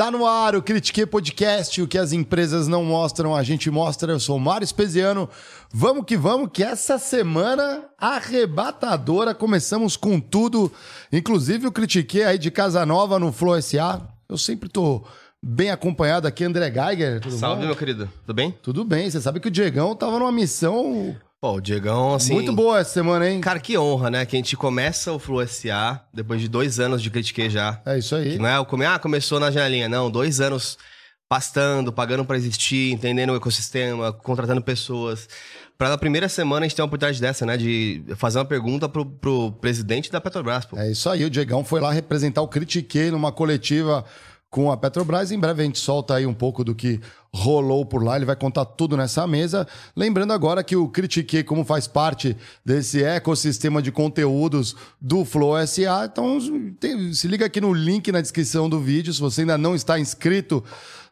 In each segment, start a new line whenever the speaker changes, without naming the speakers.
Tá no ar o Critique Podcast, o que as empresas não mostram, a gente mostra. Eu sou o Mário Espesiano. Vamos que vamos, que essa semana arrebatadora, começamos com tudo. Inclusive o Critique aí de Casa Nova no Flow SA. Eu sempre tô bem acompanhado aqui, André Geiger.
Tudo Salve, bom? meu querido. Tudo bem?
Tudo bem. Você sabe que o Diegão tava numa missão
Pô, o Diegão, assim.
Muito boa essa semana, hein?
Cara, que honra, né? Que a gente começa o Flu SA depois de dois anos de critiquei já.
É isso aí.
Que não é o come... ah, começou na janelinha. Não, dois anos pastando, pagando para existir, entendendo o ecossistema, contratando pessoas. Pra na primeira semana a gente ter uma oportunidade dessa, né? De fazer uma pergunta pro, pro presidente da Petrobras, pô.
É isso aí, o Diegão foi lá representar o Critiquei numa coletiva com a Petrobras. Em breve a gente solta aí um pouco do que rolou por lá. Ele vai contar tudo nessa mesa. Lembrando agora que o Critique, como faz parte desse ecossistema de conteúdos do Flow SA, então tem, se liga aqui no link na descrição do vídeo se você ainda não está inscrito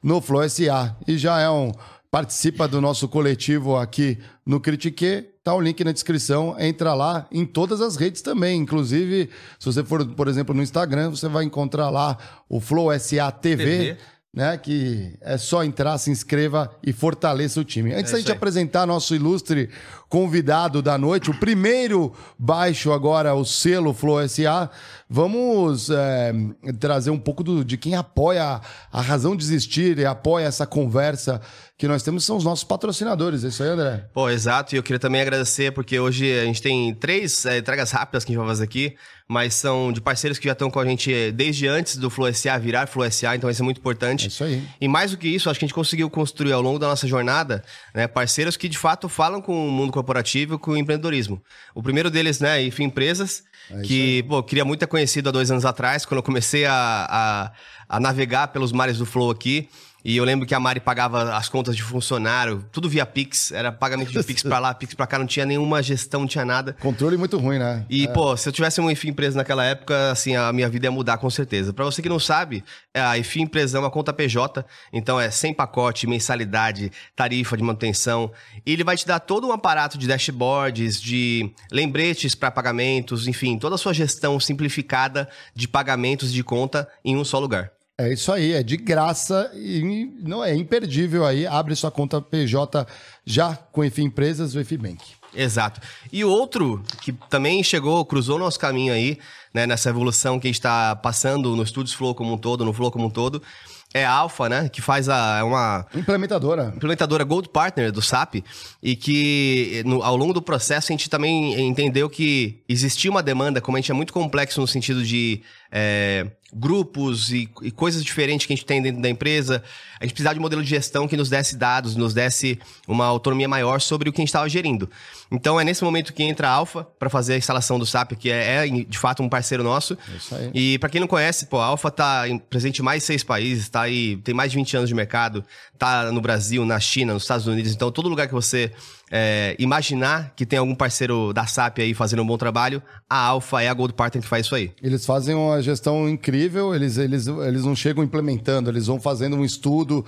no Flow SA e já é um participa do nosso coletivo aqui no Critique, tá o link na descrição, entra lá em todas as redes também, inclusive se você for, por exemplo, no Instagram, você vai encontrar lá o Flow SA TV. TV né? Que é só entrar, se inscreva e fortaleça o time. Antes é da gente aí. apresentar nosso ilustre convidado da noite, o primeiro baixo agora, o selo Flow SA, vamos é, trazer um pouco do, de quem apoia a razão de existir e apoia essa conversa que nós temos, são os nossos patrocinadores. É isso aí, André?
Pô, exato. E eu queria também agradecer, porque hoje a gente tem três é, entregas rápidas que a gente vai fazer aqui mas são de parceiros que já estão com a gente desde antes do Flow SA virar Flow SA, então isso é muito importante. É
isso aí.
E mais do que isso, acho que a gente conseguiu construir ao longo da nossa jornada, né, parceiros que de fato falam com o mundo corporativo e com o empreendedorismo. O primeiro deles, né, IF Empresas, é que, pô, queria muito ter conhecido há dois anos atrás, quando eu comecei a, a, a navegar pelos mares do Flow aqui. E eu lembro que a Mari pagava as contas de funcionário, tudo via Pix, era pagamento de Pix para lá, Pix para cá, não tinha nenhuma gestão, não tinha nada.
Controle muito ruim, né?
E, é. pô, se eu tivesse uma IFI empresa naquela época, assim, a minha vida ia mudar com certeza. Para você que não sabe, a IFI empresa é uma conta PJ, então é sem pacote, mensalidade, tarifa de manutenção. E ele vai te dar todo um aparato de dashboards, de lembretes para pagamentos, enfim, toda a sua gestão simplificada de pagamentos de conta em um só lugar.
É isso aí, é de graça e não é imperdível aí. Abre sua conta PJ já com EFI Empresas, o EFI Bank.
Exato. E outro que também chegou, cruzou nosso caminho aí, né, nessa evolução que a gente está passando no Studios Flow como um todo, no Flow como um todo, é a Alpha, né? Que faz a, é uma...
Implementadora.
Implementadora Gold Partner do SAP. E que no, ao longo do processo a gente também entendeu que existia uma demanda, como a gente é muito complexo no sentido de é, grupos e, e, coisas diferentes que a gente tem dentro da empresa. A gente precisava de um modelo de gestão que nos desse dados, nos desse uma autonomia maior sobre o que a gente estava gerindo. Então é nesse momento que entra a Alpha para fazer a instalação do SAP, que é, é, de fato um parceiro nosso. E para quem não conhece, pô, a Alpha está presente em mais seis países, tá aí, tem mais de 20 anos de mercado, tá no Brasil, na China, nos Estados Unidos, então todo lugar que você é, imaginar que tem algum parceiro da SAP aí fazendo um bom trabalho, a Alpha é a Gold Partner que faz isso aí.
Eles fazem uma gestão incrível, eles, eles, eles não chegam implementando, eles vão fazendo um estudo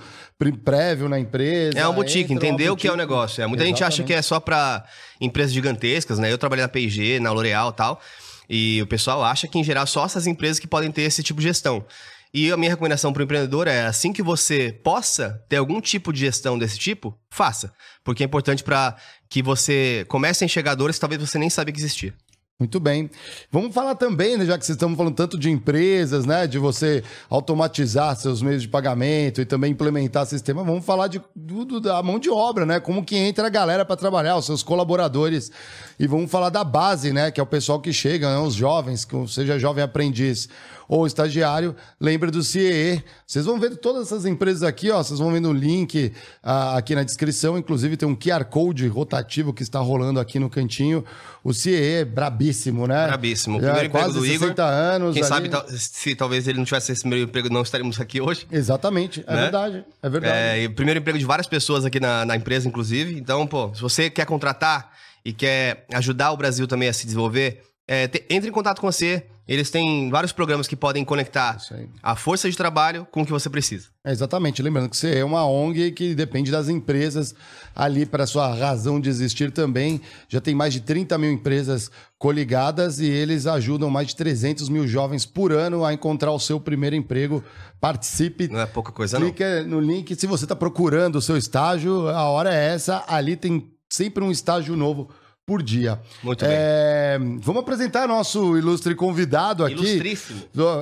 prévio na empresa.
É uma boutique, entendeu o que é o negócio. É, muita Exatamente. gente acha que é só para empresas gigantescas, né? Eu trabalhei na P&G, na L'Oréal e tal, e o pessoal acha que em geral só essas empresas que podem ter esse tipo de gestão. E a minha recomendação para o empreendedor é, assim que você possa ter algum tipo de gestão desse tipo, faça. Porque é importante para que você comece a enxergar dores que talvez você nem sabia que existia.
Muito bem. Vamos falar também, né, já que vocês estão falando tanto de empresas, né, de você automatizar seus meios de pagamento e também implementar sistema, vamos falar de tudo da mão de obra, né? Como que entra a galera para trabalhar, os seus colaboradores. E vamos falar da base, né, que é o pessoal que chega, né, os jovens, que seja jovem aprendiz ou estagiário, lembra do CIE. Vocês vão ver todas essas empresas aqui, ó, vocês vão ver no link uh, aqui na descrição, inclusive tem um QR Code rotativo que está rolando aqui no cantinho. O CIE é brabíssimo, né?
Brabíssimo. O primeiro
emprego quase
do 60
Igor. anos.
Quem ali... sabe se talvez ele não tivesse esse primeiro emprego, não estaríamos aqui hoje.
Exatamente, é né? verdade. É verdade.
É, o primeiro emprego de várias pessoas aqui na, na empresa, inclusive. Então, pô, se você quer contratar e quer ajudar o Brasil também a se desenvolver, é, te, entre em contato com você. Eles têm vários programas que podem conectar a força de trabalho com o que você precisa.
É, exatamente. Lembrando que você é uma ONG que depende das empresas ali para sua razão de existir também. Já tem mais de 30 mil empresas coligadas e eles ajudam mais de 300 mil jovens por ano a encontrar o seu primeiro emprego. Participe.
Não é pouca coisa,
Clique no link. Se você está procurando o seu estágio, a hora é essa. Ali tem sempre um estágio novo por dia.
Muito
é, bem. Vamos apresentar nosso ilustre convidado aqui.
Ilustríssimo.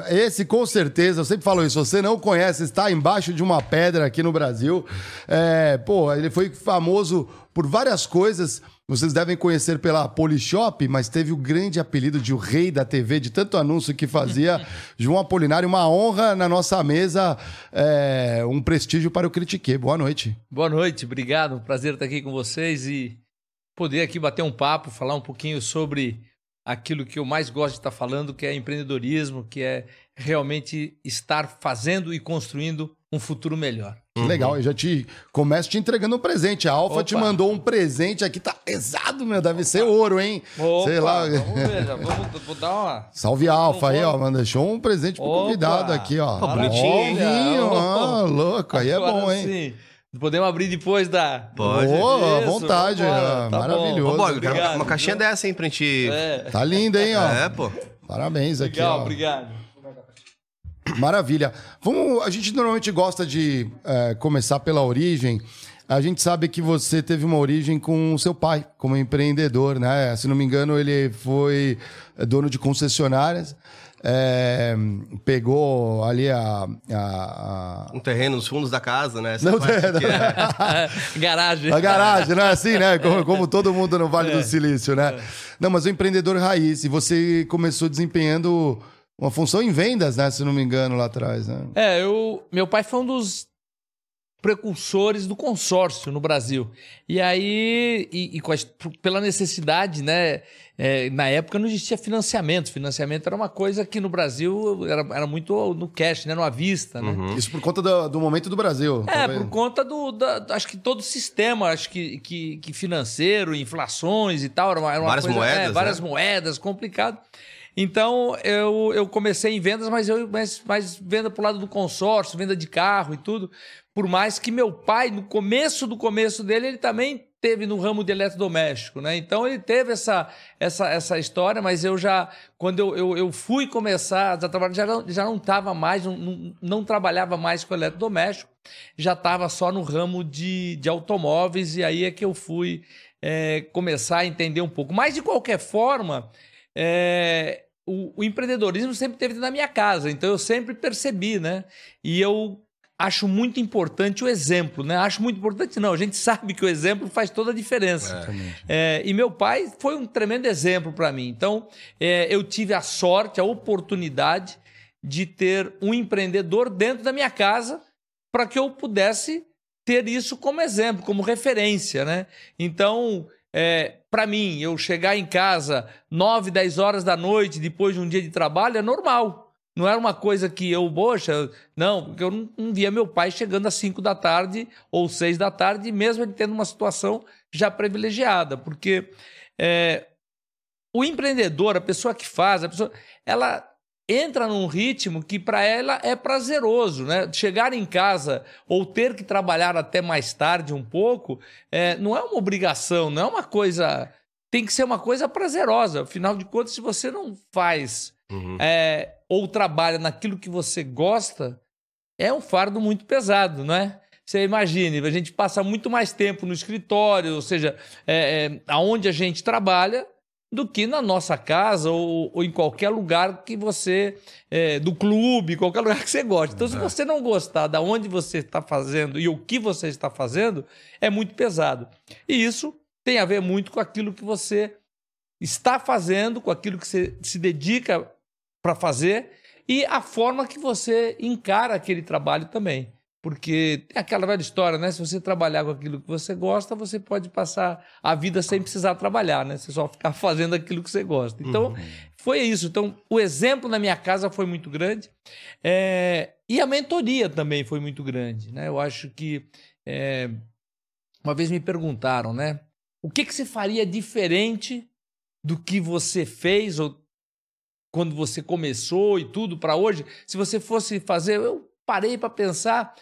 Esse, com certeza, eu sempre falo isso, você não conhece, está embaixo de uma pedra aqui no Brasil. É, pô, ele foi famoso por várias coisas. Vocês devem conhecer pela Polishop, mas teve o grande apelido de o rei da TV, de tanto anúncio que fazia. João Apolinário, uma honra na nossa mesa, é, um prestígio para o Critique. Boa noite.
Boa noite, obrigado. Prazer estar aqui com vocês e poder aqui bater um papo, falar um pouquinho sobre aquilo que eu mais gosto de estar falando, que é empreendedorismo, que é realmente estar fazendo e construindo um futuro melhor.
Uhum. Legal, eu já te começo te entregando um presente. A Alfa te mandou um presente aqui, tá pesado, meu, deve ser ouro, hein?
Opa, Sei lá. Vamos ver, já vamos vou dar uma.
Salve Alfa aí, ó, mano, deixou um presente pro Opa, convidado aqui, ó.
bonitinho.
ó, louco, aí é bom, hein? Sim.
Podemos abrir depois da.
Pode. Boa, à vontade. Tá maravilhoso.
Bom. Uma caixinha dessa, hein, pra gente.
É. Tá linda, hein, ó.
É, pô.
Parabéns aqui.
Legal,
ó.
obrigado.
Maravilha. Vamos, a gente normalmente gosta de é, começar pela origem. A gente sabe que você teve uma origem com o seu pai, como empreendedor, né? Se não me engano, ele foi dono de concessionárias é, pegou ali a, a, a,
Um terreno nos fundos da casa, né?
Essa não, não.
É... garagem.
A garagem, não é assim, né? Como, como todo mundo no Vale é. do Silício, né? É. Não, mas o empreendedor raiz, e você começou desempenhando uma função em vendas, né? Se não me engano, lá atrás, né?
É, eu, meu pai foi um dos precursores do consórcio no Brasil. E aí, e, e a, pela necessidade, né? É, na época não existia financiamento. Financiamento era uma coisa que no Brasil era, era muito no cash, né? No à vista, né?
Uhum. Isso por conta do, do, momento do Brasil.
É, talvez. por conta do. Da, acho que todo o sistema, acho que, que, que financeiro, inflações e tal. Era uma, era uma
várias
coisa,
moedas.
É, várias
né?
moedas, complicado. Então eu, eu comecei em vendas, mas eu mais, mais venda para o lado do consórcio, venda de carro e tudo. Por mais que meu pai, no começo do começo dele, ele também teve no ramo de eletrodoméstico, né? Então ele teve essa, essa, essa história, mas eu já, quando eu, eu, eu fui começar a trabalhar, já não, já não estava mais, não, não, não, trabalhava mais com eletrodoméstico, já estava só no ramo de, de automóveis, e aí é que eu fui é, começar a entender um pouco. Mas de qualquer forma, é, o, o empreendedorismo sempre teve na minha casa, então eu sempre percebi, né? E eu acho muito importante o exemplo, né? Acho muito importante, não. A gente sabe que o exemplo faz toda a diferença. É. É, e meu pai foi um tremendo exemplo para mim. Então, é, eu tive a sorte, a oportunidade de ter um empreendedor dentro da minha casa para que eu pudesse ter isso como exemplo, como referência, né? Então, é, para mim, eu chegar em casa 9, 10 horas da noite depois de um dia de trabalho é normal. Não era uma coisa que eu, poxa, não, porque eu não, não via meu pai chegando às 5 da tarde ou 6 da tarde, mesmo ele tendo uma situação já privilegiada, porque é, o empreendedor, a pessoa que faz, a pessoa, ela entra num ritmo que para ela é prazeroso, né? Chegar em casa ou ter que trabalhar até mais tarde um pouco, é, não é uma obrigação, não é uma coisa. Tem que ser uma coisa prazerosa. Afinal de contas, se você não faz uhum. é, ou trabalha naquilo que você gosta, é um fardo muito pesado, não é? Você imagine, a gente passa muito mais tempo no escritório, ou seja, é, é, aonde a gente trabalha, do que na nossa casa ou, ou em qualquer lugar que você. É, do clube, qualquer lugar que você goste. Então, se é. você não gostar da onde você está fazendo e o que você está fazendo, é muito pesado. E isso tem a ver muito com aquilo que você está fazendo, com aquilo que você se dedica para fazer e a forma que você encara aquele trabalho também. Porque tem aquela velha história, né? Se você trabalhar com aquilo que você gosta, você pode passar a vida sem precisar trabalhar, né? Você só ficar fazendo aquilo que você gosta. Então, uhum. foi isso. Então, o exemplo na minha casa foi muito grande. É... E a mentoria também foi muito grande, né? Eu acho que... É... Uma vez me perguntaram, né? O que, que você faria diferente do que você fez ou quando você começou e tudo para hoje, se você fosse fazer, eu parei para pensar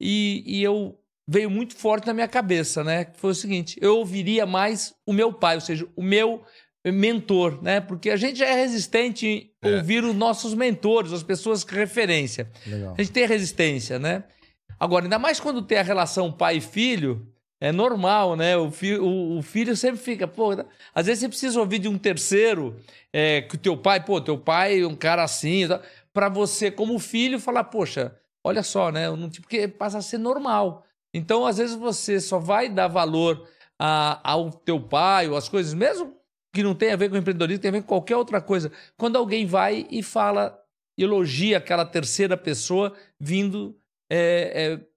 e, e eu veio muito forte na minha cabeça, né? Que foi o seguinte: eu ouviria mais o meu pai, ou seja, o meu mentor, né? Porque a gente já é resistente em
É.
ouvir os nossos mentores, as pessoas que referência.
Legal.
A gente tem resistência, né? Agora, ainda mais quando tem a relação pai e filho, é normal, né? O, fi o, o filho sempre fica, pô, às vezes você precisa ouvir de um terceiro, é, que o teu pai, pô, teu pai é um cara assim, para você, como filho, falar, poxa, olha só, né? Porque passa a ser normal. Então, às vezes, você só vai dar valor a- ao teu pai ou às coisas, mesmo que não tenha a ver com empreendedorismo, tem a ver com qualquer outra coisa. Quando alguém vai e fala, elogia aquela terceira pessoa vindo. é, é,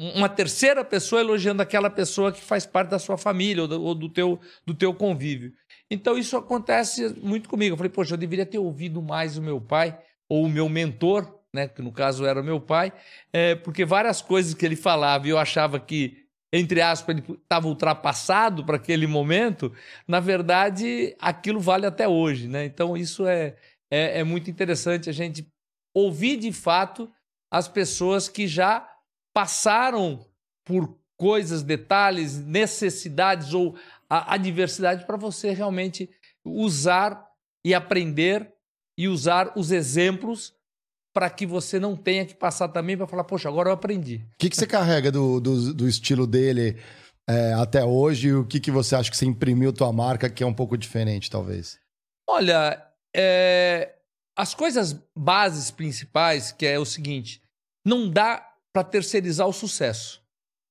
uma terceira pessoa elogiando aquela pessoa que faz parte da sua família ou do, ou do teu, do teu convívio. Então isso acontece muito comigo. Eu falei, poxa, eu deveria ter ouvido mais o meu pai ou o meu mentor, né, que no caso era o meu pai, é, porque várias coisas que ele falava e eu achava que, entre aspas, ele estava ultrapassado para aquele momento, na verdade, aquilo vale até hoje. Né? Então isso é, é, é muito interessante a gente ouvir de fato as pessoas que já passaram por coisas, detalhes, necessidades ou adversidade para você realmente usar e aprender e usar os exemplos para que você não tenha que passar também para falar, poxa, agora eu aprendi.
O que, que você carrega do, do, do estilo dele é, até hoje? E o que, que você acha que você imprimiu tua marca que é um pouco diferente, talvez?
Olha, é, as coisas bases principais, que é o seguinte, não dá para terceirizar o sucesso.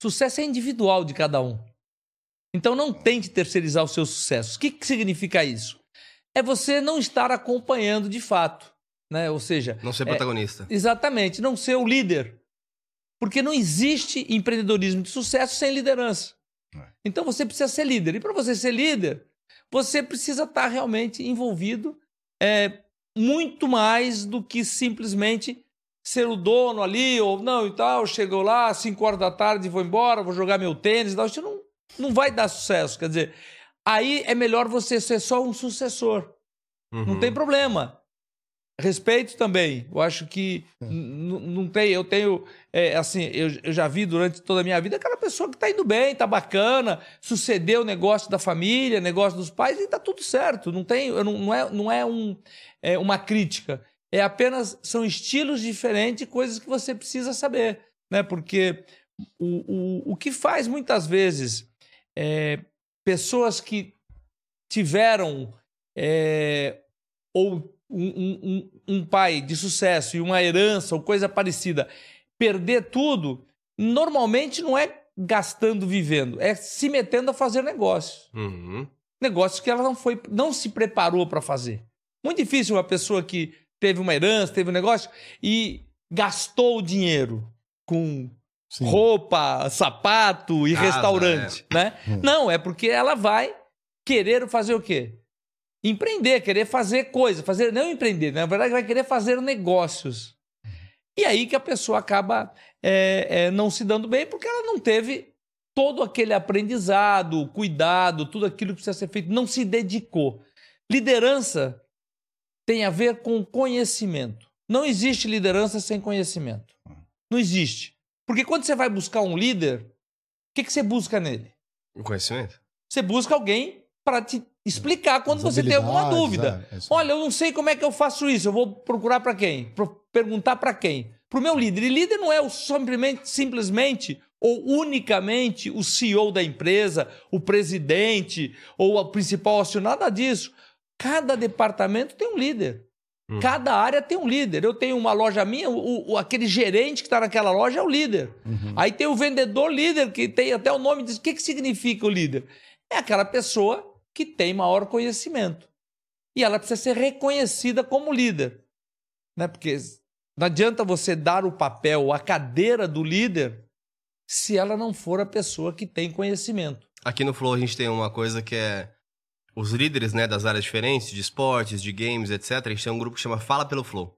Sucesso é individual de cada um. Então não tente terceirizar o seu sucesso. O que, que significa isso? É você não estar acompanhando de fato. Né? Ou seja,
Não ser
é,
protagonista.
Exatamente, não ser o líder. Porque não existe empreendedorismo de sucesso sem liderança.
É.
Então você precisa ser líder. E para você ser líder, você precisa estar realmente envolvido é, muito mais do que simplesmente ser o dono ali, ou não e tal, chegou lá, 5 horas da tarde, vou embora, vou jogar meu tênis e tal. Isso não, não vai dar sucesso. Quer dizer, aí é melhor você ser só um sucessor.
Uhum.
Não tem problema. Respeito também. Eu acho que n- não tem. Eu tenho. é, assim, eu, eu já vi durante toda a minha vida aquela pessoa que está indo bem, está bacana, sucedeu o negócio da família, negócio dos pais e está tudo certo. Não tem. eu Não, não é, não é, um, é uma crítica. É apenas. São estilos diferentes, coisas que você precisa saber. Né? Porque o, o, o que faz muitas vezes é, pessoas que tiveram é, ou um, um- um- pai de sucesso e uma herança ou coisa parecida perder tudo, normalmente não é gastando vivendo, é se metendo a fazer negócios.
Uhum.
Negócios que ela não foi, não se preparou para fazer. Muito difícil uma pessoa que teve uma herança, teve um negócio e gastou o dinheiro com
Sim.
roupa, sapato e
Casa,
restaurante, né? Não, é porque ela vai querer fazer o quê? Empreender, querer fazer coisa, fazer não empreender, na verdade vai querer fazer negócios. E aí que a pessoa acaba é, é, não se dando bem porque ela não teve todo aquele aprendizado, cuidado, tudo aquilo que precisa ser feito, não se dedicou. Liderança tem a ver com conhecimento. Não existe liderança sem conhecimento. Não existe. Porque quando você vai buscar um líder, o que, que você busca nele?
O conhecimento?
Você busca alguém para te explicar quando você tem alguma dúvida.
é, é.
Olha, eu não sei como é que eu faço isso. Eu vou procurar para quem? Pro- perguntar para quem? Para o meu líder. E líder não é o simplesmente, simplesmente ou unicamente o CEO da empresa, o presidente ou o principal acionado, nada disso. Cada departamento tem um líder.
Hum.
Cada área tem um líder. Eu tenho uma loja minha, o, o- aquele gerente que está naquela loja é o líder.
Uhum.
Aí tem o vendedor líder, que tem até o nome diz. O que, que significa o líder? É aquela pessoa que tem maior conhecimento. E ela precisa ser reconhecida como líder. Né? Porque não adianta você dar o papel, a cadeira do líder, se ela não for a pessoa que tem conhecimento.
Aqui no Flow a gente tem uma coisa que é os líderes, né, das áreas diferentes, de esportes, de games, etc. A gente tem um grupo que chama Fala pelo Flow.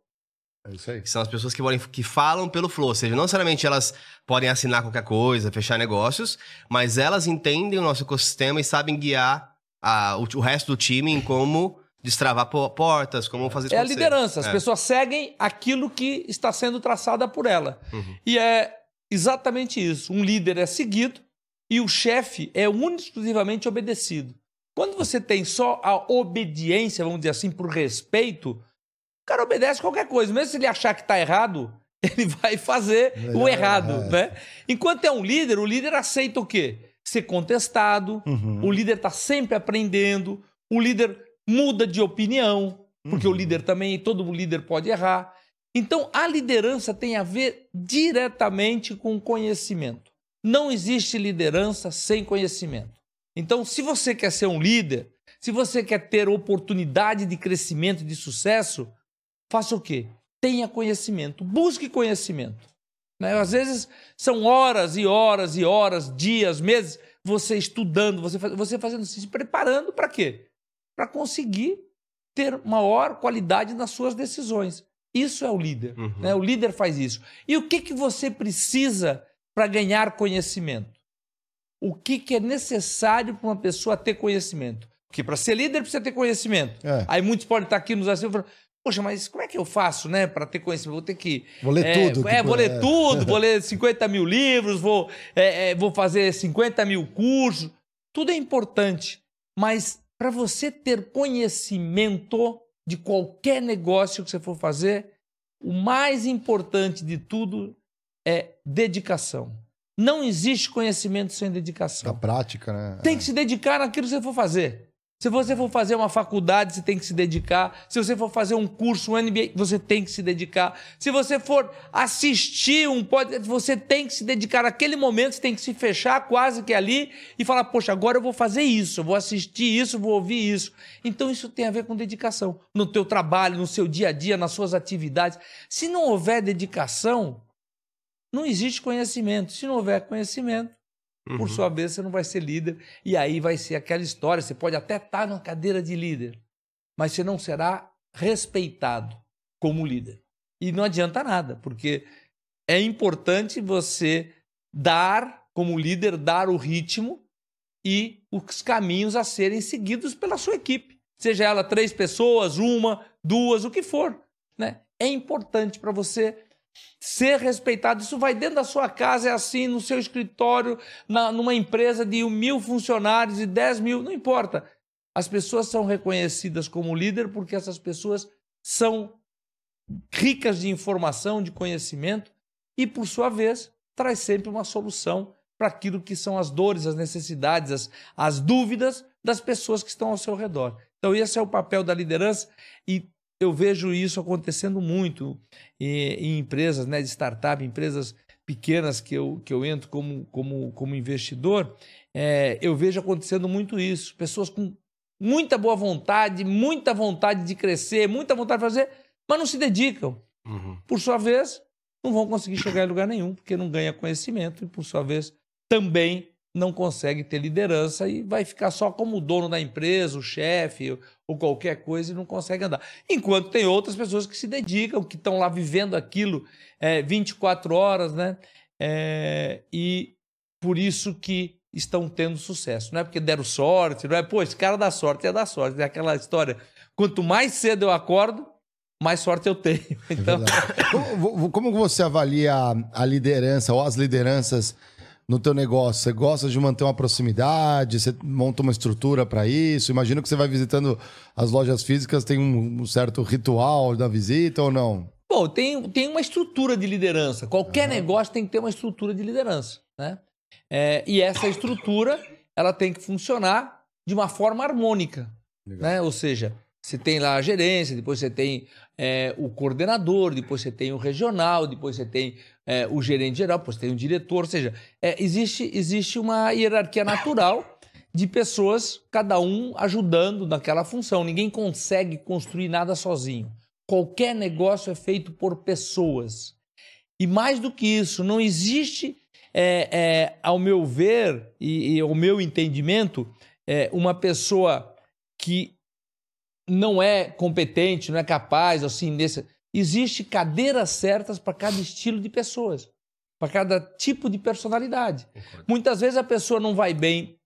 É isso aí.
Que são as pessoas que, podem, que falam pelo Flow. Ou seja, não necessariamente elas podem assinar qualquer coisa, fechar negócios, mas elas entendem o nosso ecossistema e sabem guiar a- o, o resto do time em como destravar portas, como fazer
É a liderança. As é. pessoas seguem aquilo que está sendo traçada por ela. Uhum. E é exatamente isso. Um líder é seguido e o chefe é exclusivamente obedecido. Quando você tem só a obediência, vamos dizer assim, por respeito, o cara obedece qualquer coisa. Mesmo se ele achar que está errado, ele vai fazer o errado, é. né? Enquanto é um líder, o líder aceita o quê? Ser contestado, uhum. o líder está sempre aprendendo, o líder muda de opinião, porque uhum. o líder também, todo líder pode errar. Então, a liderança tem a ver diretamente com conhecimento. Não existe liderança sem conhecimento. Então, se você quer ser um líder, se você quer ter oportunidade de crescimento, de sucesso, faça o quê? Tenha conhecimento, busque conhecimento. Né? Às vezes são horas e horas e horas, dias, meses, você estudando, você, você fazendo, se preparando para quê? para conseguir ter maior qualidade nas suas decisões. Isso é o líder. Uhum. Né? O líder faz isso. E o que, que você precisa para ganhar conhecimento? O que, que é necessário para uma pessoa ter conhecimento? Porque para ser líder precisa ter conhecimento. É. Aí muitos podem estar aqui nos assistindo falando, Poxa, mas como é que eu faço, né, para ter conhecimento? Vou ter que.
Vou ler é, tudo.
É, vou ler é. tudo, vou ler 50 mil livros, vou, é, é, vou fazer 50 mil cursos. Tudo é importante, mas para você ter conhecimento de qualquer negócio que você for fazer, o mais importante de tudo é dedicação. Não existe conhecimento sem dedicação.
A prática, né?
Tem que se dedicar naquilo que você for fazer. Se você for fazer uma faculdade, você tem que se dedicar. Se você for fazer um curso, um MBA, você tem que se dedicar. Se você for assistir um podcast, você tem que se dedicar. Naquele momento, você tem que se fechar quase que ali e falar: Poxa, agora eu vou fazer isso, eu vou assistir isso, vou ouvir isso. Então, isso tem a ver com dedicação. No teu trabalho, no seu dia a dia, nas suas atividades. Se não houver dedicação, não existe conhecimento. Se não houver conhecimento, Uhum. Por sua vez, você não vai ser líder. E aí vai ser aquela história: você pode até estar na cadeira de líder, mas você não será respeitado como líder. E não adianta nada, porque é importante você dar, como líder, dar o ritmo e os caminhos a serem seguidos pela sua equipe. Seja ela três pessoas, uma, duas, o que for. Né? É importante para você ser respeitado. Isso vai dentro da sua casa, é assim, no seu escritório, na, numa empresa de mil funcionários e dez mil, não importa. As pessoas são reconhecidas como líder porque essas pessoas são ricas de informação, de conhecimento e, por sua vez, traz sempre uma solução para aquilo que são as dores, as necessidades, as, as dúvidas das pessoas que estão ao seu redor. Então, esse é o papel da liderança e eu vejo isso acontecendo muito em, em empresas né, de startup, empresas pequenas que eu, que eu entro como, como, como investidor, é, eu vejo acontecendo muito isso. Pessoas com muita boa vontade, muita vontade de crescer, muita vontade de fazer, mas não se dedicam. Uhum. Por sua vez, não vão conseguir chegar em lugar nenhum, porque não ganha conhecimento e, por sua vez, também não consegue ter liderança e vai ficar só como dono da empresa, o chefe ou qualquer coisa e não consegue andar. Enquanto tem outras pessoas que se dedicam, que estão lá vivendo aquilo é, 24 horas, né? É, e por isso que estão tendo sucesso. Não é porque deram sorte, não é, pô, esse cara dá sorte, é dar sorte. É aquela história, quanto mais cedo eu acordo, mais sorte eu tenho. Então...
É como, como você avalia a liderança ou as lideranças no teu negócio? Você gosta de manter uma proximidade? Você monta uma estrutura para isso? Imagino que você vai visitando as lojas físicas, tem um, um, certo ritual da visita ou não?
Bom, tem, tem uma estrutura de liderança. Qualquer uhum. negócio tem que ter uma estrutura de liderança, né? É, e essa estrutura ela tem que funcionar de uma forma harmônica, né? Ou seja, você tem lá a gerência, depois você tem é, o coordenador, depois você tem o regional, depois você tem é, o gerente geral, depois tem o diretor. Ou seja, é, existe, existe uma hierarquia natural de pessoas, cada um ajudando naquela função. Ninguém consegue construir nada sozinho. Qualquer negócio é feito por pessoas. E mais do que isso, não existe, é, é, ao meu ver e, e ao meu entendimento, é, uma pessoa que não é competente, não é capaz, assim, nesse. Existe cadeiras certas para cada estilo de pessoas, para cada tipo de personalidade. Muitas vezes a pessoa não vai bem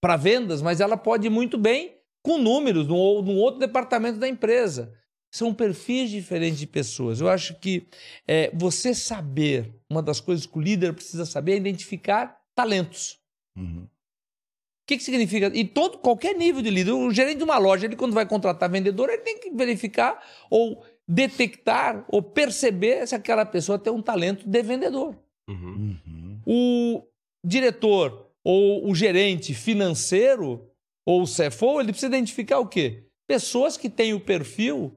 para vendas, mas ela pode ir muito bem com números num, num outro departamento da empresa. São perfis diferentes de pessoas. Eu acho que é, você saber, uma das coisas que o líder precisa saber é identificar talentos.
Uhum.
O que, que significa? E todo, qualquer nível de líder, o gerente de uma loja, ele quando vai contratar vendedor, ele tem que verificar ou detectar ou perceber se aquela pessoa tem um talento de vendedor.
Uhum.
Uhum.
O diretor ou o gerente financeiro ou o CFO, ele precisa identificar o quê? Pessoas que têm o perfil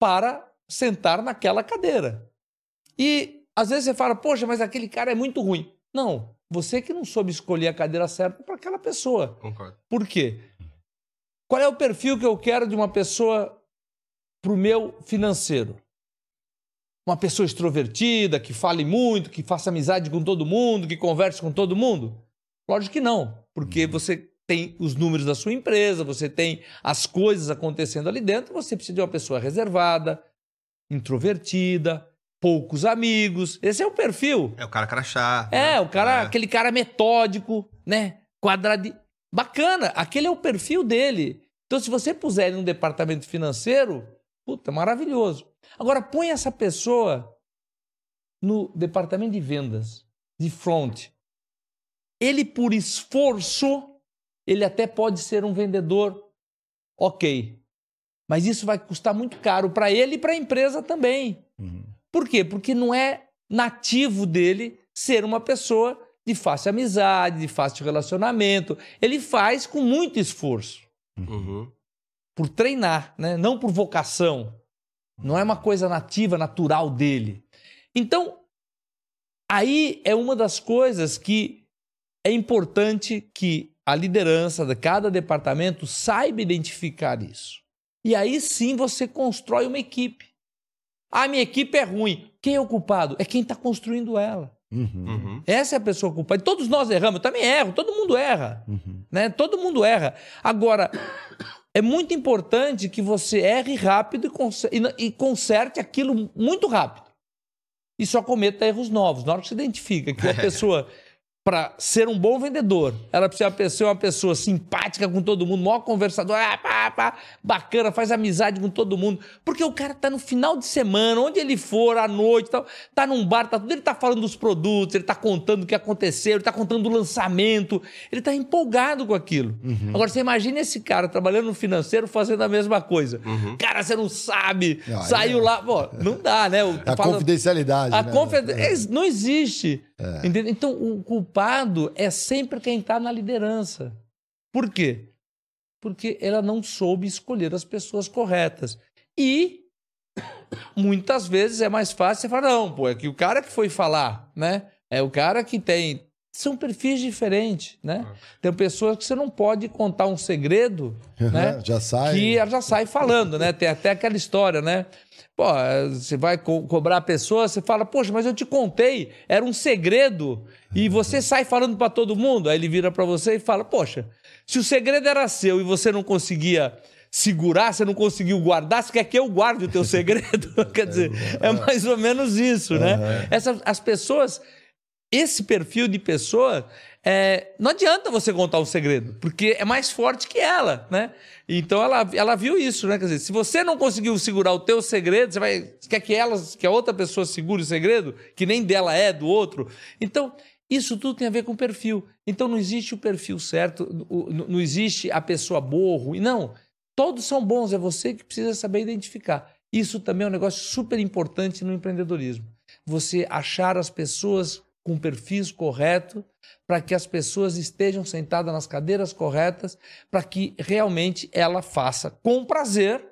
para sentar naquela cadeira. E às vezes você fala, poxa, mas aquele cara é muito ruim. Não, você que não soube escolher a cadeira certa para aquela pessoa.
Concordo.
Por quê? Qual é o perfil que eu quero de uma pessoa para o meu financeiro? Uma pessoa extrovertida, que fale muito, que faça amizade com todo mundo, que converse com todo mundo? Lógico que não, porque você tem os números da sua empresa, você tem as coisas acontecendo ali dentro, você precisa de uma pessoa reservada, introvertida, poucos amigos. Esse é o perfil.
É o cara crachá.
É,
né?
o cara,
É.
aquele cara metódico, né? Quadrado. Bacana, aquele é o perfil dele. Então, se você puser ele no departamento financeiro, puta, maravilhoso. Agora, põe essa pessoa no departamento de vendas, de front. Ele, por esforço, ele até pode ser um vendedor ok. Mas isso vai custar muito caro para ele e para a empresa também.
Uhum.
Por quê? Porque não é nativo dele ser uma pessoa de fácil amizade, de fácil relacionamento. Ele faz com muito esforço,
Uhum.
Por treinar, né? não por vocação. Não é uma coisa nativa, natural dele. Então, aí é uma das coisas que é importante que a liderança de cada departamento saiba identificar isso. E aí sim você constrói uma equipe. A minha equipe é ruim. Quem é o culpado? É quem está construindo ela.
Uhum.
Uhum.
Essa é a pessoa culpada. E todos nós erramos. Eu também erro. Todo mundo erra.
Uhum.
Né? Todo mundo erra. Agora, é muito importante que você erre rápido e conserte aquilo muito rápido. E só cometa erros novos. Na hora que você identifica que uma pessoa, para ser um bom vendedor, ela precisa ser uma pessoa simpática com todo mundo, maior conversador, ah, pá, pá, bacana, faz amizade com todo mundo. Porque o cara tá no final de semana, onde ele for, à noite, tal, tá num bar, tá tudo, ele tá falando dos produtos, ele tá contando o que aconteceu, ele tá contando do lançamento, ele tá empolgado com aquilo. Agora, você imagina esse cara trabalhando no financeiro fazendo a mesma coisa. Cara, você não sabe,
Ah,
saiu
é.
lá, pô, não dá, né? O-
A
fala-
confidencialidade.
a
né?
confidencialidade não existe. Entendeu? Então, o culpado é sempre quem está na liderança. Por quê? Porque ela não soube escolher as pessoas corretas. E muitas vezes é mais fácil você falar, não, pô, é que o cara que foi falar, né? É o cara que tem. São perfis diferentes, né? Tem pessoas que você não pode contar um segredo, né?
Já sai.
que ela já sai falando, né? Tem até aquela história, né? Pô, você vai co- cobrar a pessoa, você fala, poxa, mas eu te contei, era um segredo, e você sai falando para todo mundo. Aí ele vira para você e fala, poxa, se o segredo era seu e você não conseguia segurar, você não conseguiu guardar, você quer que eu guarde o teu segredo? Quer dizer, é mais ou menos isso, né? Essas, as pessoas, esse perfil de pessoa, é, não adianta você contar um segredo, porque é mais forte que ela, né? Então ela, ela viu isso, né? Quer dizer, se você não conseguiu segurar o teu segredo, você vai quer que ela, que a outra pessoa segure o segredo, que nem dela é do outro. Então isso tudo tem a ver com perfil. Então não existe o perfil certo, não existe a pessoa boa ruim. Não, todos são bons. É você que precisa saber identificar. Isso também é um negócio super importante no empreendedorismo. Você achar as pessoas com perfis corretos para que as pessoas estejam sentadas nas cadeiras corretas, para que realmente ela faça com prazer.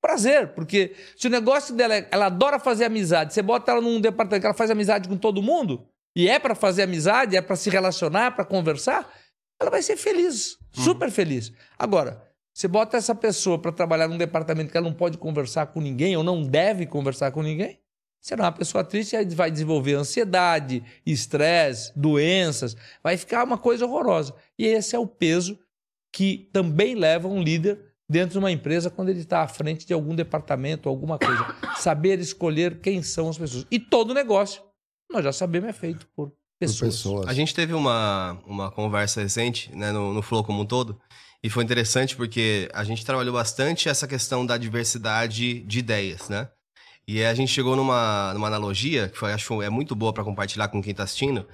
Prazer, porque se o negócio dela é, ela adora fazer amizade, você bota ela num departamento que ela faz amizade com todo mundo, e é para fazer amizade, é para se relacionar, para conversar, ela vai ser feliz, super feliz. Agora, você bota essa pessoa para trabalhar num departamento que ela não pode conversar com ninguém ou não deve conversar com ninguém, será uma pessoa triste aí vai desenvolver ansiedade, estresse, doenças, vai ficar uma coisa horrorosa. E esse é o peso que também leva um líder dentro de uma empresa quando ele está à frente de algum departamento, alguma coisa. Saber escolher quem são as pessoas. E todo negócio, nós já sabemos, é feito por
Por
pessoas.
pessoas.
A gente teve uma, uma conversa recente, né, no, no Flow como um todo, E foi interessante porque a gente trabalhou bastante essa questão da diversidade de ideias, né? E a gente chegou numa, numa analogia, que foi, acho é muito boa para compartilhar com quem está assistindo,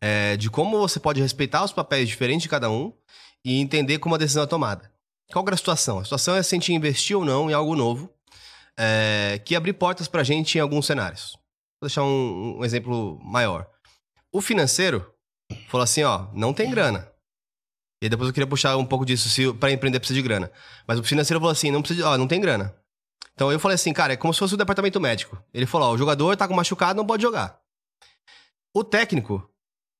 é, de como você pode respeitar os papéis diferentes de cada um e entender como a decisão é tomada. Qual era a situação? A situação é se a gente investir ou não em algo novo, é, que abrir portas para a gente em alguns cenários. Vou deixar um, um exemplo maior. O financeiro falou assim, ó, não tem grana. E depois eu queria puxar um pouco disso, se para empreender precisa de grana. Mas o financeiro falou assim, não precisa, ó, não tem grana. Então eu falei assim, cara, é como se fosse o departamento médico. Ele falou, ó, o jogador tá com machucado, não pode jogar. O técnico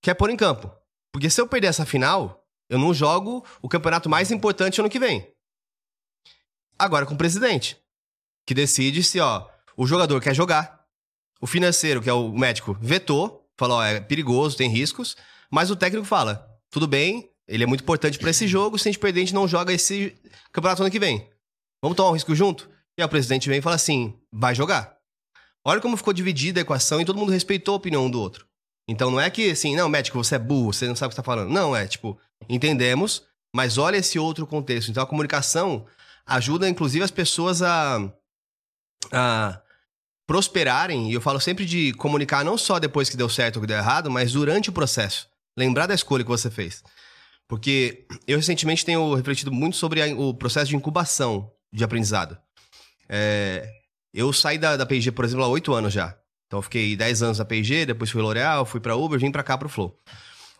quer pôr em campo. Porque se eu perder essa final, eu não jogo o campeonato mais importante ano que vem. Agora com o presidente, que decide se, ó, o jogador quer jogar, o financeiro, que é o médico, vetou, falou, ó, é perigoso, tem riscos, mas o técnico fala, tudo bem, ele é muito importante para esse jogo, se a gente perder, a gente não joga esse campeonato ano que vem. Vamos tomar um risco junto? E aí o presidente vem e fala assim: vai jogar. Olha como ficou dividida a equação e todo mundo respeitou a opinião um do outro. Então não é que assim, não, médico, você é burro, você não sabe o que está falando. Não, é tipo, entendemos, mas olha esse outro contexto. Então a comunicação ajuda, inclusive, as pessoas a, a prosperarem. E eu falo sempre de comunicar não só depois que deu certo ou que deu errado, mas durante o processo. Lembrar da escolha que você fez. Porque eu recentemente tenho refletido muito sobre a, o processo de incubação de aprendizado. É, eu saí da, da P&G, por exemplo, há oito anos já. Então eu fiquei 10 anos na P&G, depois fui L'Oréal, fui para Uber, vim para cá para o Flow.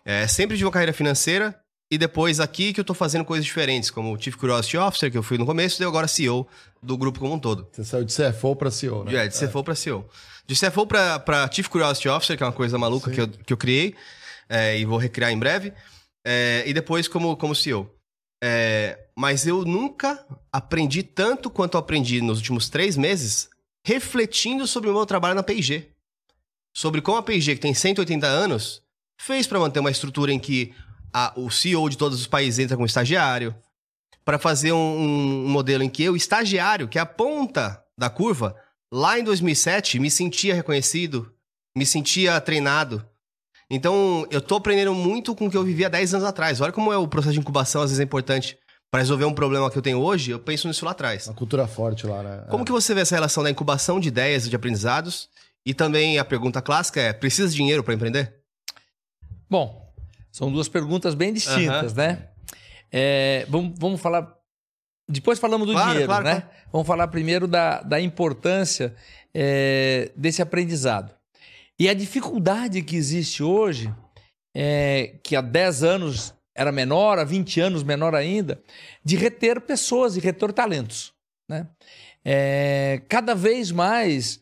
É, sempre tive uma carreira financeira e depois aqui que eu tô fazendo coisas diferentes, como Chief Curiosity Officer, que eu fui no começo, e agora CEO do grupo como um todo.
Você saiu de CFO para CEO, né?
É, de CFO é. para CEO. De CFO para Chief Curiosity Officer, que é uma coisa maluca que eu, que eu criei é, e vou recriar em breve. É, e depois como, como CEO. É, mas eu nunca aprendi tanto quanto aprendi nos últimos três meses refletindo sobre o meu trabalho na P&G. Sobre como a P&G, que tem 180 anos, fez para manter uma estrutura em que a, o CEO de todos os países entra como estagiário, para fazer um, um, modelo em que eu, estagiário, que é a ponta da curva, lá em 2007, me sentia reconhecido, me sentia treinado, então, eu tô aprendendo muito com o que eu vivia 10 anos atrás. Olha como é o processo de incubação, às vezes é importante. Para resolver um problema que eu tenho hoje, eu penso nisso lá atrás.
Uma cultura forte lá, né?
Como é. que você vê essa relação da incubação de ideias e de aprendizados? E também a pergunta clássica é: precisa de dinheiro para empreender?
Bom, são duas perguntas bem distintas, né? É, vamos, vamos falar. Depois falamos do claro, dinheiro, claro, né? Claro. Vamos falar primeiro da, da importância é, desse aprendizado. E a dificuldade que existe hoje, é, que há 10 anos era menor, há 20 anos menor ainda, de reter pessoas e reter talentos. Né? É, cada vez mais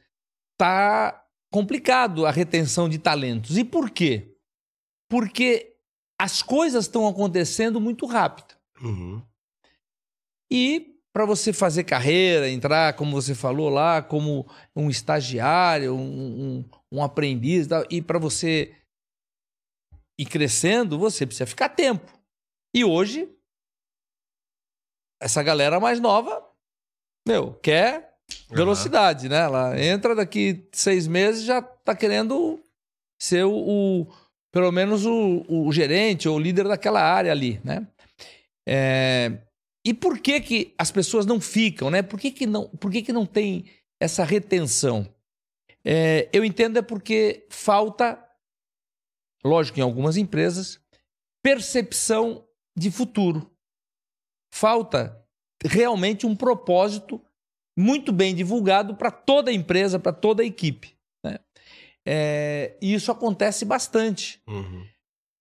está complicado a retenção de talentos. E por quê? Porque as coisas estão acontecendo muito rápido. Uhum. E para você fazer carreira, entrar, como você falou lá, como um estagiário, um, um, aprendiz, e para você ir crescendo, você precisa ficar tempo. E hoje, essa galera mais nova, meu, quer velocidade, uhum. né? Ela entra daqui seis meses já tá querendo ser o, o pelo menos o, o, gerente ou o líder daquela área ali, né? É, e por que que as pessoas não ficam, né? Por que que não, por que que não tem essa retenção? É, eu entendo é porque falta, lógico, em algumas empresas, percepção de futuro. Falta realmente um propósito muito bem divulgado para toda a empresa, para toda a equipe. Né? É, e isso acontece bastante. Uhum.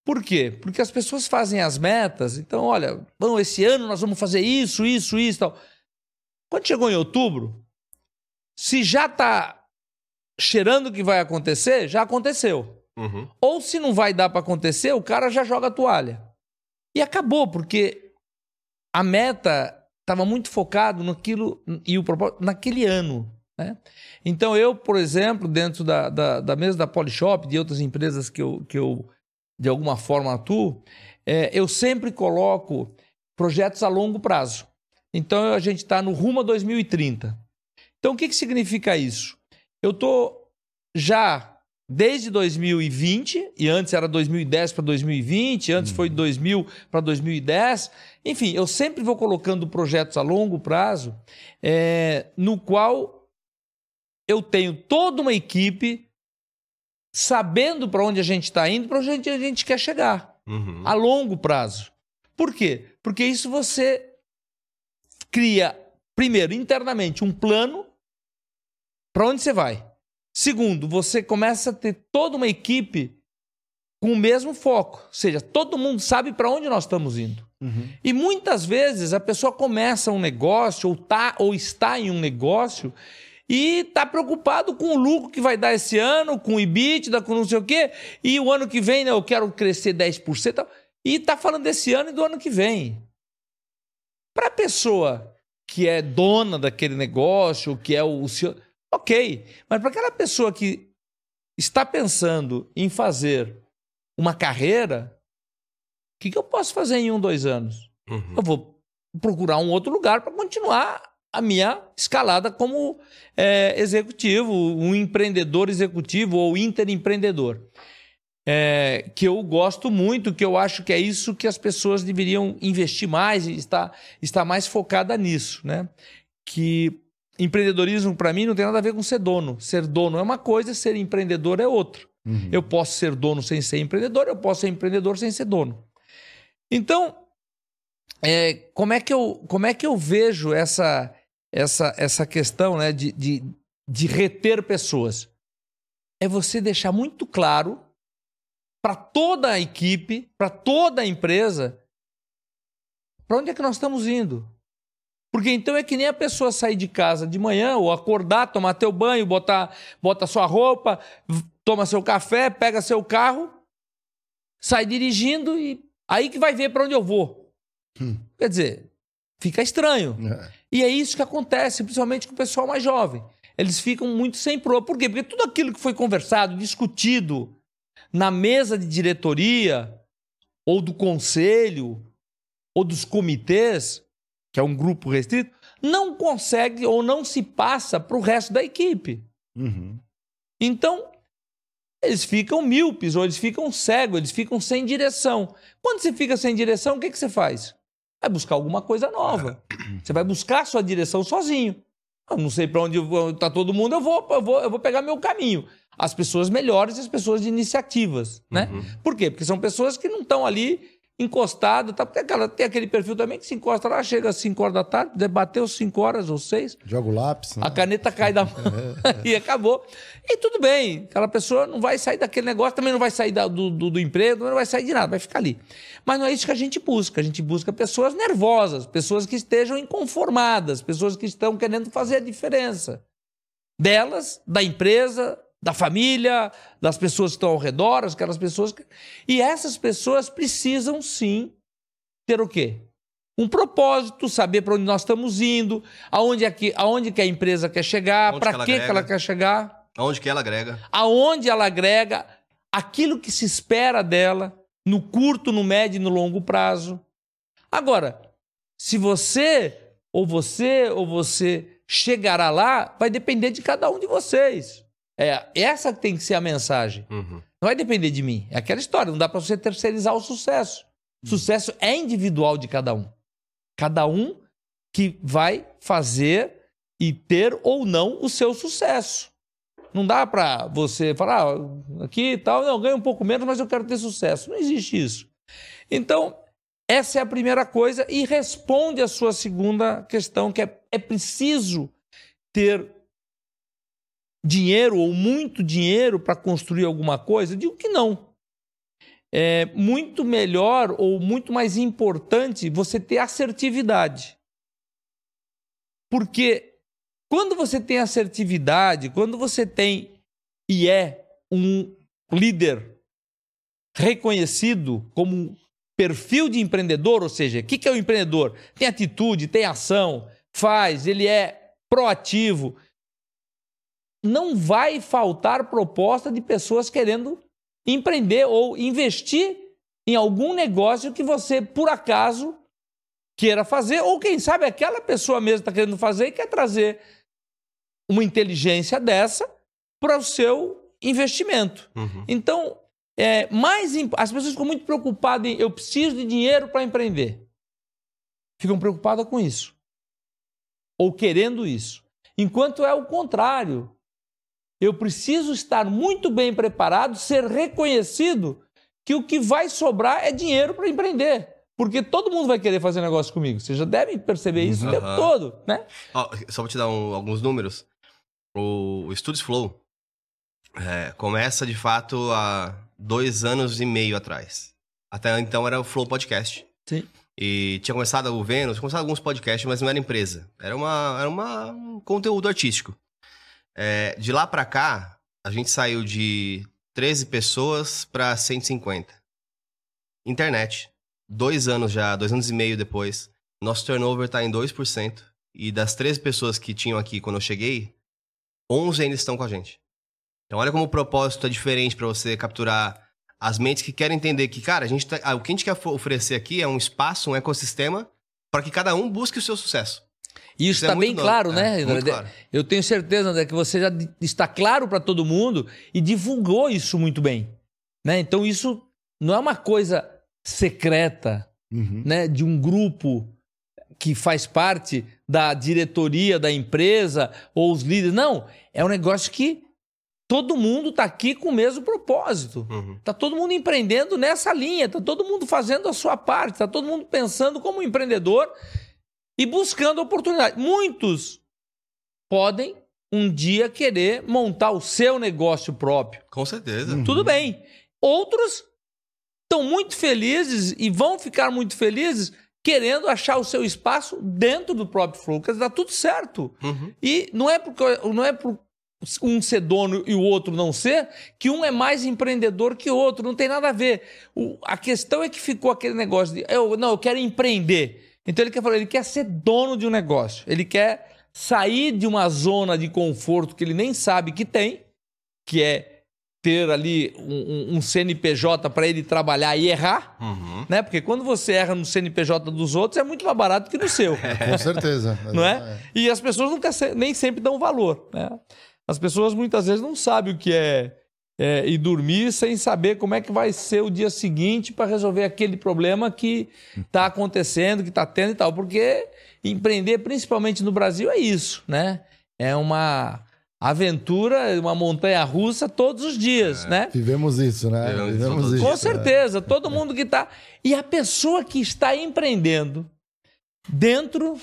Por quê? Porque as pessoas fazem as metas, então, olha, bom, esse ano nós vamos fazer isso, isso, isso tal. Quando chegou em outubro, se já está cheirando que vai acontecer, já aconteceu. Uhum. Ou se não vai dar para acontecer, o cara já joga a toalha. E acabou, porque a meta estava muito focado naquilo e o propósito naquele ano. Né? Então eu, por exemplo, dentro da, da, da mesa da Polishop, de outras empresas que eu, que eu de alguma forma atuo, é, eu sempre coloco projetos a longo prazo. Então a gente está no rumo a 2030. Então o que, que significa isso? Eu estou já desde 2020, e antes era 2010 para 2020, antes foi 2000 para 2010. Enfim, eu sempre vou colocando projetos a longo prazo, é, no qual eu tenho toda uma equipe sabendo para onde a gente está indo, para onde a gente quer chegar,
Uhum.
a longo prazo. Por quê? Porque isso você cria, primeiro, internamente, um plano para onde você vai. Segundo, você começa a ter toda uma equipe com o mesmo foco, ou seja, todo mundo sabe para onde nós estamos indo. E muitas vezes a pessoa começa um negócio ou, tá, ou está em um negócio e está preocupado com o lucro que vai dar esse ano, com o EBITDA, com não sei o quê, e o ano que vem né, eu quero crescer 10%, tal, e está falando desse ano e do ano que vem. Para a pessoa que é dona daquele negócio, que é o senhor, ok, mas para aquela pessoa que está pensando em fazer uma carreira, o que, que eu posso fazer em um, dois anos?
Uhum.
Eu vou procurar um outro lugar para continuar a minha escalada como é, executivo, um empreendedor executivo ou interempreendedor. É, que eu gosto muito, que eu acho que é isso que as pessoas deveriam investir mais e estar, estar mais focada nisso. Né? Que empreendedorismo, para mim, não tem nada a ver com ser dono. Ser dono é uma coisa, ser empreendedor é outra.
Uhum.
Eu posso ser dono sem ser empreendedor, eu posso ser empreendedor sem ser dono. Então, é, como, é que eu, como é que eu vejo essa, essa, essa questão né, de, de, de reter pessoas? É você deixar muito claro para toda a equipe, para toda a empresa, para onde é que nós estamos indo. Porque então é que nem a pessoa sair de casa de manhã ou acordar, tomar teu banho, botar, bota sua roupa, toma seu café, pega seu carro, sai dirigindo e aí que vai ver para onde eu vou.
Hum.
Quer dizer, fica estranho.
É.
E é isso que acontece, principalmente com o pessoal mais jovem. Eles ficam muito sem pro. Por quê? Porque tudo aquilo que foi conversado, discutido na mesa de diretoria, ou do conselho, ou dos comitês, que é um grupo restrito, não consegue ou não se passa para o resto da equipe.
Uhum.
Então, eles ficam míopes, ou eles ficam cegos, eles ficam sem direção. Quando você fica sem direção, o que, que você faz? Vai buscar alguma coisa nova. Você vai buscar a sua direção sozinho. Eu não sei para onde está todo mundo, eu vou, eu, vou, eu vou pegar meu caminho. As pessoas melhores e as pessoas de iniciativas, né?
Uhum.
Por quê? Porque são pessoas que não estão ali encostadas, tá? porque aquela, tem aquele perfil também que se encosta lá, chega às 5 horas da tarde, debateu 5 horas ou 6,
Joga o lápis. Né?
a caneta cai da mão e acabou. E tudo bem, aquela pessoa não vai sair daquele negócio, também não vai sair da- do, do, do emprego, não vai sair de nada, vai ficar ali. Mas não é isso que a gente busca. A gente busca pessoas nervosas, pessoas que estejam inconformadas, pessoas que estão querendo fazer a diferença. Delas, da empresa, da família, das pessoas que estão ao redor, aquelas pessoas. Que... E essas pessoas precisam sim ter o quê? Um propósito, saber para onde nós estamos indo, aonde, é que, aonde que a empresa quer chegar, para
que
que, que ela quer chegar,
Aonde que ela agrega?
aonde ela agrega, aquilo que se espera dela, no curto, no médio e no longo prazo. Agora, se você, ou você, ou você chegará lá, vai depender de cada um de vocês. É, essa tem que ser a mensagem.
Uhum.
Não vai depender de mim. É aquela história, não dá para você terceirizar o sucesso. O sucesso é individual de cada um. Cada um que vai fazer e ter ou não o seu sucesso. Não dá para você falar, ah, aqui e tal, não, eu ganho um pouco menos, mas eu quero ter sucesso. Não existe isso. Então, essa é a primeira coisa e responde a sua segunda questão, que é, é preciso ter dinheiro ou muito dinheiro para construir alguma coisa? Eu digo que não. É muito melhor ou muito mais importante você ter assertividade. Porque quando você tem assertividade, quando você tem e é um líder reconhecido como perfil de empreendedor, ou seja, o que que é o empreendedor? Tem atitude, tem ação, faz, ele é proativo. Não vai faltar proposta de pessoas querendo empreender ou investir em algum negócio que você, por acaso, queira fazer, ou quem sabe aquela pessoa mesmo está querendo fazer e quer trazer uma inteligência dessa para o seu investimento.
Uhum.
Então, é, mais as pessoas ficam muito preocupadas em eu preciso de dinheiro para empreender. Ficam preocupadas com isso. Ou querendo isso. Enquanto é o contrário. Eu preciso estar muito bem preparado, ser reconhecido que o que vai sobrar é dinheiro para empreender. Porque todo mundo vai querer fazer negócio comigo. Vocês já devem perceber isso o tempo todo, né?
Ó, só vou te dar um- alguns números. O, o Studios Flow é, começa de fato há dois anos e meio atrás. Até então era o Flow Podcast.
Sim.
E tinha começado o Vênus, tinha começado alguns podcasts, mas não era empresa. Era, uma, era uma, um conteúdo artístico. É, de lá pra cá, a gente saiu de 13 pessoas pra 150. Internet. Dois anos já, dois anos e meio depois. Nosso turnover tá em 2%. E das 13 pessoas que tinham aqui quando eu cheguei, 11 ainda estão com a gente. Então olha como o propósito é diferente pra você capturar as mentes que querem entender que, cara, a gente tá- ah, o que a gente quer oferecer aqui é um espaço, um ecossistema, para que cada um busque o seu sucesso.
E isso
é
está
muito
bem
novo.
claro,
É,
né?
muito claro.
Eu tenho certeza, André, que você já está claro para todo mundo e divulgou isso muito bem. Né? Então, isso não é uma coisa secreta
Uhum.
né, de um grupo que faz parte da diretoria da empresa ou os líderes. Não, é um negócio que todo mundo está aqui com o mesmo propósito.
Uhum.
Tá todo mundo empreendendo nessa linha, tá todo mundo fazendo a sua parte, tá todo mundo pensando como empreendedor e buscando oportunidade. Muitos podem um dia querer montar o seu negócio próprio.
Com certeza.
Uhum.
Tudo bem. Outros estão muito felizes e vão ficar muito felizes querendo achar o seu espaço dentro do próprio Flow. Quer dizer, dá tudo certo.
Uhum.
E não é porque não é por um ser dono e o outro não ser que um é mais empreendedor que o outro. Não tem nada a ver. O- a questão é que ficou aquele negócio de eu, não, eu quero empreender. Então ele quer falar, ele quer ser dono de um negócio. Ele quer sair de uma zona de conforto que ele nem sabe que tem, que é ter ali um, um- um CNPJ para ele trabalhar e errar,
Uhum.
né? Porque quando você erra no CNPJ dos outros é muito mais barato que no seu.
Com certeza.
não é? E as pessoas nunca nem sempre dão valor, né? As pessoas muitas vezes não sabem o que é, é ir dormir sem saber como é que vai ser o dia seguinte para resolver aquele problema que está acontecendo, que está tendo e tal. Porque empreender, principalmente no Brasil, é isso, né? É uma aventura, uma montanha russa todos os dias, né?
Vivemos isso, né?
Vivemos isso
Vivemos isso.
Com
é.
certeza, todo mundo que está. E a pessoa que está empreendendo dentro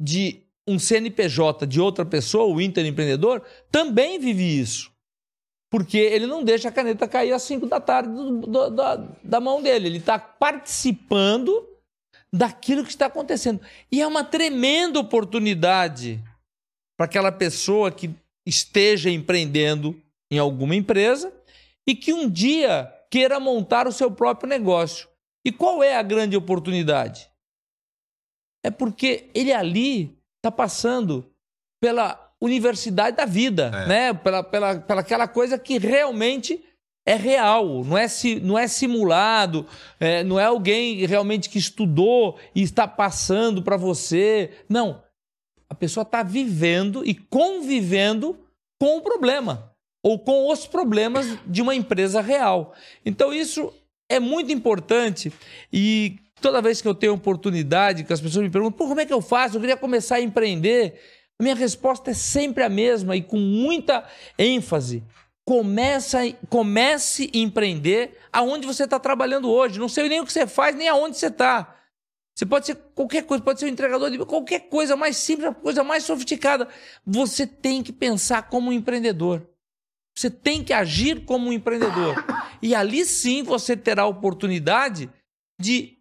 de um CNPJ de outra pessoa, o interempreendedor, também vive isso. Porque ele não deixa a caneta cair às 5 da tarde do- do- da, da mão dele. Ele está participando daquilo que está acontecendo. E é uma tremenda oportunidade para aquela pessoa que esteja empreendendo em alguma empresa e que um dia queira montar o seu próprio negócio. E qual é a grande oportunidade? É porque ele ali está passando pela universidade da vida,
É.
né? Pela, pela, pela aquela coisa que realmente é real, não é, não é simulado, é, não é alguém realmente que estudou e está passando para você. Não. A pessoa está vivendo e convivendo com o problema ou com os problemas de uma empresa real. Então, isso é muito importante e toda vez que eu tenho oportunidade, que as pessoas me perguntam, como é que eu faço? Eu queria começar a empreender. A minha resposta é sempre a mesma e com muita ênfase. Começa, comece a empreender aonde você está trabalhando hoje. Não sei nem o que você faz, nem aonde você está. Você pode ser qualquer coisa, pode ser um entregador de qualquer coisa mais simples, coisa mais sofisticada. Você tem que pensar como um empreendedor. Você tem que agir como um empreendedor. E ali sim você terá a oportunidade de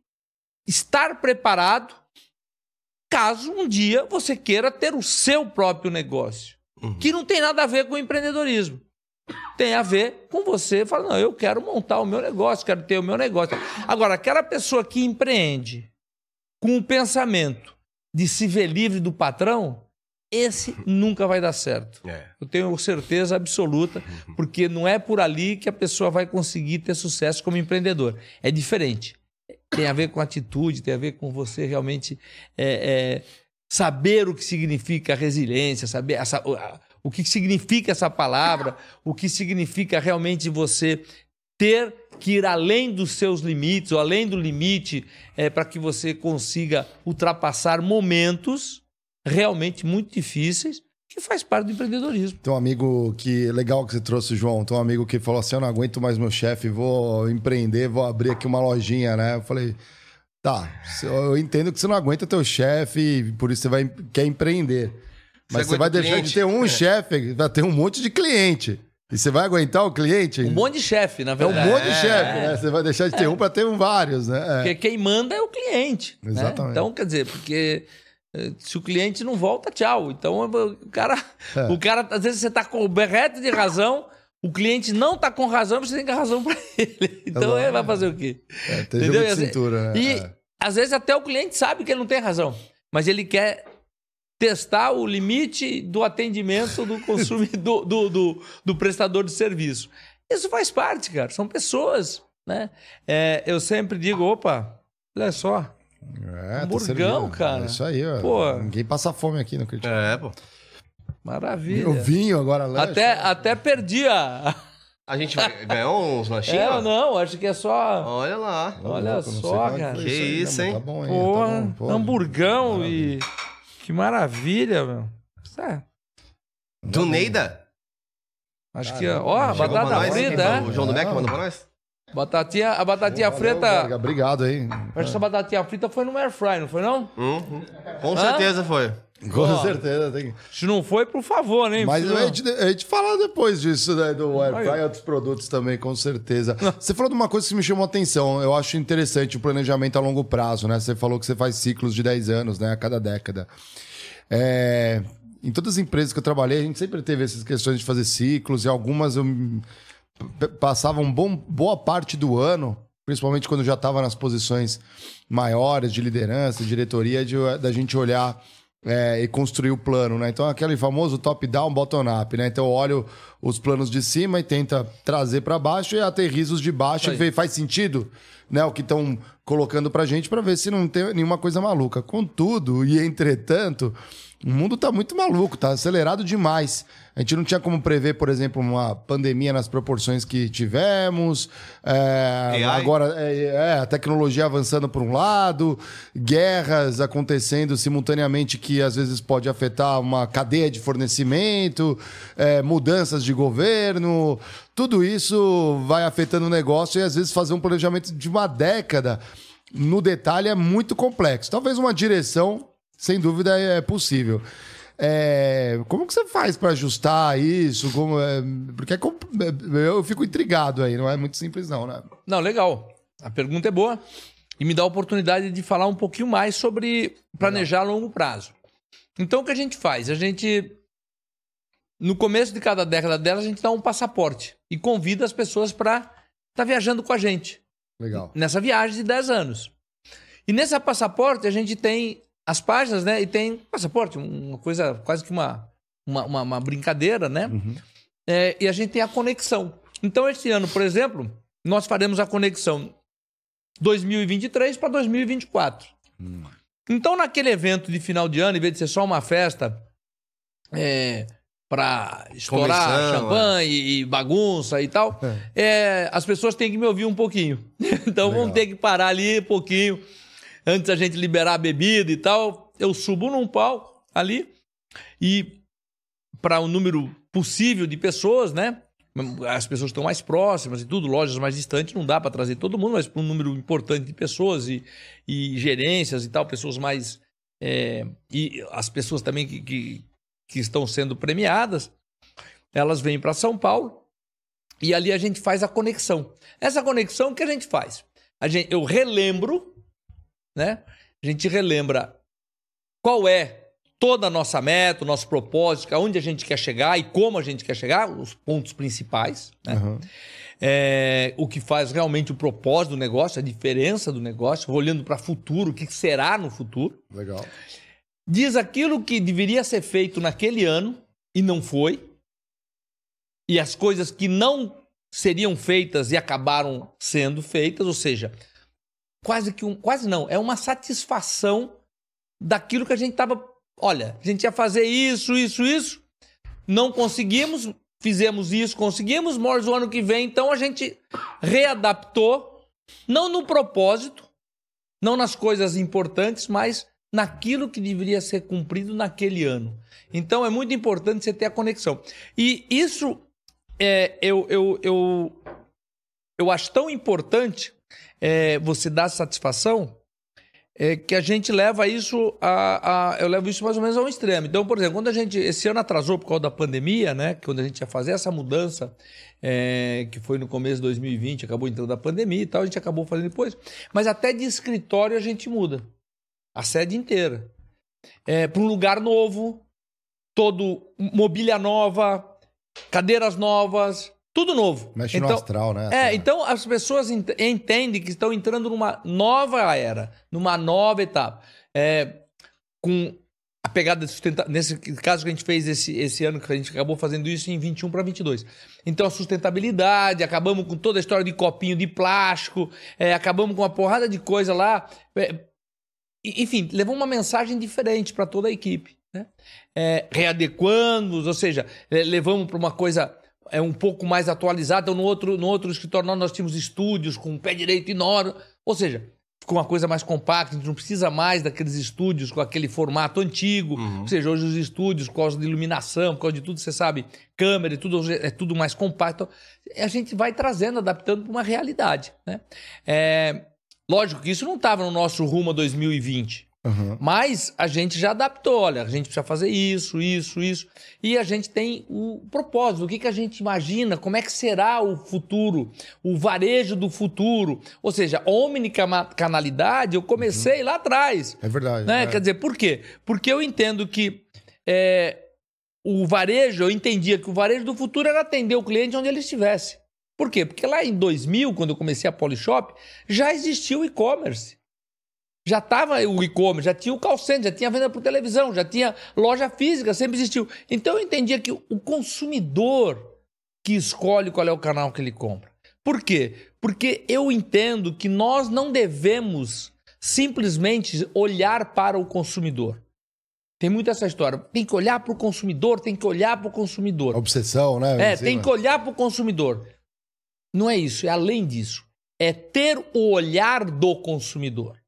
estar preparado caso um dia você queira ter o seu próprio negócio.
Uhum.
Que não tem nada a ver com o empreendedorismo. Tem a ver com você falar, não, eu quero montar o meu negócio, quero ter o meu negócio. Agora, aquela pessoa que empreende com o pensamento de se ver livre do patrão, esse nunca vai dar certo.
É.
Eu tenho certeza absoluta, porque não é por ali que a pessoa vai conseguir ter sucesso como empreendedor. É diferente. Tem a ver com atitude, tem a ver com você realmente é, é, saber o que significa resiliência, saber essa- o que significa essa palavra, o que significa realmente você ter que ir além dos seus limites, ou além do limite, é, para que você consiga ultrapassar momentos realmente muito difíceis, que faz parte do empreendedorismo.
Tem um amigo que. Legal que você trouxe, João. Tem um amigo que falou assim: Eu não aguento mais meu chefe, vou empreender, vou abrir aqui uma lojinha, né? Eu falei. Tá, eu entendo que você não aguenta teu chefe, por isso você vai, quer empreender. Mas você, você vai deixar cliente. de ter um é. chefe, vai ter um monte de cliente. E você vai aguentar o cliente?
Um monte de chefe, na verdade.
É um monte de chefe, né? Você vai deixar de ter é. um para ter um vários, né?
É. Porque quem manda é o cliente.
Né? Exatamente.
Né? Então, quer dizer, porque se o cliente não volta, tchau. Então, o cara, é. o cara às vezes você está com o berrete de razão, o cliente não está com razão, você tem que dar razão para ele. Então, ele vai fazer o quê?
É, tem Entendeu? de cintura, né?
E é. às vezes até o cliente sabe que ele não tem razão, mas ele quer testar o limite do atendimento do consumidor, do, do, do, prestador de serviço. Isso faz parte, cara. São pessoas, né? É, eu sempre digo, opa, olha só. É, hamburgão, tá cara. É
isso aí, ó. Pô. Ninguém passa fome aqui no Criticando.
É, pô.
Maravilha.
O vinho agora
lá. Até, até perdi a...
A gente ganhou uns lanchinhos? É,
não, acho que é só.
Olha lá.
Olha louco, só, cara.
Que isso, hein?
Tá bom,
hein? Pô, tá bom, pô. hamburgão e. Que maravilha, meu. É.
Do Neida?
Acho que, ó, batata frita, é?
O João do Beck mandou pra nós?
Batatinha, a batatinha Valeu, frita.
Obrigado aí.
Acho que essa batatinha frita foi no air fry, não foi não?
Uhum. Com certeza foi.
Com Ó, certeza. Tem...
Se não foi, por favor, né?
Mas a gente, a gente fala depois disso, né? Do air fry e outros produtos também, com certeza. Você falou de uma coisa que me chamou a atenção. Eu acho interessante o planejamento a longo prazo, né? Você falou que você faz ciclos de 10 anos, né? A cada década. É, em todas as empresas que eu trabalhei, a gente sempre teve essas questões de fazer ciclos, e algumas eu passava um bom, boa parte do ano, principalmente quando já estava nas posições maiores de liderança, de diretoria, de, da gente olhar é, e construir o plano, né? Então, aquele famoso top-down, bottom-up, né? Então, eu olho os planos de cima e tenta trazer para baixo e aterrizo os de baixo e faz sentido, né? O que estão colocando pra gente para ver se não tem nenhuma coisa maluca. Contudo, e entretanto, o mundo está muito maluco, está acelerado demais. A gente não tinha como prever, por exemplo, uma pandemia nas proporções que tivemos. É, agora, é, é, a tecnologia avançando por um lado, guerras acontecendo simultaneamente que às vezes pode afetar uma cadeia de fornecimento, é, mudanças de governo. Tudo isso vai afetando o negócio e às vezes fazer um planejamento de uma década no detalhe é muito complexo. Talvez uma direção sem dúvida é possível. É, como que você faz para ajustar isso? Como, é, porque é, eu fico intrigado aí, não é muito simples não, né?
Não, legal. A pergunta é boa e me dá a oportunidade de falar um pouquinho mais sobre planejar a longo prazo. Então, o que a gente faz? A gente, no começo de cada década dela, a gente dá um passaporte e convida as pessoas para estar tá viajando com a gente.
Legal.
Nessa viagem de 10 anos. E nesse passaporte a gente tem as páginas, né? E tem passaporte, uma coisa quase que uma, uma, uma, uma brincadeira, né? Uhum. É, e a gente tem a conexão. Então, este ano, por exemplo, nós faremos a conexão 2023 para 2024. Hum. Então, naquele evento de final de ano, em vez de ser só uma festa é, para estourar Comissão, champanhe é. e bagunça e tal, é. é. as pessoas têm que me ouvir um pouquinho. então, Legal. vão ter que parar ali um pouquinho antes a gente liberar a bebida e tal, eu subo num palco ali e para um número possível de pessoas, né? As pessoas estão mais próximas e tudo, lojas mais distantes, não dá para trazer todo mundo, mas para um número importante de pessoas e, e gerências e tal, pessoas mais. É, e as pessoas também que, que, que estão sendo premiadas, elas vêm para São Paulo e ali a gente faz a conexão. Essa conexão que a gente faz? A gente, eu relembro né? A gente relembra qual é toda a nossa meta, o nosso propósito, aonde a gente quer chegar e como a gente quer chegar, os pontos principais, né? Uhum. É, o que faz realmente o propósito do negócio, a diferença do negócio, olhando para o futuro, o que será no futuro.
Legal.
Diz aquilo que deveria ser feito naquele ano e não foi, e as coisas que não seriam feitas e acabaram sendo feitas, ou seja, quase que um. Quase não, é uma satisfação daquilo que a gente estava. Olha, a gente ia fazer isso, isso, isso. Não conseguimos, fizemos isso, conseguimos, Morris o ano que vem, então a gente readaptou, não no propósito, não nas coisas importantes, mas naquilo que deveria ser cumprido naquele ano. Então é muito importante você ter a conexão. E isso é, eu, eu, eu, eu acho tão importante é, você dar satisfação é, que a gente leva isso a, a, Eu levo isso mais ou menos ao extremo. Então, por exemplo, quando a gente. Esse ano atrasou por causa da pandemia, né? Quando a gente ia fazer essa mudança, é, que foi no começo de 2020, acabou entrando a pandemia e tal, a gente acabou fazendo depois. Mas até de escritório a gente muda. A sede inteira. É, para um lugar novo, todo mobília nova, cadeiras novas, tudo novo.
Mexe
então,
no astral, né?
É, então as pessoas ent entendem que estão entrando numa nova era, numa nova etapa. É, com a pegada sustentabilidade. Nesse caso que a gente fez esse, esse ano, que a gente acabou fazendo isso em 21 para 22. Então a sustentabilidade, acabamos com toda a história de copinho de plástico, é, acabamos com uma porrada de coisa lá. É, enfim, levou uma mensagem diferente para toda a equipe. Né? É, readequando, ou seja, levamos para uma coisa é um pouco mais atualizada. Então, no outro, no outro escritório nós tínhamos estúdios com pé direito enorme. Ou seja, ficou uma coisa mais compacta, a gente não precisa mais daqueles estúdios com aquele formato antigo. Uhum. Ou seja, hoje os estúdios, por causa de iluminação, por causa de tudo, você sabe, câmera e tudo, é tudo mais compacto. Então, a gente vai trazendo, adaptando para uma realidade. Né? É, lógico que isso não estava no nosso rumo a 2020. Uhum. Mas a gente já adaptou, olha, a gente precisa fazer isso, isso, isso. E a gente tem o propósito, o que, que a gente imagina, como é que será o futuro, o varejo do futuro. Ou seja, omnicanalidade eu comecei uhum. lá atrás.
É verdade.
Né?
É.
Quer dizer, por quê? Porque eu entendo que é, o varejo, eu entendia que o varejo do futuro era atender o cliente onde ele estivesse. Por quê? Porque lá em 2000, quando eu comecei a Polishop, já existia o e-commerce já estava o e-commerce, já tinha o call center, já tinha venda por televisão, já tinha loja física, sempre existiu. Então eu entendia que o consumidor que escolhe qual é o canal que ele compra. Por quê? Porque eu entendo que nós não devemos simplesmente olhar para o consumidor. Tem muito essa história. Tem que olhar para o consumidor, tem que olhar para o consumidor.
Obsessão, né?
É, tem que olhar para o consumidor. Não é isso, é além disso. É ter o olhar do consumidor.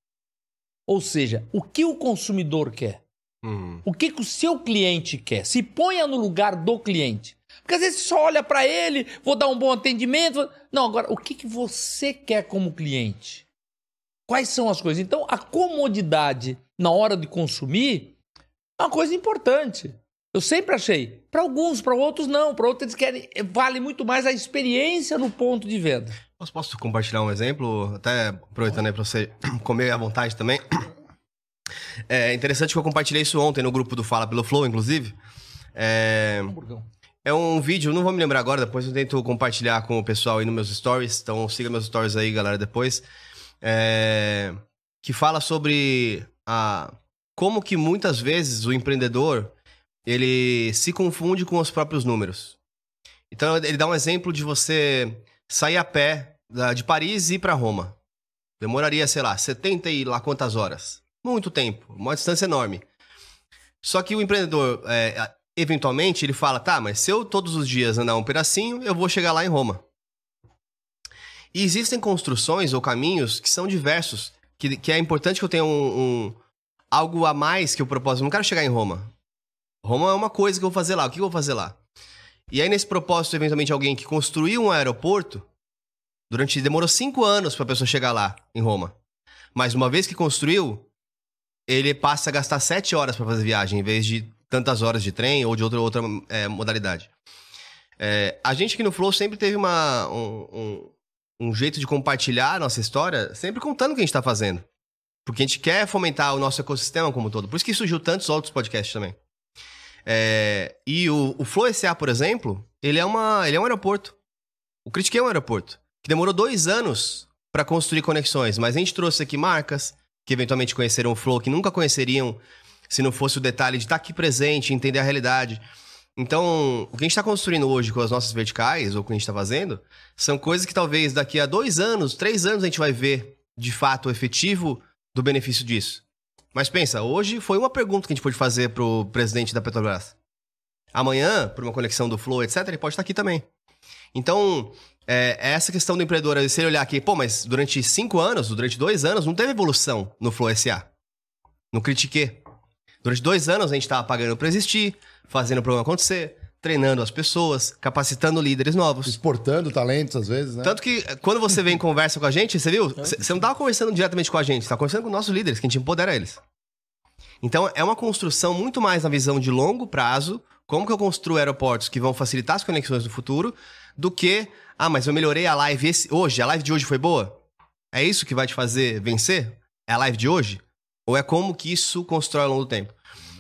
Ou seja, o que o consumidor quer? Uhum. O que, que o seu cliente quer? Se ponha no lugar do cliente. Porque às vezes só olha para ele, vou dar um bom atendimento. Não, agora, o que, que você quer como cliente? Quais são as coisas? Então, a comodidade na hora de consumir é uma coisa importante. Eu sempre achei. Para alguns, para outros não. Para outros eles querem. Vale muito mais a experiência no ponto de venda.
Posso, posso compartilhar um exemplo? Até aproveitando aí para você comer à vontade também. É interessante que eu compartilhei isso ontem no grupo do Fala pelo Flow, inclusive. É, é um vídeo, não vou me lembrar agora, depois eu tento compartilhar com o pessoal aí nos meus stories. Então siga meus stories aí, galera, depois. É, que fala sobre a, como que muitas vezes o empreendedor ele se confunde com os próprios números. Então ele dá um exemplo de você sair a pé de Paris e ir para Roma. Demoraria, sei lá, 70 e lá quantas horas. Muito tempo, uma distância enorme. Só que o empreendedor, é, eventualmente, ele fala: tá, mas se eu todos os dias andar um pedacinho, eu vou chegar lá em Roma. E existem construções ou caminhos que são diversos, que, que é importante que eu tenha um, um algo a mais que o propósito. Eu não quero chegar em Roma. Roma é uma coisa que eu vou fazer lá. O que eu vou fazer lá? E aí, nesse propósito, eventualmente, alguém que construiu um aeroporto, durante demorou cinco anos para a pessoa chegar lá, em Roma. Mas uma vez que construiu, ele passa a gastar sete horas para fazer viagem, em vez de tantas horas de trem ou de outra, outra é, modalidade. É, a gente aqui no Flow sempre teve uma, um, um, um, jeito de compartilhar a nossa história, sempre contando o que a gente está fazendo. Porque a gente quer fomentar o nosso ecossistema como um todo. Por isso que surgiu tantos outros podcasts também. É, e o, o Flow SA, por exemplo, ele é, uma, ele é um aeroporto. O Critique é um aeroporto. Que demorou dois anos para construir conexões. Mas a gente trouxe aqui marcas que eventualmente conheceram o Flow, que nunca conheceriam se não fosse o detalhe de estar tá aqui presente, entender a realidade. Então, o que a gente está construindo hoje com as nossas verticais, ou o que a gente está fazendo, são coisas que talvez daqui a dois anos, três anos, a gente vai ver de fato o efetivo do benefício disso. Mas pensa, hoje foi uma pergunta que a gente pôde fazer pro presidente da Petrobras. Amanhã, por uma conexão do Flow, etc., ele pode estar aqui também. Então, é, é essa questão do empreendedor, se ele olhar aqui, pô, mas durante cinco anos, durante dois anos, não teve evolução no Flow SA. Não critiquei. Durante dois anos a gente estava pagando para existir, fazendo o programa acontecer, treinando as pessoas, capacitando líderes novos.
Exportando talentos, às vezes, né?
Tanto que eh, quando você vem e conversa com a gente, você viu? Você não estava conversando diretamente com a gente, você tá conversando com nossos líderes, que a gente empodera eles. Então é uma construção muito mais na visão de longo prazo, como que eu construo aeroportos que vão facilitar as conexões no futuro, do que, ah, mas eu melhorei a live esse, hoje, a live de hoje foi boa? É isso que vai te fazer vencer? É a live de hoje? Ou é como que isso constrói ao longo do tempo?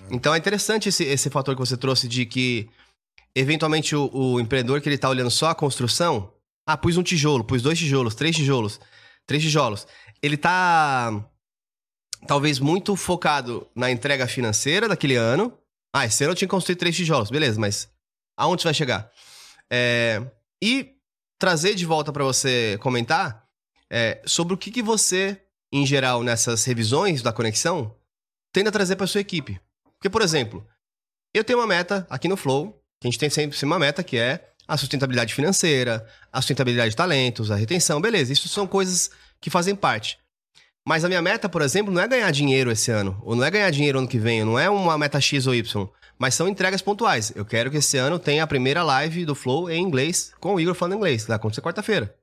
Então é interessante esse, esse fator que você trouxe de que, eventualmente, o, o empreendedor que ele está olhando só a construção, ah, pus um tijolo, pus dois tijolos, três tijolos, três tijolos. Ele está talvez muito focado na entrega financeira daquele ano. Ah, esse ano eu tinha que construir três tijolos, beleza, mas aonde você vai chegar? É, e trazer de volta para você comentar é, sobre o que, que você, em geral, nessas revisões da conexão, tende a trazer para sua equipe. Porque, por exemplo, eu tenho uma meta aqui no Flow, a gente tem sempre uma meta que é a sustentabilidade financeira, a sustentabilidade de talentos, a retenção, beleza, isso são coisas que fazem parte. Mas a minha meta, por exemplo, não é ganhar dinheiro esse ano, ou não é ganhar dinheiro ano que vem, não é uma meta X ou Y, mas são entregas pontuais. Eu quero que esse ano tenha a primeira live do Flow em inglês, com o Igor falando inglês, vai acontecer quarta-feira.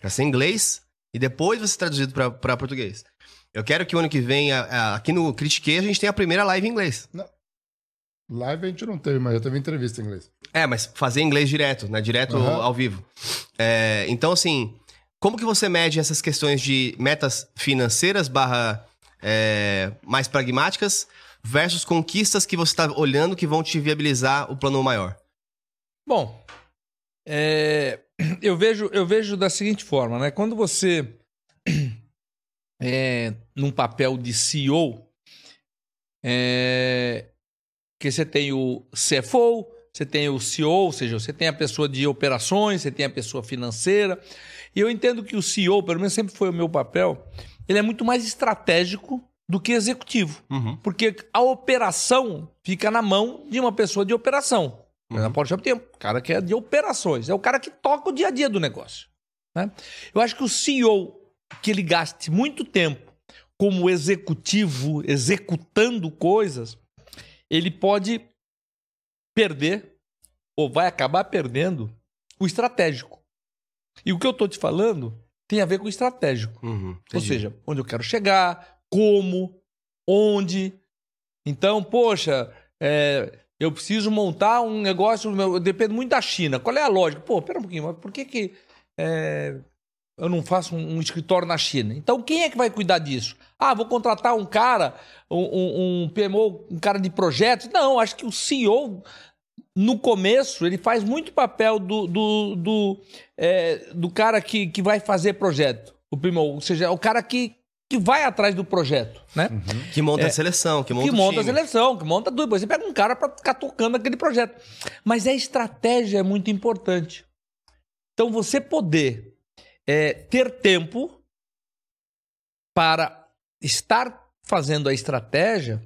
Vai ser em inglês e depois vai ser traduzido para português. Eu quero que o ano que vem, aqui no Critiquei, a gente tenha a primeira live em inglês.
Não. Live a gente não teve, mas já teve entrevista em inglês.
É, mas fazer inglês direto, né? Direto uhum. ao vivo. É, então, assim, como que você mede essas questões de metas financeiras barra é, mais pragmáticas versus conquistas que você está olhando que vão te viabilizar o plano maior?
Bom, é, eu, vejo, eu vejo da seguinte forma, né? Quando você é num papel de CEO, é, que você tem o CFO, você tem o CEO, ou seja, você tem a pessoa de operações, você tem a pessoa financeira, e eu entendo que o CEO, pelo menos sempre foi o meu papel, ele é muito mais estratégico do que executivo. Uhum. Porque a operação fica na mão de uma pessoa de operação. Uhum. Na Porsche tem um cara que é de operações, é o cara que toca o dia a dia do negócio. Né? Eu acho que o CEO que ele gaste muito tempo como executivo, executando coisas, ele pode perder ou vai acabar perdendo o estratégico. E o que eu estou te falando tem a ver com o estratégico. Uhum, Ou seja, onde eu quero chegar, como, onde. Então, poxa, é, eu preciso montar um negócio, eu dependo muito da China. Qual é a lógica? Pô, pera um pouquinho, mas por que, que é, eu não faço um, um, escritório na China? Então, quem é que vai cuidar disso? Ah, vou contratar um cara, um, um, um PMO, um cara de projetos? Não, acho que o CEO no começo, ele faz muito papel do, do, do, é, do cara que, que vai fazer projeto. O primo, ou seja, é o cara que, que vai atrás do projeto, né?
Uhum. Que monta é, a seleção, que monta
Que monta a seleção, que monta tudo. Depois você pega um cara para ficar tocando aquele projeto. Mas a estratégia é muito importante. Então, você poder é, ter tempo para estar fazendo a estratégia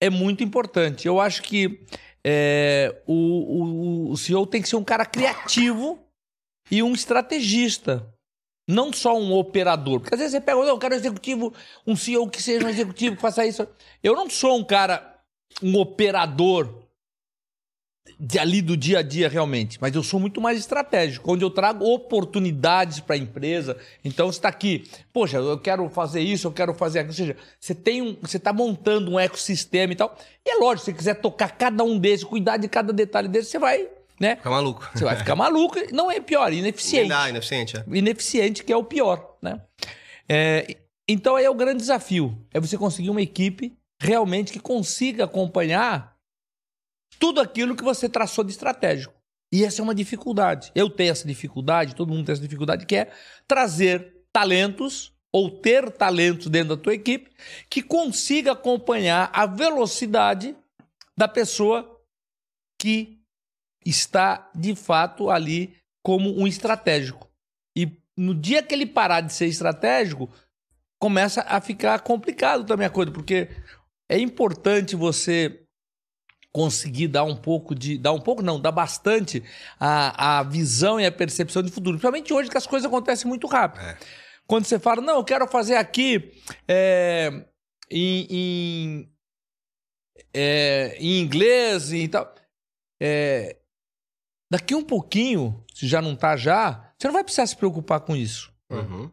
é muito importante. Eu acho que é, o, o, o CEO tem que ser um cara criativo e um estrategista. Não só um operador. Porque às vezes você pega, eu quero um executivo, um CEO que seja um executivo que faça isso. Eu não sou um cara, um operador de ali do dia a dia realmente, mas eu sou muito mais estratégico, onde eu trago oportunidades para a empresa. Então está aqui, poxa, eu quero fazer isso, eu quero fazer aquilo. Ou seja, você tem um, você está montando um ecossistema e tal. E é lógico, se você quiser tocar cada um desses, cuidar de cada detalhe desse, você vai, né?
Ficar maluco.
Você vai ficar maluco. Não é pior, ineficiente.
Dá, ineficiente, é.
Ineficiente que é o pior, né? É, então aí é o grande desafio, é você conseguir uma equipe realmente que consiga acompanhar tudo aquilo que você traçou de estratégico. E essa é uma dificuldade. Eu tenho essa dificuldade, todo mundo tem essa dificuldade, que é trazer talentos ou ter talentos dentro da tua equipe que consiga acompanhar a velocidade da pessoa que está de fato ali como um estratégico. E no dia que ele parar de ser estratégico, começa a ficar complicado também a coisa, porque é importante você conseguir dar um pouco de. Dar um pouco, não, dar bastante a, a visão e a percepção de futuro. Principalmente hoje que as coisas acontecem muito rápido. É. Quando você fala, não, eu quero fazer aqui é, em, em, é, em, inglês e tal. É, daqui um pouquinho, se já não está já, você não vai precisar se preocupar com isso. Uhum.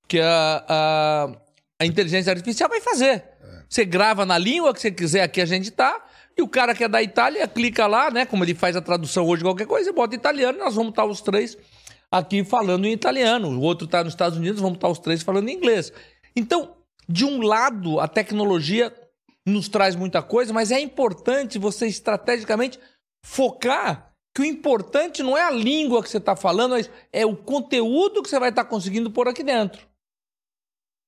Porque a, a, a inteligência artificial vai fazer. É. Você grava na língua que você quiser, aqui a gente tá. E o cara que é da Itália clica lá, né? Como ele faz a tradução hoje, qualquer coisa, bota italiano nós vamos estar os três aqui falando em italiano. O outro está nos Estados Unidos, vamos estar os três falando em inglês. Então, de um lado, a tecnologia nos traz muita coisa, mas é importante você estrategicamente focar que o importante não é a língua que você está falando, mas é o conteúdo que você vai estar conseguindo pôr aqui dentro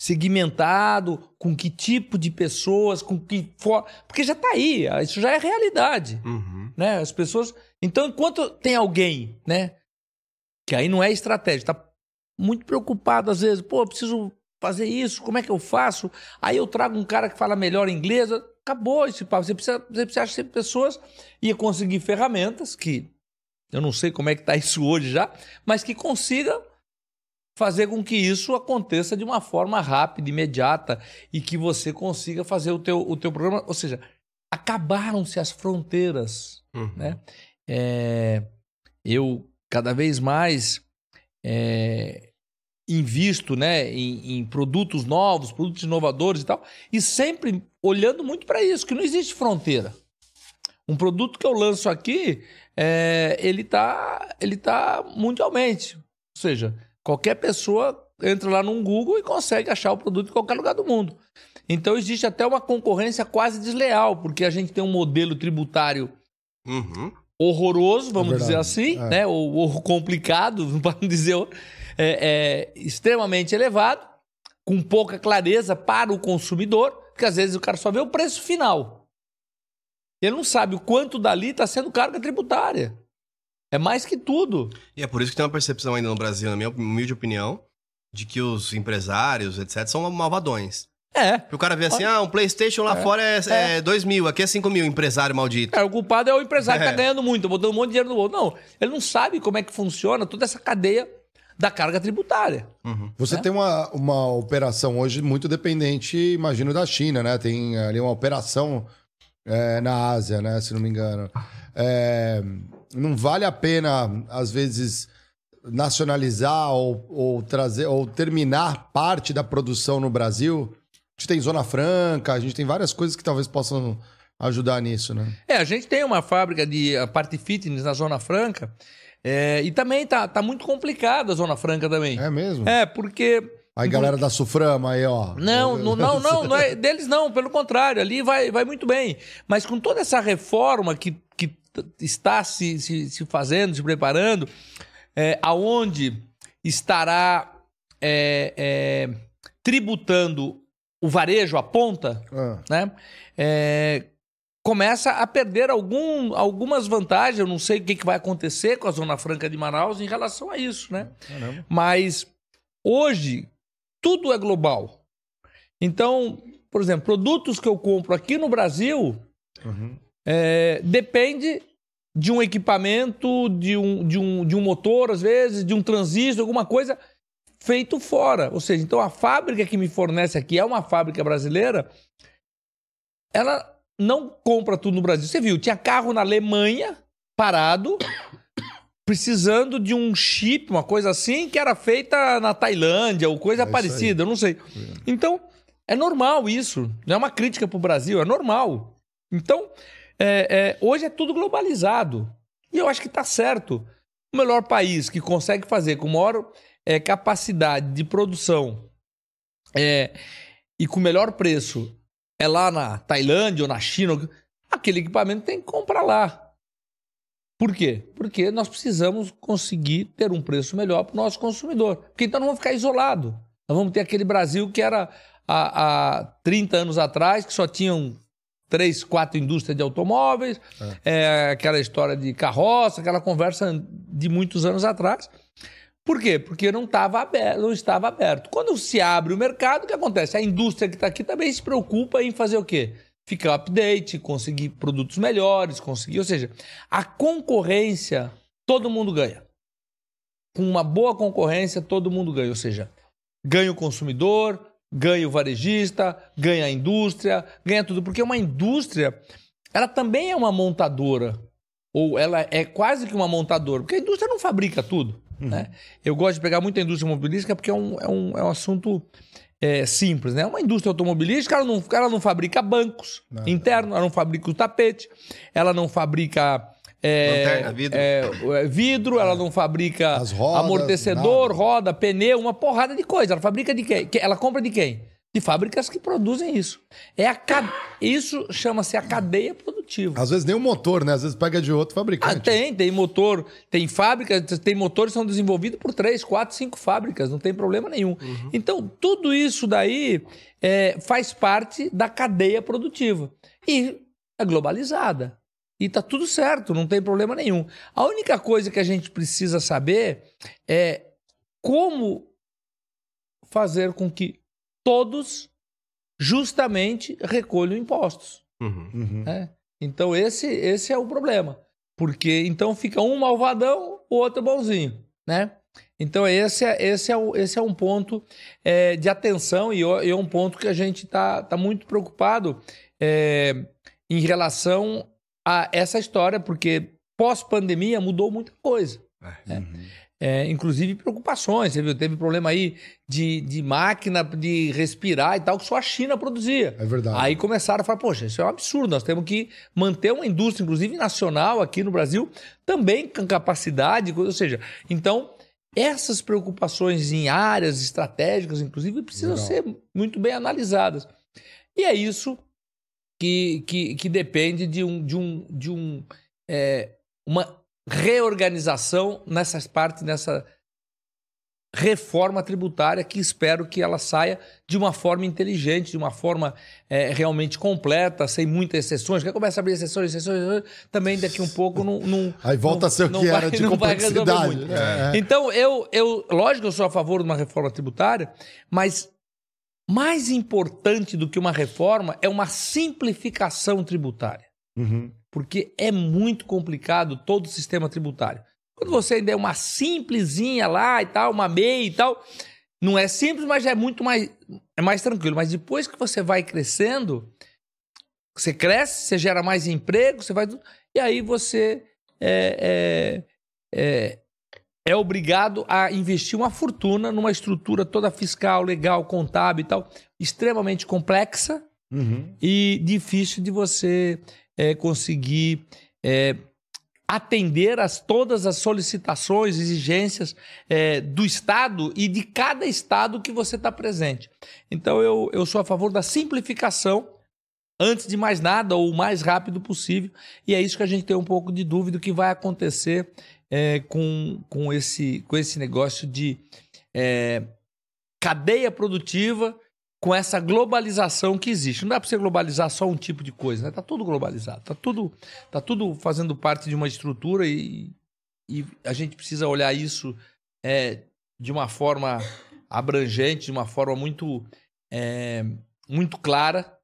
segmentado, com que tipo de pessoas, com que for... porque já está aí, isso já é realidade, uhum. né? As pessoas, então enquanto tem alguém, né, que aí não é estratégia, está muito preocupado às vezes, pô, preciso fazer isso, como é que eu faço? Aí eu trago um cara que fala melhor inglês, acabou esse papo. Você precisa, você precisa achar pessoas e conseguir ferramentas que eu não sei como é que está isso hoje já, mas que consiga fazer com que isso aconteça de uma forma rápida, imediata e que você consiga fazer o teu, o teu programa. Ou seja, acabaram-se as fronteiras. Uhum. Né? É, eu cada vez mais é, invisto né, em, em, produtos novos, produtos inovadores e tal, e sempre olhando muito para isso, que não existe fronteira. Um produto que eu lanço aqui, é, ele está ele tá mundialmente. Ou seja, Qualquer pessoa entra lá no Google e consegue achar o produto em qualquer lugar do mundo. Então existe até uma concorrência quase desleal, porque a gente tem um modelo tributário uhum. horroroso, vamos é dizer assim, é. né? Ou, ou complicado, para não dizer é, é, extremamente elevado, com pouca clareza para o consumidor, porque às vezes o cara só vê o preço final. Ele não sabe o quanto dali está sendo carga tributária. É mais que tudo.
E é por isso que tem uma percepção ainda no Brasil, na minha humilde opinião, de que os empresários, etc., são malvadões. É. Porque o cara vê assim, ah, um PlayStation lá é. fora é, é. é 2 mil, aqui é 5 mil, empresário maldito.
É, o culpado é o empresário que tá é. ganhando muito, botando um monte de dinheiro no bolso. Não, ele não sabe como é que funciona toda essa cadeia da carga tributária.
Uhum. Você tem uma, uma operação hoje muito dependente, imagino, da China, né? Tem ali uma operação é, na Ásia, né? Se não me engano. É, não vale a pena, às vezes, nacionalizar ou, ou, trazer ou terminar parte da produção no Brasil? A gente tem Zona Franca, a gente tem várias coisas que talvez possam ajudar nisso, né?
É, a gente tem uma fábrica de parte fitness na Zona Franca. É, e também tá, tá muito complicada a Zona Franca também.
É mesmo?
É, porque.
Aí, galera da Suframa aí, ó.
Não, não, não, não, não é deles não, pelo contrário, ali vai, vai muito bem. Mas com toda essa reforma que, que está se, se, se fazendo, se preparando, é, aonde estará é, é, tributando o varejo, a ponta, ah. né? É, começa a perder algum, algumas vantagens. Eu não sei o que, que vai acontecer com a Zona Franca de Manaus em relação a isso, né? Caramba. Mas hoje tudo é global. Então, por exemplo, produtos que eu compro aqui no Brasil, uhum é, depende de um equipamento, de um, de, um, de um motor, às vezes, de um transistor, alguma coisa feito fora. Ou seja, então a fábrica que me fornece aqui é uma fábrica brasileira, ela não compra tudo no Brasil. Você viu, tinha carro na Alemanha parado, precisando de um chip, uma coisa assim, que era feita na Tailândia ou coisa é parecida, eu não sei. Então, é normal isso. Não é uma crítica para o Brasil, é normal. Então, é, é, hoje é tudo globalizado. E eu acho que está certo. O melhor país que consegue fazer com maior é, capacidade de produção é, e com melhor preço é lá na Tailândia ou na China, aquele equipamento tem que comprar lá. Por quê? Porque nós precisamos conseguir ter um preço melhor para o nosso consumidor. Porque então não vamos ficar isolados. Nós vamos ter aquele Brasil que era há, há 30 anos atrás, que só tinham três, quatro indústrias de automóveis, é. É, aquela história de carroça, aquela conversa de muitos anos atrás. Por quê? Porque não, tava aberto, não estava aberto. Quando se abre o mercado, o que acontece? A indústria que está aqui também se preocupa em fazer o quê? ficar update, conseguir produtos melhores, conseguir. Ou seja, a concorrência, todo mundo ganha. Com uma boa concorrência, todo mundo ganha. Ou seja, ganha o consumidor, ganha o varejista, ganha a indústria, ganha tudo. Porque uma indústria, ela também é uma montadora. Ou ela é quase que uma montadora. Porque a indústria não fabrica tudo. Uhum. Né? Eu gosto de pegar muito a indústria automobilística porque é um, é um, é um assunto é, simples. Né? Uma indústria automobilística, ela não, ela não fabrica bancos internos, ela não fabrica o tapete, ela não fabrica é,
Lanterna, vidro.
É, vidro, ela não fabrica
rodas,
amortecedor,
nada.
roda, pneu, uma porrada de coisa. Ela fabrica de quem? Ela compra de quem? De fábricas que produzem isso. É a cade... Isso chama-se a cadeia produtiva.
Às vezes nem o motor, né? Às vezes pega de outro
Ah,
fabricante.
tem, tem motor, tem fábricas, tem motores que são desenvolvidos por três, quatro, cinco fábricas, não tem problema nenhum. Então, tudo isso daí é, faz parte da cadeia produtiva. E é globalizada. E tá tudo certo, não tem problema nenhum. A única coisa que a gente precisa saber é como fazer com que todos justamente recolham impostos.
Uhum.
Uhum.
né? Então esse, esse é o problema. Porque então fica um malvadão, o outro bonzinho, né? Então esse é, esse é, o, esse é um ponto é, de atenção e é um ponto que a gente está tá muito preocupado é, em relação a essa história, porque pós-pandemia mudou muita coisa. né? É, inclusive preocupações, você viu? Teve problema aí de, de máquina de respirar e tal, que só a China produzia.
É verdade.
Aí começaram a falar, poxa, isso é um absurdo, nós temos que manter uma indústria, inclusive nacional, aqui no Brasil, também com capacidade, ou seja, então essas preocupações em áreas estratégicas, inclusive, precisam
Legal.
ser muito bem analisadas. E é isso que, que, que depende de um, de um, de um é, uma reorganização nessas partes, nessa reforma tributária que espero que ela saia de uma forma inteligente, de uma forma é, realmente completa, sem muitas exceções. Quer começa a abrir exceções, exceções, exceções, também daqui um pouco não. não
Aí volta
não-
a ser o que
vai-
era de complexidade.
muito.
É.
Então, eu, eu, lógico que eu sou a favor de uma reforma tributária, mas mais importante do que uma reforma é uma simplificação tributária.
Uhum.
Porque é muito complicado todo o sistema tributário. Quando você ainda é uma simplesinha lá e tal, uma MEI e tal, não é simples, mas é muito mais, é mais tranquilo. Mas depois que você vai crescendo, você cresce, você gera mais emprego, você vai. E aí você é, é, é, é obrigado a investir uma fortuna numa estrutura toda fiscal, legal, contábil e tal, extremamente complexa
Uhum.
e difícil de você é, conseguir é, atender a todas as solicitações, exigências é, do Estado e de cada Estado que você está presente. Então, eu, eu sou a favor da simplificação, antes de mais nada, ou o mais rápido possível, e é isso que a gente tem um pouco de dúvida que vai acontecer é, com, com, esse, com esse negócio de é, cadeia produtiva com essa globalização que existe. Não dá para você globalizar só um tipo de coisa, né? Tá tudo globalizado, tá tudo, tá tudo fazendo parte de uma estrutura e, e a gente precisa olhar isso é, de uma forma abrangente, de uma forma muito, é, muito clara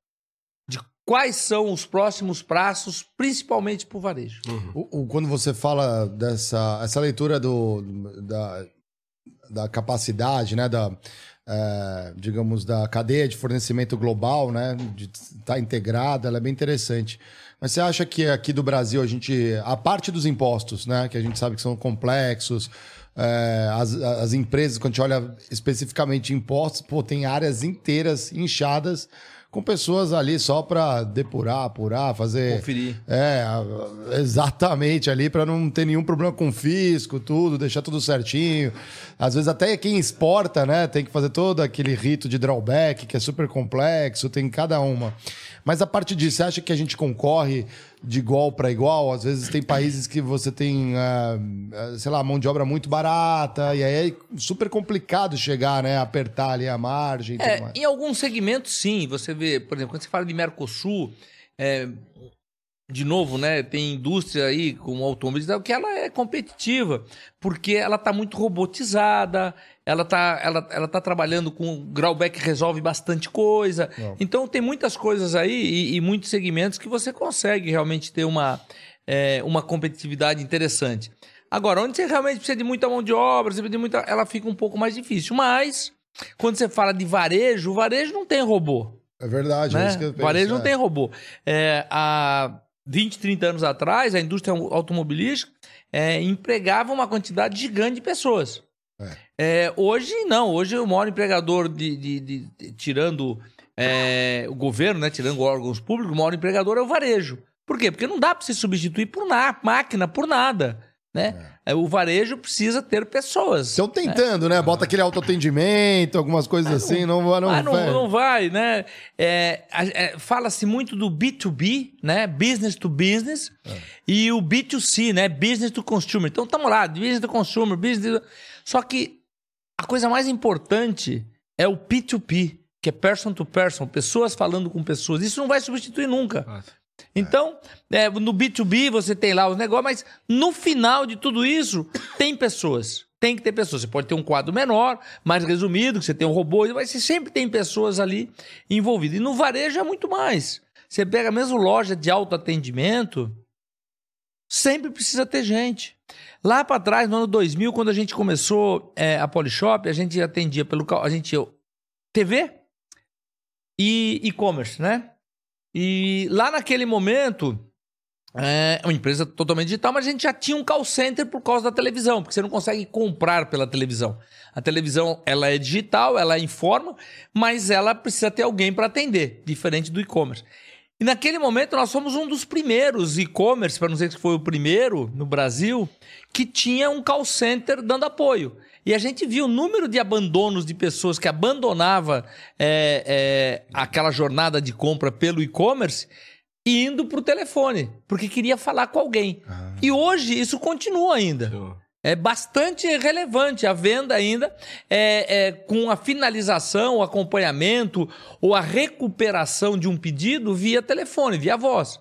quais são os próximos passos, principalmente para o varejo.
O- o- quando você fala dessa essa leitura do, da, da capacidade, né, da, é, digamos, da cadeia de fornecimento global, né, de estar integrada, ela é bem interessante. Mas você acha que aqui do Brasil a gente, a parte dos impostos, né, que a gente sabe que são complexos, é, as, as empresas, quando a gente olha especificamente impostos, pô, tem áreas inteiras inchadas com pessoas ali só para depurar, apurar, fazer
Conferir.
é, exatamente, ali para não ter nenhum problema com fisco, tudo, deixar tudo certinho. Às vezes até quem exporta, né, tem que fazer todo aquele rito de drawback, que é super complexo, tem cada uma. Mas a parte disso, você acha que a gente concorre de igual para igual? Às vezes tem países que você tem, ah, sei lá, mão de obra muito barata, e aí é super complicado chegar, né, apertar ali a margem e tudo
É,
mais.
em alguns segmentos, sim. Você vê, por exemplo, quando você fala de Mercosul, é, de novo, né, tem indústria aí como automobilismo que ela é competitiva, porque ela está muito robotizada, ela está ela, ela tá trabalhando com Graubeck resolve bastante coisa. Não. Então tem muitas coisas aí e, e, muitos segmentos que você consegue realmente ter uma, é, uma competitividade interessante. Agora, onde você realmente precisa de muita mão de obra, você precisa de muita, ela fica um pouco mais difícil. Mas, quando você fala de varejo, o varejo não tem robô.
É verdade, é
né?
é isso que eu
penso, Varejo é. não tem robô. É, a 20, 30 anos atrás, a indústria automobilística é, empregava uma quantidade gigante de pessoas. É. É, hoje não, hoje o maior empregador de, de, de, de tirando é, o governo, né, tirando órgãos públicos, o maior empregador é o varejo. Por quê? Porque não dá para se substituir por nada, máquina, por nada. Né? É. O varejo precisa ter pessoas.
Estão tentando, né? né? Bota aquele autoatendimento, algumas coisas assim, não, não,
não, não, não vai, né? É, é, Fala-se muito do B2B, né? Business to business, é. e o B2C, né? Business to consumer. Então, estamos lá, business to consumer, business... Só que a coisa mais importante é o P2P, que é person to person, pessoas falando com pessoas. Isso não vai substituir nunca. Nossa. Então, é, no B2B você tem lá os negócios, mas no final de tudo isso, tem pessoas. Tem que ter pessoas. Você pode ter um quadro menor, mais resumido, que você tem um robô, mas você sempre tem pessoas ali envolvidas. E no varejo é muito mais. Você pega mesmo loja de autoatendimento, sempre precisa ter gente. Lá para trás, no ano 2000, quando a gente começou é, a Polishop, a gente atendia pelo a gente TV e e-commerce, né? E lá naquele momento, é uma empresa totalmente digital, mas a gente já tinha um call center por causa da televisão, porque você não consegue comprar pela televisão. A televisão, ela é digital, ela informa, mas ela precisa ter alguém para atender, diferente do e-commerce. E naquele momento nós fomos um dos primeiros e-commerce, para não dizer que foi o primeiro no Brasil, que tinha um call center dando apoio. E a gente viu o número de abandonos de pessoas que abandonava é, é, aquela jornada de compra pelo e-commerce indo para o telefone, porque queria falar com alguém. Ah. E hoje isso continua ainda. É bastante relevante a venda ainda, é, é, com a finalização, o acompanhamento ou a recuperação de um pedido via telefone, via voz.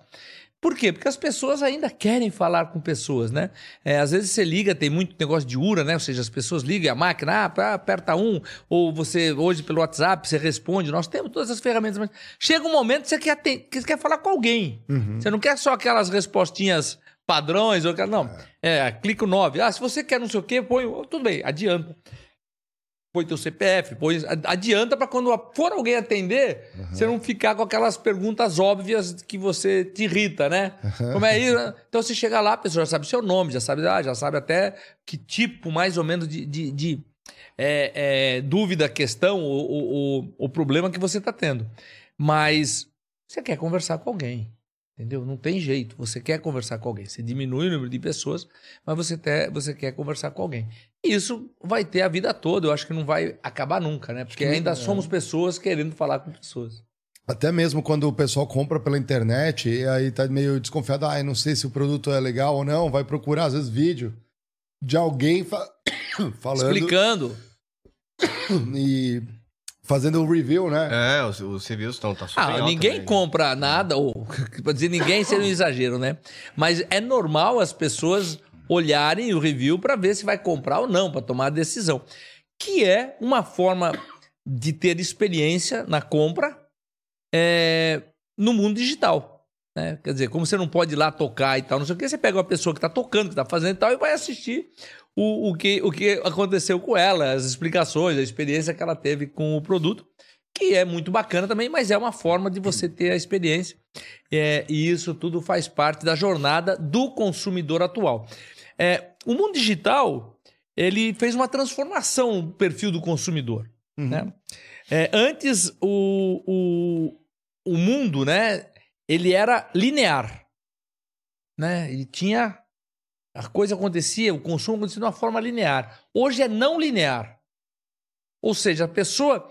Por quê? Porque as pessoas ainda querem falar com pessoas, né? É, às vezes você liga, tem muito negócio de URA, né? Ou seja, as pessoas ligam a máquina, ah, aperta um, ou você hoje pelo WhatsApp você responde. Nós temos todas as ferramentas, mas chega um momento que você quer, ter, que você quer falar com alguém. Uhum. Você não quer só aquelas respostinhas padrões, ou não. É, é clica o 9. Ah, se você quer não sei o quê, põe. Tudo bem, adianta põe teu CPF, põe, adianta para quando for alguém atender, uhum. você não ficar com aquelas perguntas óbvias que você te irrita, né? Uhum. Como é isso? Então você chega lá, a pessoa já sabe seu nome, já sabe, ah, já sabe até que tipo mais ou menos de, de, de é, é, dúvida, questão ou, o problema que você está tendo. Mas você quer conversar com alguém. Entendeu? Não tem jeito. Você quer conversar com alguém. Você diminui o número de pessoas, mas você, ter, você quer conversar com alguém. E isso vai ter a vida toda. Eu acho que não vai acabar nunca, né? Porque ainda é. somos pessoas querendo falar com pessoas.
Até mesmo quando o pessoal compra pela internet e aí tá meio desconfiado, ah, não sei se o produto é legal ou não, vai procurar às vezes vídeo de alguém fa... falando.
Explicando.
E fazendo o review, né?
É, os, os reviews estão tá super
ah, Ninguém também. compra nada, ou para dizer ninguém seria um exagero, né? Mas é normal as pessoas olharem o review para ver se vai comprar ou não, para tomar a decisão. Que é uma forma de ter experiência na compra é, no mundo digital. Né? Quer dizer, como você não pode ir lá tocar e tal, não sei o que, você pega uma pessoa que está tocando, que está fazendo e tal, e vai assistir o, o, que, o que aconteceu com ela, as explicações, a experiência que ela teve com o produto, que é muito bacana também, mas é uma forma de você ter a experiência. É, e isso tudo faz parte da jornada do consumidor atual. É, o mundo digital ele fez uma transformação no perfil do consumidor. Uhum. Né? É, antes, o, o, o mundo né, ele era linear. Né? Ele tinha a coisa acontecia, o consumo acontecia de uma forma linear. Hoje é não linear. Ou seja, a pessoa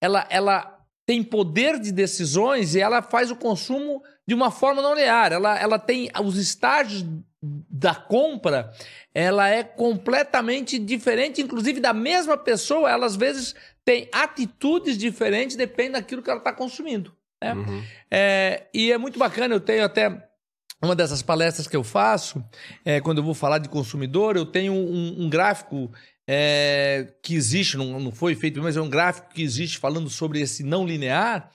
ela, ela tem poder de decisões e ela faz o consumo de uma forma não linear. Ela, ela tem os estágios da compra, ela é completamente diferente, inclusive da mesma pessoa, ela às vezes tem atitudes diferentes, depende daquilo que ela está consumindo. Né? Uhum. É, e é muito bacana, eu tenho até uma dessas palestras que eu faço, é, quando eu vou falar de consumidor, eu tenho um, um gráfico é, que existe, não, não foi feito, mas é um gráfico que existe falando sobre esse não linear.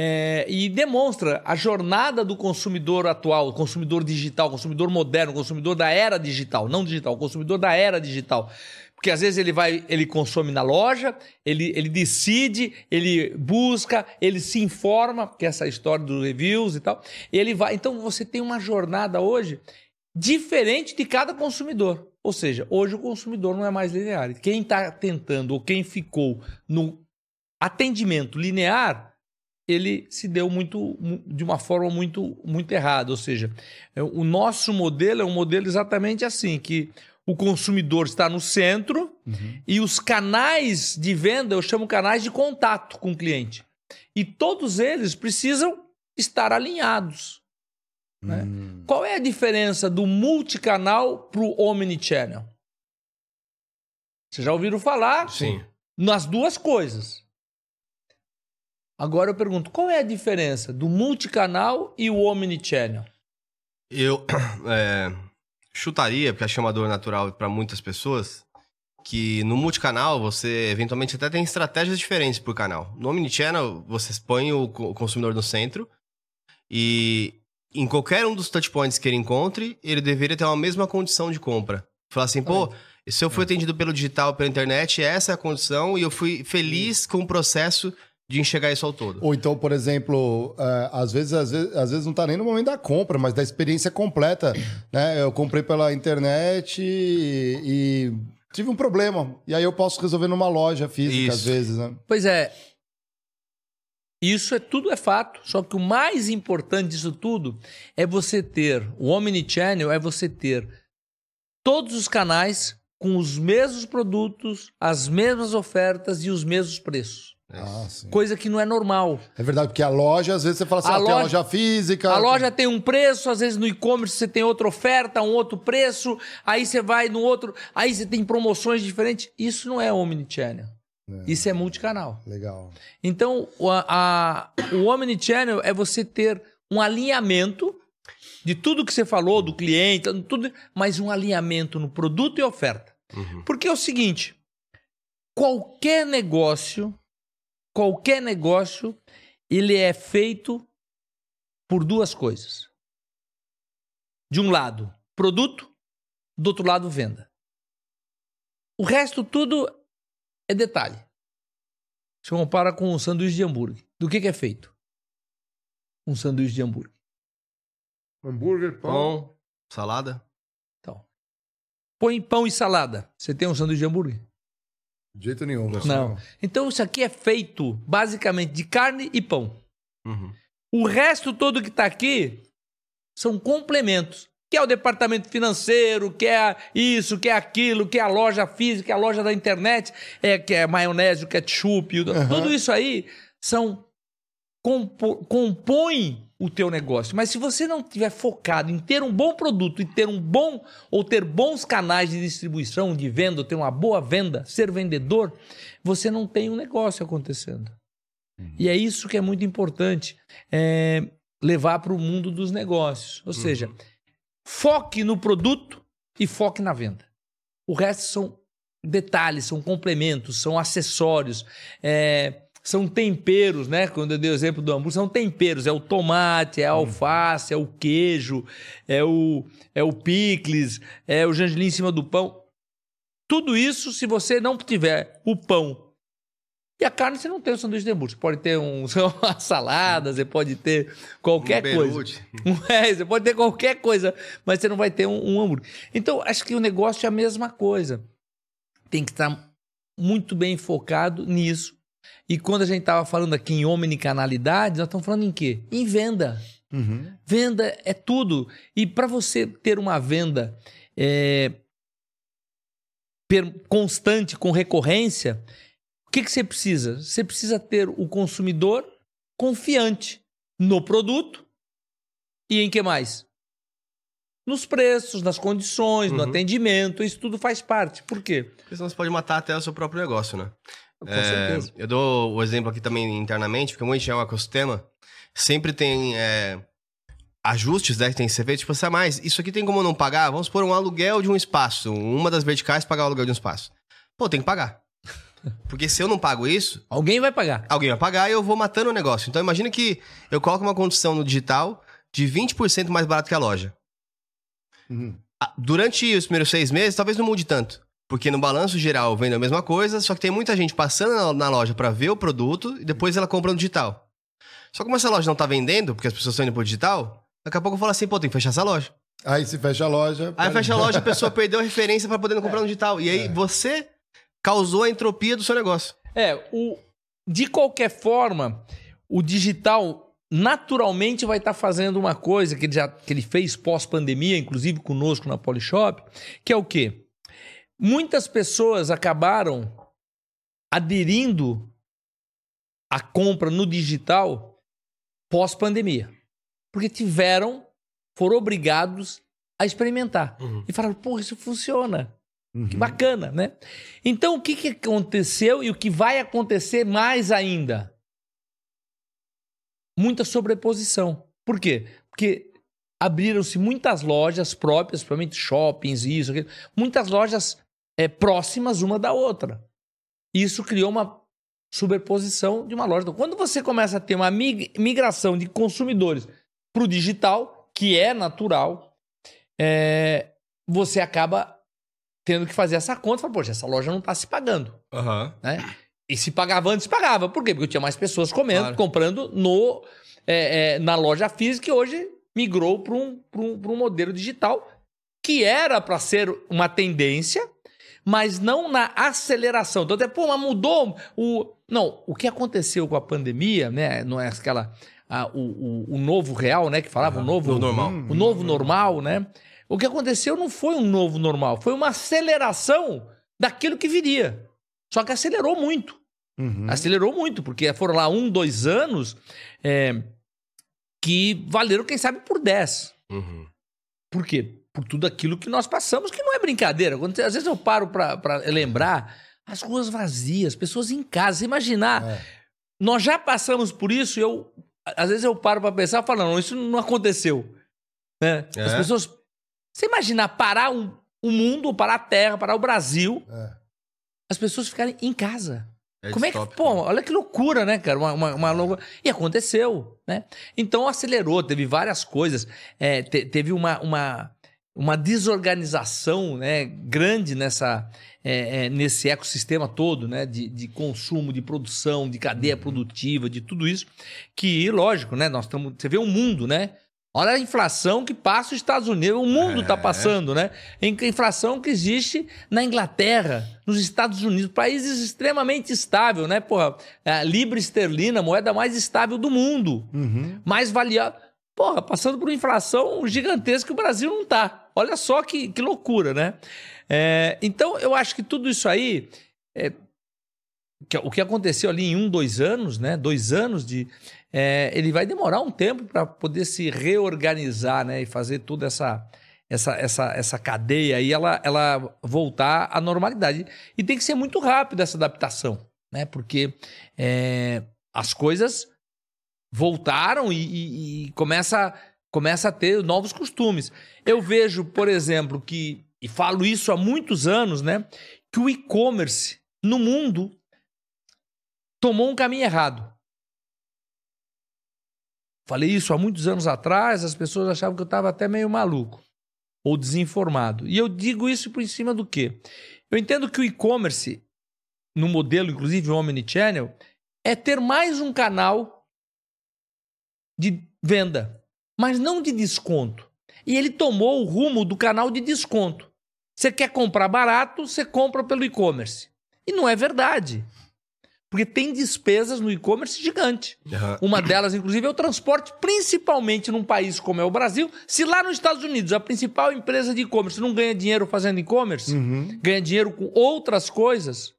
É, e demonstra a jornada do consumidor atual, consumidor digital, consumidor moderno, consumidor da era digital, não digital, consumidor da era digital. Porque às vezes ele vai, ele consome na loja, ele, ele decide, ele busca, ele se informa, que é essa história dos reviews e tal. Ele vai. Então você tem uma jornada hoje diferente de cada consumidor. Ou seja, hoje o consumidor não é mais linear. Quem está tentando ou quem ficou no atendimento linear, ele se deu muito de uma forma muito muito errada. Ou seja, é, o nosso modelo é um modelo exatamente assim que o consumidor está no centro uhum. e os canais de venda, eu chamo canais de contato com o cliente. E todos eles precisam estar alinhados. Né? Hum. Qual é a diferença do multicanal para o omnichannel? Vocês já ouviram falar?
Sim.
Nas duas coisas. Agora eu pergunto, qual é a diferença do multicanal e o omnichannel?
Eu, é, chutaria, porque é uma dor natural para muitas pessoas, que no multicanal você eventualmente até tem estratégias diferentes por canal. No omnichannel você põe o consumidor no centro e em qualquer um dos touchpoints que ele encontre, ele deveria ter uma mesma condição de compra. Falar assim, pô, se eu fui atendido pelo digital, pela internet, essa é a condição e eu fui feliz com o processo de enxergar isso ao todo.
Ou então, por exemplo, uh, às, vezes, às, vezes, às vezes não está nem no momento da compra, mas da experiência completa. Né? Eu comprei pela internet e, e, tive um problema. E aí eu posso resolver numa loja física, isso. às vezes. Né?
Pois é. Isso é tudo é fato. Só que o mais importante disso tudo é você ter. O Omnichannel é você ter todos os canais com os mesmos produtos, as mesmas ofertas e os mesmos preços. Ah, Coisa que não é normal.
É verdade, porque a loja, às vezes você fala assim, a ah, loja, tem a loja física.
A loja tem um preço, às vezes no e-commerce você tem outra oferta, um outro preço, aí você vai no outro, aí você tem promoções diferentes. Isso não é omnichannel. É. Isso é multicanal.
Legal.
Então, a, a, o omnichannel é você ter um alinhamento de tudo que você falou, do cliente, tudo, mas um alinhamento no produto e oferta. Uhum. Porque é o seguinte: qualquer negócio qualquer negócio ele é feito por duas coisas. De um lado, produto, do outro lado, venda. O resto tudo é detalhe. Se compara com um sanduíche de hambúrguer. Do que, que é feito? Um sanduíche de hambúrguer.
Hambúrguer, pão, pão
salada.
Então, põe pão e salada. Você tem um sanduíche de hambúrguer?
De jeito nenhum.
Não. não. Então isso aqui é feito basicamente de carne e pão. Uhum. O resto todo que está aqui são complementos. Que é o departamento financeiro, que é isso, que é aquilo, que é a loja física, que é a loja da internet, é, que é maionese, o ketchup, uhum. tudo isso aí são compõem o teu negócio. Mas se você não tiver focado em ter um bom produto e ter um bom ou ter bons canais de distribuição, de venda, ter uma boa venda, ser vendedor, você não tem um negócio acontecendo. Uhum. E é isso que é muito importante é, levar para o mundo dos negócios. Ou uhum. seja, foque no produto e foque na venda. O resto são detalhes, são complementos, são acessórios. É, são temperos, né? Quando eu dei o exemplo do hambúrguer, são temperos. É o tomate, é a hum. alface, é o queijo, é o, é o picles, é o gergelim em cima do pão. Tudo isso, se você não tiver o pão e a carne, você não tem o sanduíche de hambúrguer. Você pode ter um, uma salada, você pode ter qualquer um coisa. É, você pode ter qualquer coisa, mas você não vai ter um, um hambúrguer. Então, acho que o negócio é a mesma coisa. Tem que estar muito bem focado nisso e quando a gente estava falando aqui em omnicanalidade, nós estamos falando em quê? Em venda. Uhum. Venda é tudo. E para você ter uma venda é, constante, com recorrência, o que, que você precisa? Você precisa ter o consumidor confiante no produto e em que mais? Nos preços, nas condições, uhum. no atendimento, isso tudo faz parte. Por quê?
Porque senão você pode matar até o seu próprio negócio, né? Com é, certeza. Eu dou o exemplo aqui também internamente, porque é um ecossistema, sempre tem é, ajustes né, que tem que ser feitos, tipo assim, ah, mas isso aqui tem como não pagar? Vamos por um aluguel de um espaço. Uma das verticais pagar o aluguel de um espaço. Pô, tem que pagar. Porque se eu não pago isso,
Alguém vai pagar.
alguém vai pagar e eu vou matando o negócio. Então imagina que eu coloco uma condição no digital de 20% mais barato que a loja.
Uhum.
Durante os primeiros seis meses, talvez não mude tanto. Porque no balanço geral vende a mesma coisa, só que tem muita gente passando na, loja pra ver o produto e depois ela compra no digital. Só que como essa loja não tá vendendo, porque as pessoas estão indo pro digital, daqui a pouco eu falo assim, pô, tem que fechar essa loja.
Aí se fecha a loja.
Aí fecha a loja, a pessoa perdeu a referência pra poder não comprar no digital. E aí você causou a entropia do seu negócio.
É, o, de qualquer forma, o digital naturalmente vai estar fazendo uma coisa que ele, já, que ele fez pós-pandemia, inclusive conosco na Polishop, que é o quê? Muitas pessoas acabaram aderindo à compra no digital pós-pandemia. Porque tiveram, foram obrigados a experimentar.
Uhum.
E falaram, pô, isso funciona.
Uhum.
Que bacana, né? Então, o que, que aconteceu e o que vai acontecer mais ainda? Muita sobreposição. Por quê? Porque abriram-se muitas lojas próprias, principalmente shoppings, isso, aquilo, muitas lojas é, próximas uma da outra. Isso criou uma sobreposição de uma loja. Então, quando você começa a ter uma mig- migração de consumidores para o digital, que é natural, é, você acaba tendo que fazer essa conta. Fala, poxa, essa loja não está se pagando. Né? E se pagava antes, pagava. Por quê? Porque eu tinha mais pessoas comendo,
Claro.
comprando no, é, é, na loja física e hoje migrou para um, pra um, pra um modelo digital que era para ser uma tendência, mas não na aceleração. Então, até, pô, mas mudou o. Não, o que aconteceu com a pandemia, né? Não é aquela. ah, o, o, o novo real, né? Que falava, o novo.
Novo normal.
O novo normal, né? O que aconteceu não foi um novo normal, foi uma aceleração daquilo que viria. Só que acelerou muito.
Uhum.
Acelerou muito, porque foram lá um, dois anos é, que valeram, quem sabe, por 10.
Uhum.
Por quê? Por tudo aquilo que nós passamos, que não é brincadeira. Quando, às vezes eu paro para lembrar as ruas vazias, pessoas em casa. Você imaginar,
É.
nós já passamos por isso e eu, às vezes eu paro para pensar e falo, não, isso não aconteceu. Né? As
É.
pessoas. Você imaginar parar um, o mundo, parar a terra, parar o Brasil,
É.
as pessoas ficarem em casa.
É
Como é que. Pô, olha que loucura, né, cara? Uma, uma, uma loucura. E aconteceu, né? Então acelerou, teve várias coisas. É, te- teve uma, uma, uma desorganização né, grande nessa, é, é, nesse ecossistema todo, né? De, de consumo, de produção, de cadeia produtiva, de tudo isso. Que, lógico, né? Nós estamos. Você vê o mundo, né? Olha a inflação que passa os Estados Unidos, o mundo está
É.
passando, né? A inflação que existe na Inglaterra, nos Estados Unidos, países extremamente estável, né? Porra, a libra esterlina, a moeda mais estável do mundo,
Uhum.
mais valiosa. Porra, passando por inflação gigantesca que o Brasil não tá. Olha só que, que loucura, né? É, então, eu acho que tudo isso aí, é, que- o que aconteceu ali em um, dois anos, né? Dois anos de. é, ele vai demorar um tempo para poder se reorganizar, né? E fazer toda essa, essa, essa, essa cadeia aí, ela, ela voltar à normalidade. E tem que ser muito rápido essa adaptação, né? Porque é, as coisas voltaram e, e- e começa, começa a ter novos costumes. Eu vejo, por exemplo, que, e falo isso há muitos anos, né? Que o e-commerce no mundo tomou um caminho errado. Falei isso há muitos anos atrás, as pessoas achavam que eu estava até meio maluco ou desinformado. E eu digo isso por cima do quê? Eu entendo que o e-commerce, no modelo, inclusive, omnichannel, é ter mais um canal de venda, mas não de desconto. E ele tomou o rumo do canal de desconto. Você quer comprar barato, você compra pelo e-commerce. E não é verdade. Porque tem despesas no e-commerce gigante.
Aham.
Uma delas, inclusive, é o transporte, principalmente num país como é o Brasil. Se lá nos Estados Unidos a principal empresa de e-commerce não ganha dinheiro fazendo e-commerce,
Uhum.
ganha dinheiro com outras coisas,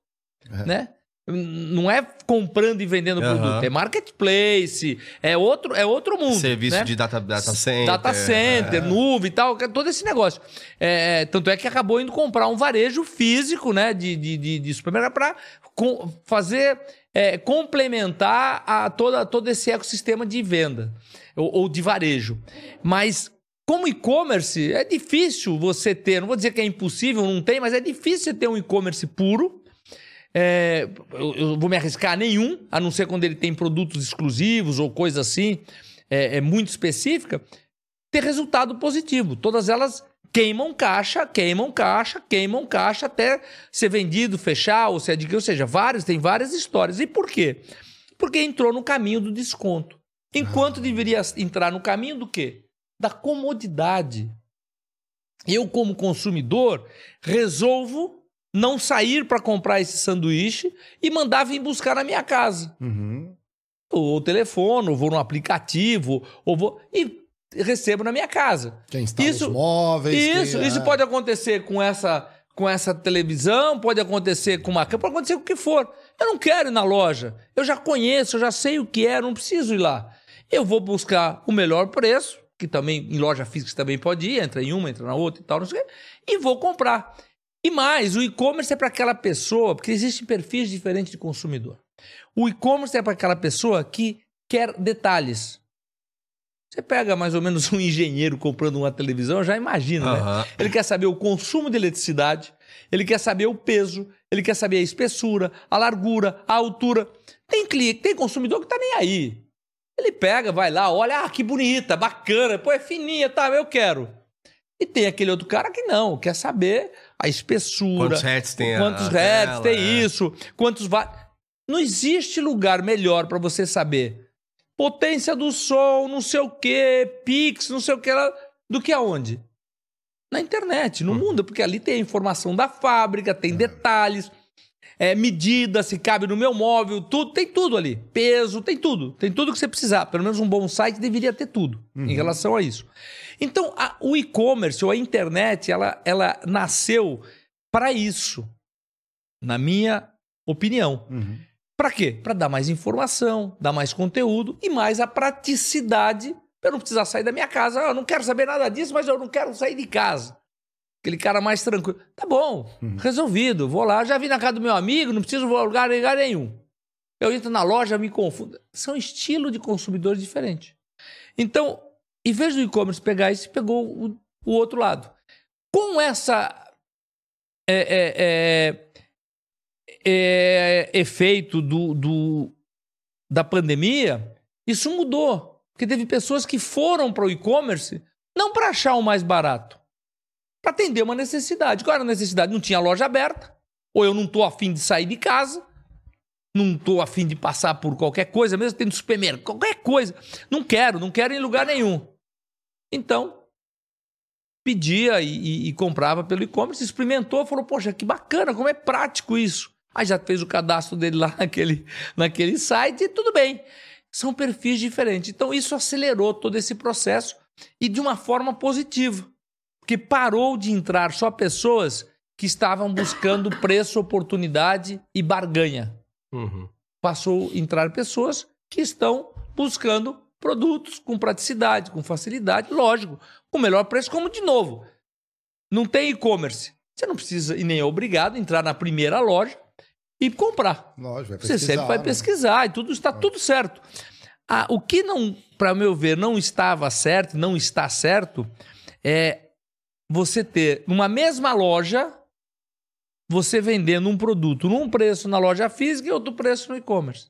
É.
né? Não é comprando e vendendo
Aham.
produto, é marketplace, é outro, é outro mundo.
Serviço
né?
de data, data center.
Data center, nuvem e tal, todo esse negócio. É, tanto é que acabou indo comprar um varejo físico, né, de, de, de, de supermercado para fazer, é, complementar a toda, todo esse ecossistema de venda ou, ou de varejo. Mas como e-commerce, é difícil você ter, não vou dizer que é impossível, não tem, mas é difícil você ter um e-commerce puro. É, eu, eu vou me arriscar a nenhum, a não ser quando ele tem produtos exclusivos ou coisa assim, é, é muito específica, ter resultado positivo. Todas elas queimam caixa, queimam caixa, queimam caixa até ser vendido, fechar ou ser adquirido. Ou seja, vários, tem várias histórias. E por quê? Porque entrou no caminho do desconto. Enquanto deveria entrar no caminho do quê? Da comodidade. Eu, como consumidor, resolvo não sair para comprar esse sanduíche e mandar vir buscar na minha casa.
Uhum.
Ou telefone, ou vou no aplicativo, ou vou. E recebo na minha casa.
Quem instala
Isso-
os móveis.
Isso,
quem-
isso
é.
pode acontecer com essa, com essa televisão, pode acontecer com uma câmera, pode acontecer com o que for. Eu não quero ir na loja. Eu já conheço, eu já sei o que é, não preciso ir lá. Eu vou buscar o melhor preço, que também em loja física também pode ir, entra em uma, entra na outra e tal, não sei o quê, e vou comprar. E mais, o e-commerce é para aquela pessoa, porque existem perfis diferentes de consumidor. O e-commerce é para aquela pessoa que quer detalhes. Você pega mais ou menos um engenheiro comprando uma televisão, já imagina, né?
Aham.
Ele quer saber o consumo de eletricidade, ele quer saber o peso, ele quer saber a espessura, a largura, a altura. Tem cliente, tem consumidor que tá nem aí. Ele pega, vai lá, olha, ah, que bonita, bacana, pô, é fininha, tá, eu quero. E tem aquele outro cara que não, quer saber a espessura,
Quantos hertz tem
quantos
a
hertz
tela,
tem
é.
isso, quantos. Não existe lugar melhor para você saber potência do som, não sei o que, pix, não sei o que, lá, do que aonde? Na internet, no mundo, porque ali tem a informação da fábrica, tem detalhes, é, medida, se cabe no meu móvel, tudo, tem tudo ali. Peso, tem tudo. Tem tudo que você precisar. Pelo menos um bom site deveria ter tudo em relação a isso. Então, a- o e-commerce ou a internet, ela, ela nasceu para isso, na minha opinião.
Uhum.
Para quê? Para dar mais informação, dar mais conteúdo e mais a praticidade para eu não precisar sair da minha casa. Ah, eu não quero saber nada disso, mas eu não quero sair de casa. Aquele cara mais tranquilo. Tá bom, resolvido. Vou lá, já vim na casa do meu amigo, não preciso vou lugar, lugar nenhum. Eu entro na loja, me confundo. São estilos de consumidores diferentes. Então, em vez do e-commerce pegar isso, pegou o, o outro lado. Com essa é, é, é, é, efeito do, do- da pandemia, isso mudou. Porque teve pessoas que foram para o e-commerce não para achar o mais barato, para atender uma necessidade. Qual era a necessidade? Não tinha loja aberta, ou eu não estou afim de sair de casa, não estou afim de passar por qualquer coisa, mesmo tendo supermercado, qualquer coisa. Não quero, não quero em lugar nenhum. Então, pedia e, e- e comprava pelo e-commerce, experimentou, falou, poxa, que bacana, como é prático isso. Aí já fez o cadastro dele lá naquele, naquele site e tudo bem. São perfis diferentes. Então, isso acelerou todo esse processo e de uma forma positiva. Porque parou de entrar só pessoas que estavam buscando preço, oportunidade e barganha
Uhum.
passou a entrar pessoas que estão buscando produtos com praticidade, com facilidade, lógico, com melhor preço, como de novo. Não tem e-commerce. Você não precisa e nem é obrigado a entrar na primeira loja e comprar.
Lógico, vai
Você sempre vai
né?
pesquisar e tudo está tudo certo. Ah, o que não, para meu ver, não estava certo, não está certo, é você ter numa mesma loja você vendendo um produto num preço na loja física e outro preço no e-commerce.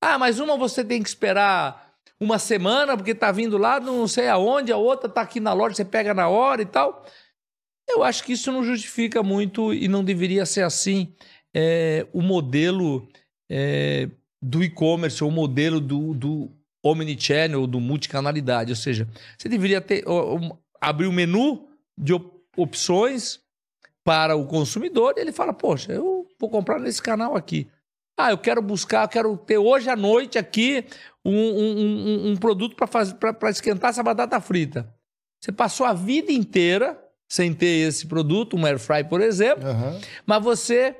Ah, mas uma você tem que esperar uma semana porque tá vindo lá não sei aonde, a outra tá aqui na loja, você pega na hora e tal. Eu acho que isso não justifica muito e não deveria ser assim é, o modelo é, do e-commerce, ou o modelo do, do omnichannel, do multicanalidade. Ou seja, você deveria ter um- abrir o menu de op- opções para o consumidor e ele fala, poxa, eu vou comprar nesse canal aqui. Ah, eu quero buscar, eu quero ter hoje à noite aqui um, um- um- um produto para esquentar essa batata frita. Você passou a vida inteira sem ter esse produto, um air fry, por exemplo,
Aham.
mas você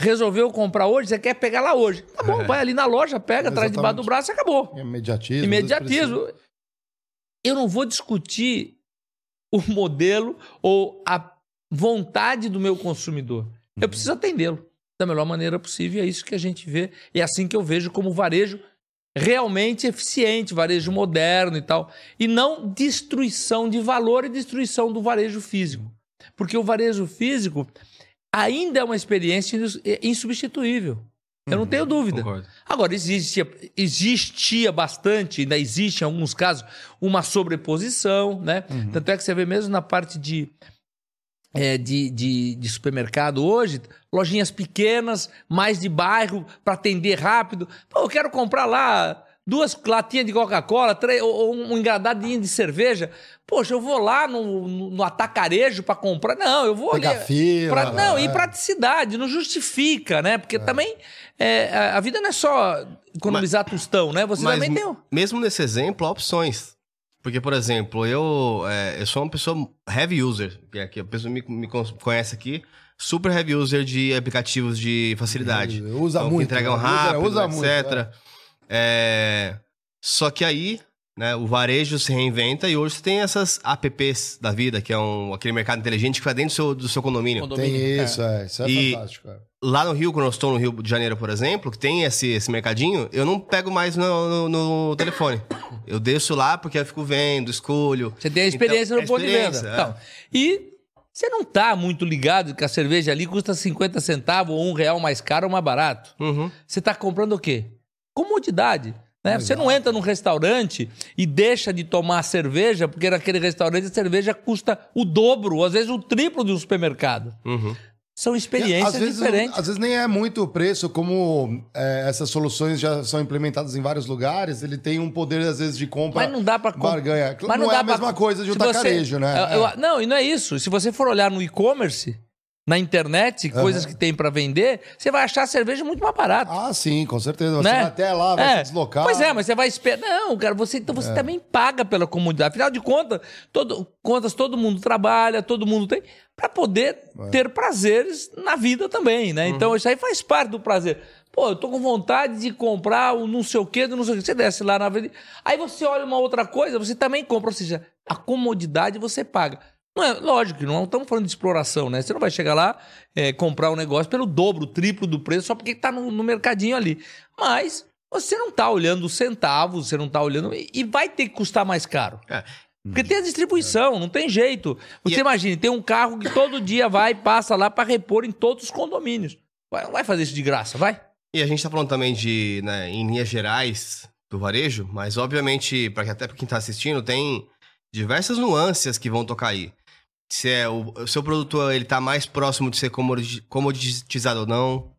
resolveu comprar hoje, você quer pegar lá hoje. Tá bom,
É.
vai ali na loja, pega, traz debaixo do braço e acabou.
Imediatismo.
Imediatismo. Eu não vou discutir o modelo ou a vontade do meu consumidor. Eu preciso atendê-lo da melhor maneira possível. e É isso que a gente vê. E é assim que eu vejo como varejo realmente eficiente, varejo moderno e tal. E não destruição de valor e destruição do varejo físico. Porque o varejo físico ainda é uma experiência ins- insubstituível. Eu não tenho dúvida.
Concordo.
Agora, existia, existia bastante, ainda existe em alguns casos, uma sobreposição, né? Tanto é que você vê mesmo na parte de, é, de, de, de supermercado hoje, lojinhas pequenas, mais de bairro, para atender rápido. Pô, eu quero comprar lá duas latinhas de Coca-Cola, três- ou, um engradadinho de cerveja. Poxa, eu vou lá no, no, no atacarejo para comprar. Não, eu vou
Pegar
ali-
fila,
pra- não,
é.
e praticidade, não justifica, né? Porque também é, a a vida não é só economizar tostão, né? Você
Mas
também tem.
mesmo nesse exemplo, há opções. Porque, por exemplo, eu, é, eu sou uma pessoa heavy user, que é que a pessoa me, me con- conhece aqui, super heavy user de aplicativos de facilidade.
Usa
Então, que
muito.
entregam
né?
rápido,
usa, usa
etc.
muito. é.
É, Só que aí, né, o varejo se reinventa e hoje você tem essas apps da vida, que é um, aquele mercado inteligente que vai dentro do seu, do seu condomínio.
Condomínio.
Tem isso, é. Isso é
E-
fantástico. é.
Lá no Rio, quando eu estou no Rio de Janeiro, por exemplo, que tem esse, esse mercadinho, eu não pego mais no, no- no telefone. Eu desço lá porque eu fico vendo, escolho.
Você tem a experiência
Então,
no ponto de venda.
é.
Então, e você não tá muito ligado que a cerveja ali custa 50 centavos ou um real mais caro ou mais barato.
Uhum.
Você está comprando o quê? Comodidade. Né? Você não entra num restaurante e deixa de tomar cerveja, porque naquele restaurante a cerveja custa o dobro, ou às vezes o triplo de um supermercado.
Uhum.
São experiências
às vezes,
diferentes.
Às vezes nem é muito o preço, como é, essas soluções já são implementadas em vários lugares, ele tem um poder, às vezes, de compra.
Mas não dá para
barganha. não, é a mesma coisa de um tacarejo, né?
Eu- eu-
É.
não, e não é isso. Se você for olhar no e-commerce, na internet, coisas que tem para vender, você vai achar a cerveja muito mais barata.
Ah, sim, com certeza. Você
né?
vai até lá, vai
É.
se deslocar.
Pois é, mas você vai esperar. Não, cara, você, então
É.
você também paga pela comunidade. Afinal de contas, todo, contas, todo mundo trabalha, todo mundo tem, para poder
É.
ter prazeres na vida também, né?
Uhum.
Então isso aí faz parte do prazer. Pô, eu tô com vontade de comprar o não sei o quê, do não sei o quê. Você desce lá na avenida. Aí você olha uma outra coisa, você também compra. Ou seja, a comodidade você paga. Não é, lógico que não estamos falando de exploração, né? Você não vai chegar lá, é, comprar um negócio pelo dobro, triplo do preço, só porque está no, no mercadinho ali. Mas você não está olhando os centavos, você não está olhando. E, e vai ter que custar mais caro.
É.
Porque tem a distribuição, não tem jeito. Você
E-
imagine, tem um carro que todo dia vai e passa lá para repor em todos os condomínios. Vai, não vai fazer isso de graça, vai?
E a gente tá falando também de, né, em linhas gerais do varejo, mas obviamente, para até pra quem tá assistindo, tem diversas nuances que vão tocar aí. Se é o, o seu produto ele tá mais próximo de ser comodi- comoditizado ou não,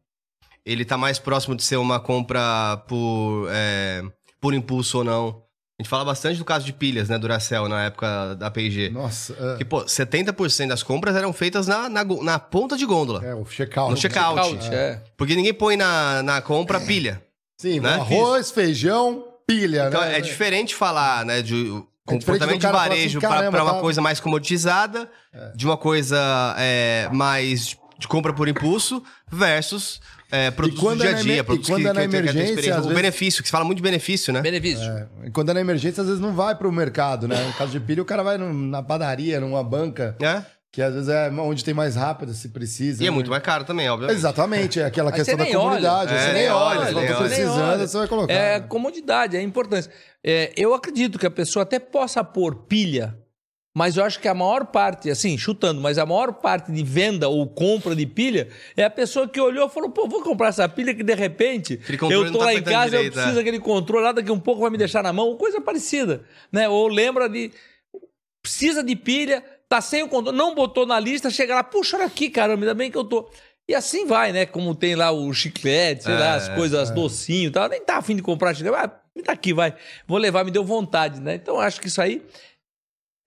ele tá mais próximo de ser uma compra por, é, por impulso ou não. A gente fala bastante do caso de pilhas, né, Duracell, na época da P&G.
Nossa, é,
Que, pô, 70% das compras eram feitas na, na, na ponta de gôndola.
é o check-out.
No check-out.
Out, é.
Porque ninguém põe na, na compra pilha.
Sim,
né?
arroz, feijão, pilha,
Então
né?
é diferente falar, né, de comportamento
do
de
falar
varejo
assim,
pra
"Caramba,
pra uma
tá-
coisa mais comoditizada, de uma coisa é, mais de compra por impulso versus é, produtos do
quando
dia
é
a
na
dia, produtos que,
é na
que- que tem
emergência,
experiência. O
vezes-
benefício, que se fala muito de benefício, né?
Benefício.
É, e quando é na emergência, às vezes não vai pro mercado, né? No caso de pilha, o cara vai na padaria, numa banca,
É.
que às vezes é onde tem mais rápido, se precisa.
E é
né?
muito mais caro também, obviamente.
Exatamente, é aquela questão
você
da
olha.
comunidade.
É,
você
nem
nem olha,
olha,
eu tô
olha.
precisando, você vai colocar.
É comodidade, é importância. É, eu acredito que a pessoa até possa pôr pilha, mas eu acho que a maior parte, assim, chutando, mas a maior parte de venda ou compra de pilha é a pessoa que olhou e falou: pô, vou comprar essa pilha que de repente eu tô
tá
lá em casa, eu
direito,
preciso
é.
daquele controle lá, daqui um pouco vai me deixar na mão, ou coisa parecida, né? Ou lembra de. Precisa de pilha, tá sem o controle, não botou na lista, chega lá, puxa, olha aqui, caramba, ainda bem que eu tô. E assim vai, né? Como tem lá o chiclete, sei lá,
É,
as coisas, docinho e tal. Nem tá afim de comprar chiclete. Ah, me dá aqui, vai. Vou levar, me deu vontade, né? Então acho que isso aí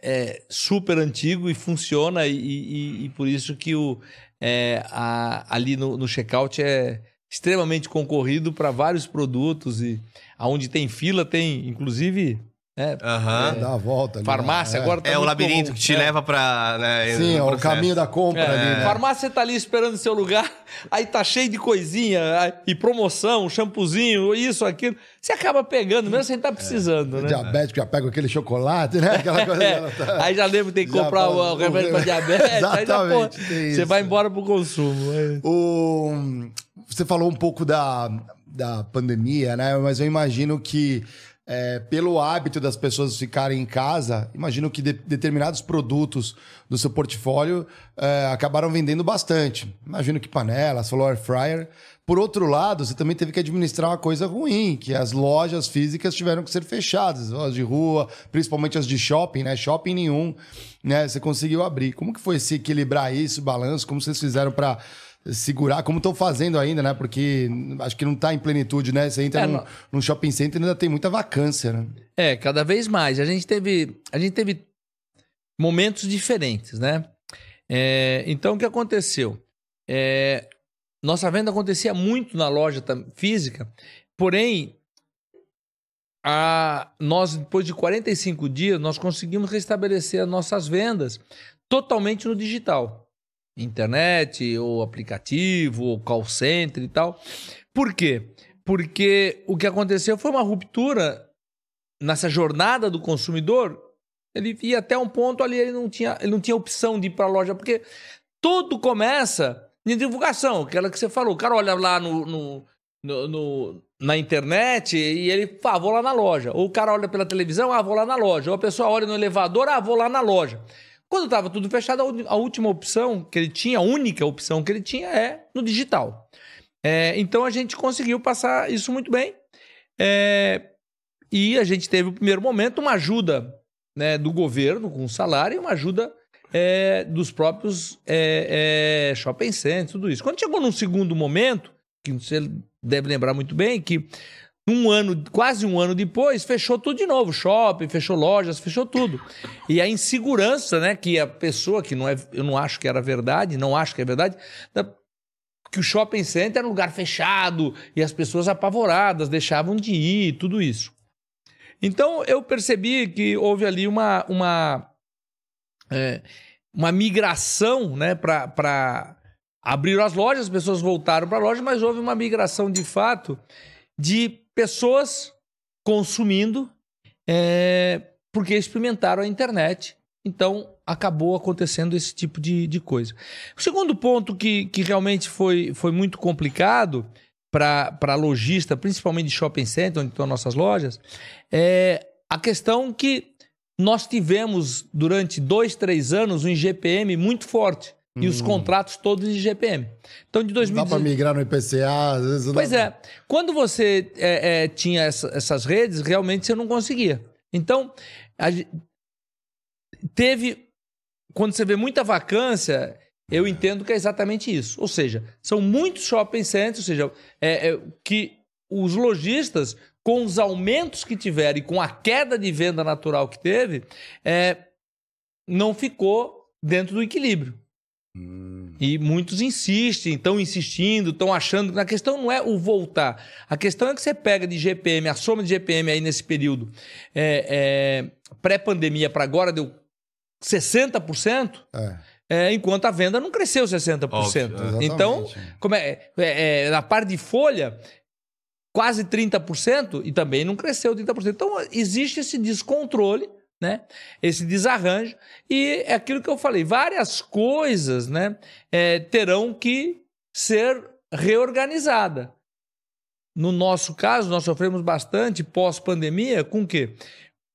é super antigo e funciona, e, e- e por isso que o, é, a- ali no, no checkout é extremamente concorrido para vários produtos e aonde tem fila tem, inclusive, né?
Aham.
Dá a volta. ali,
Farmácia
né?
agora tá
É o labirinto
comum.
que te
É.
leva pra. Né,
É. Sim, é o caminho da compra
É,
ali, né?
Farmácia tá ali esperando o seu lugar, aí tá cheio de coisinha, e promoção, shampoozinho, isso, aquilo. Você acaba pegando, mesmo sem estar precisando, né?
Diabético já pega aquele chocolate, né? Aquela coisa.
É,
que ela tá-
Aí já lembra que tem que
Já
comprar
fala-
o, o remédio para diabetes. aí já, pô,
Exatamente,
você vai embora pro consumo. é.
O... Você falou um pouco da, da pandemia, né? Mas eu imagino que, é, pelo hábito das pessoas ficarem em casa, imagino que de- determinados produtos do seu portfólio é, acabaram vendendo bastante. Imagino que panelas, air fryer. Por outro lado, você também teve que administrar uma coisa ruim, que as lojas físicas tiveram que ser fechadas, as de rua, principalmente as de shopping, né? Shopping nenhum, né? Você conseguiu abrir. Como que foi se equilibrar isso, balanço? Como vocês fizeram para segurar, como estão fazendo ainda, né? Porque acho que não está em plenitude, né? Você entra
É,
num, num shopping center e ainda tem muita vacância, né?
É, cada vez mais. A gente teve, a gente teve momentos diferentes, né? É, então, o que aconteceu? É, nossa venda acontecia muito na loja física, porém, a, nós, depois de 45 dias, nós conseguimos restabelecer as nossas vendas totalmente no digital. Internet, ou aplicativo, ou call center e tal. Por quê? Porque o que aconteceu foi uma ruptura nessa jornada do consumidor, ele ia até um ponto ali, ele não tinha, ele não tinha opção de ir para a loja, porque tudo começa em divulgação, aquela que você falou. O cara olha lá no, no- no- no- na internet e ele ah, vou lá na loja. Ou o cara olha pela televisão, ah, vou lá na loja. Ou a pessoa olha no elevador, ah, vou lá na loja. Quando estava tudo fechado, a última opção que ele tinha, a única opção que ele tinha é no digital. É, então a gente conseguiu passar isso muito bem. É, e a gente teve, no primeiro momento, uma ajuda né, do governo com salário e uma ajuda é, dos próprios é, é, shopping centers, tudo isso. Quando chegou num segundo momento, que você deve lembrar muito bem, que um ano, quase um ano depois, fechou tudo de novo. Shopping, fechou lojas, fechou tudo. E a insegurança, né? Que a pessoa, que não é, eu não acho que era verdade, não acho que é verdade, da- que o shopping center era um lugar fechado e as pessoas apavoradas deixavam de ir, tudo isso. Então eu percebi que houve ali uma, uma, é, uma migração né, para abrir as lojas, as pessoas voltaram para a loja, mas houve uma migração de fato de pessoas consumindo é, porque experimentaram a internet. Então acabou acontecendo esse tipo de, de coisa. O segundo ponto que, que realmente foi, foi muito complicado para lojista, principalmente de shopping center, onde estão nossas lojas, é a questão que nós tivemos durante dois, três anos um IGPM muito forte. E os contratos todos de IGPM. Então, de
Hum. Dá para
2019.
migrar no IPCA, às vezes.
Pois
dá-
é. Quando você é, é, tinha essa- essas redes, realmente você não conseguia. Então, a teve. Quando você vê muita vacância, eu entendo que é exatamente isso. Ou seja, são muitos shopping centers, ou seja, é, é, que os lojistas, com os aumentos que tiveram e com a queda de venda natural que teve, é, não ficou dentro do equilíbrio. E muitos insistem, estão insistindo, estão achando. A questão não é o voltar. A questão é que você pega de GPM, a soma de GPM aí nesse período é, é, pré-pandemia para agora deu 60%,
É,
é, enquanto a venda não cresceu 60%.
Óbvio,
exatamente.
Então, como é, é, é, na parte de folha, quase 30% e também não cresceu 30%. Então, existe esse descontrole, né? esse desarranjo, e é aquilo que eu falei, várias coisas né, é, terão que ser reorganizadas. No nosso caso, nós sofremos bastante pós-pandemia com o quê?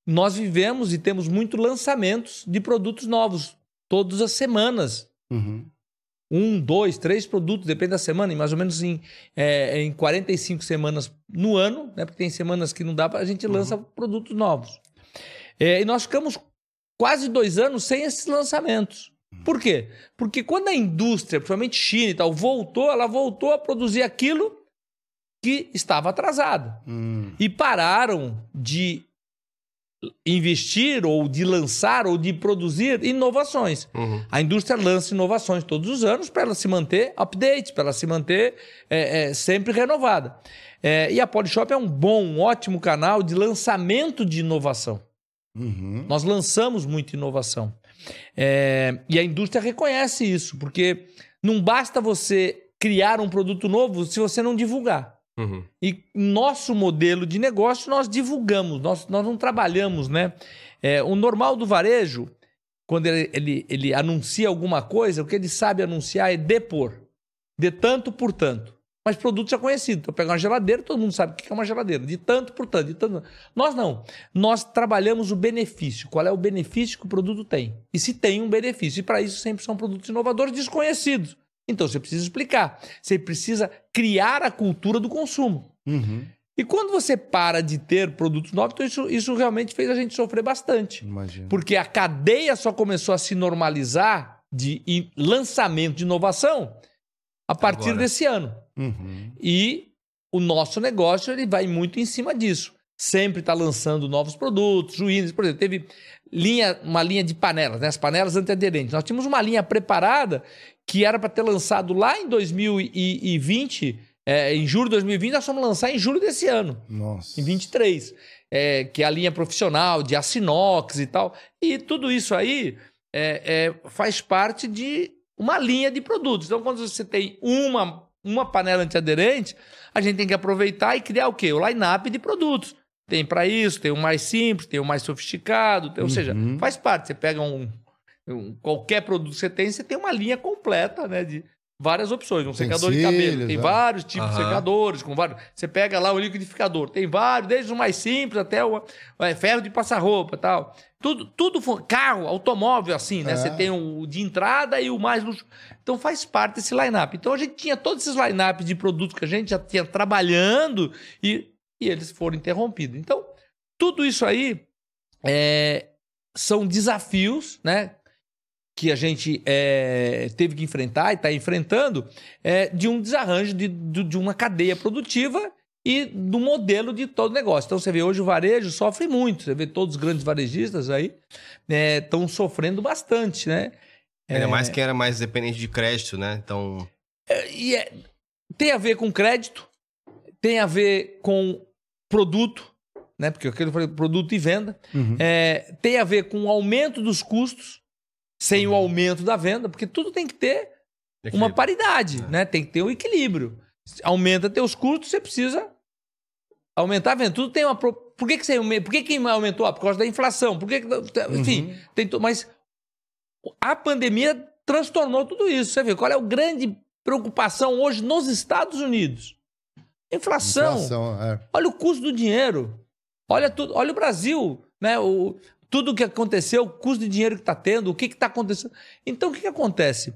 Nós vivemos e temos muito lançamentos de produtos novos, todas as semanas
Uhum.
um, dois, três produtos, depende da semana, e mais ou menos em, é, em 45 semanas no ano, né? Porque tem semanas que não dá para a gente lança produtos novos. É, e nós ficamos quase dois anos sem esses lançamentos. Por quê? Porque quando a indústria, principalmente China e tal, voltou, ela voltou a produzir aquilo que estava atrasado.
Hum.
E pararam de investir ou de lançar ou de produzir inovações.
Uhum.
A indústria lança inovações todos os anos para ela se manter update, para ela se manter é, é, sempre renovada. É, e a Polishop é um bom, um ótimo canal de lançamento de inovação.
Uhum.
Nós lançamos muita inovação. É, e a indústria reconhece isso, porque não basta você criar um produto novo se você não divulgar.
Uhum.
E nosso modelo de negócio nós divulgamos, nós, nós não trabalhamos, né? É, o normal do varejo, quando ele, ele, ele anuncia alguma coisa, o que ele sabe anunciar é depor. De tanto por tanto. Mas produto já conhecido. Então, pegar uma geladeira, todo mundo sabe o que é uma geladeira. De tanto por tanto, de tanto. Nós não. Nós trabalhamos o benefício. Qual é o benefício que o produto tem? E se tem um benefício. E para isso sempre são produtos inovadores desconhecidos. Então você precisa explicar. Você precisa criar a cultura do consumo.
Uhum.
E quando você para de ter produtos novos, então isso, isso realmente fez a gente sofrer bastante.
Imagina.
Porque a cadeia só começou a se normalizar de lançamento de inovação a partir
Agora.
desse ano.
Uhum.
E o nosso negócio ele vai muito em cima disso. Sempre está lançando novos produtos, juízes. Por exemplo, teve linha, uma linha de panelas, né? as panelas antiaderentes. Nós tínhamos uma linha preparada que era para ter lançado lá em 2020, é, em julho de 2020, nós fomos lançar em julho desse ano
Nossa.
em 23, é, que é a linha profissional de aço inox e tal. E tudo isso aí é, é, faz parte de uma linha de produtos. Então, quando você tem uma, uma panela antiaderente, a gente tem que aproveitar e criar o quê? O line-up de produtos. Tem para isso, tem o mais simples, tem o mais sofisticado, tem- ou seja,
Uhum.
faz parte. Você pega um, um- qualquer produto que você tem, você tem uma linha completa, né? De várias opções. Um secador de cabelo, tem
né?
vários tipos de
Aham.
secadores, com vários. Você pega lá o liquidificador, tem vários, desde o mais simples até o é, ferro de passar roupa, tal. Tudo, tudo fu- carro, automóvel assim, né?
É.
Você tem o de entrada e o mais luxo. Então faz parte desse line-up. Então a gente tinha todos esses line-up de produtos que a gente já tinha trabalhando e, e eles foram interrompidos. Então, tudo isso aí é, são desafios, né? Que a gente é, teve que enfrentar e está enfrentando é, de um desarranjo de, de, de uma cadeia produtiva e do modelo de todo negócio. Então você vê hoje o varejo sofre muito. Você vê todos os grandes varejistas aí estão sofrendo bastante, né?
Ainda mais quem era mais dependente de crédito, né? Então.
E é- tem a ver com crédito, tem a ver com produto, né? Porque aquilo eu falei, produto e venda.
Uhum.
É, tem a ver com o aumento dos custos, sem o aumento da venda, porque tudo tem que ter uma paridade, né? Tem que ter um equilíbrio. Aumenta teus custos, você precisa aumentar a venda. Tudo tem uma. pro- Por que, que você? Por que, que aumentou? Ah, por causa da inflação. Por que, que... Enfim,
Uhum.
tem to- mas a pandemia transtornou tudo isso. Você vê qual é a grande preocupação hoje nos Estados Unidos? Inflação.
Inflação, é.
Olha o custo do dinheiro. Olha tudo. Olha o Brasil, né? O, tudo o que aconteceu, o custo de dinheiro que está tendo, o que está acontecendo. Então, o que, que acontece?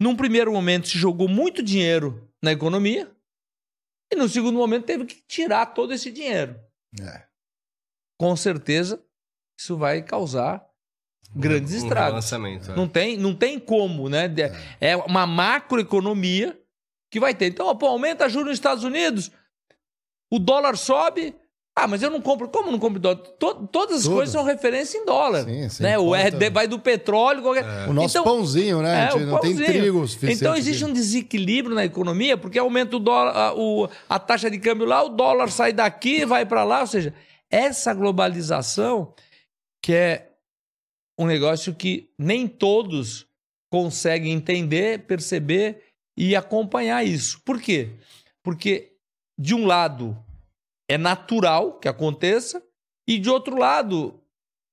Num primeiro momento, se jogou muito dinheiro na economia, e no segundo momento, teve que tirar todo esse dinheiro.
É.
Com certeza, isso vai causar grandes
um
estragos.
é.
Não tem, não tem como, né? De- É uma macroeconomia que vai ter. Então, pô, aumenta a juros nos Estados Unidos, o dólar sobe. Ah, mas eu não compro. Como não compro dólar? To- todas as
Tudo.
coisas são referência em dólar.
Sim, sim,
né? O. RD vai do petróleo. Qualquer...
O nosso
Então-
pãozinho, né?
É,
a gente não tem
pãozinho.
trigo suficiente.
Então existe um desequilíbrio na economia, porque aumenta o dólar, a, o- a taxa de câmbio lá, o dólar sai daqui, vai para lá. Ou seja, essa globalização que é um negócio que nem todos conseguem entender, perceber e acompanhar isso. Por quê? Porque, de um lado, é natural que aconteça, e de outro lado,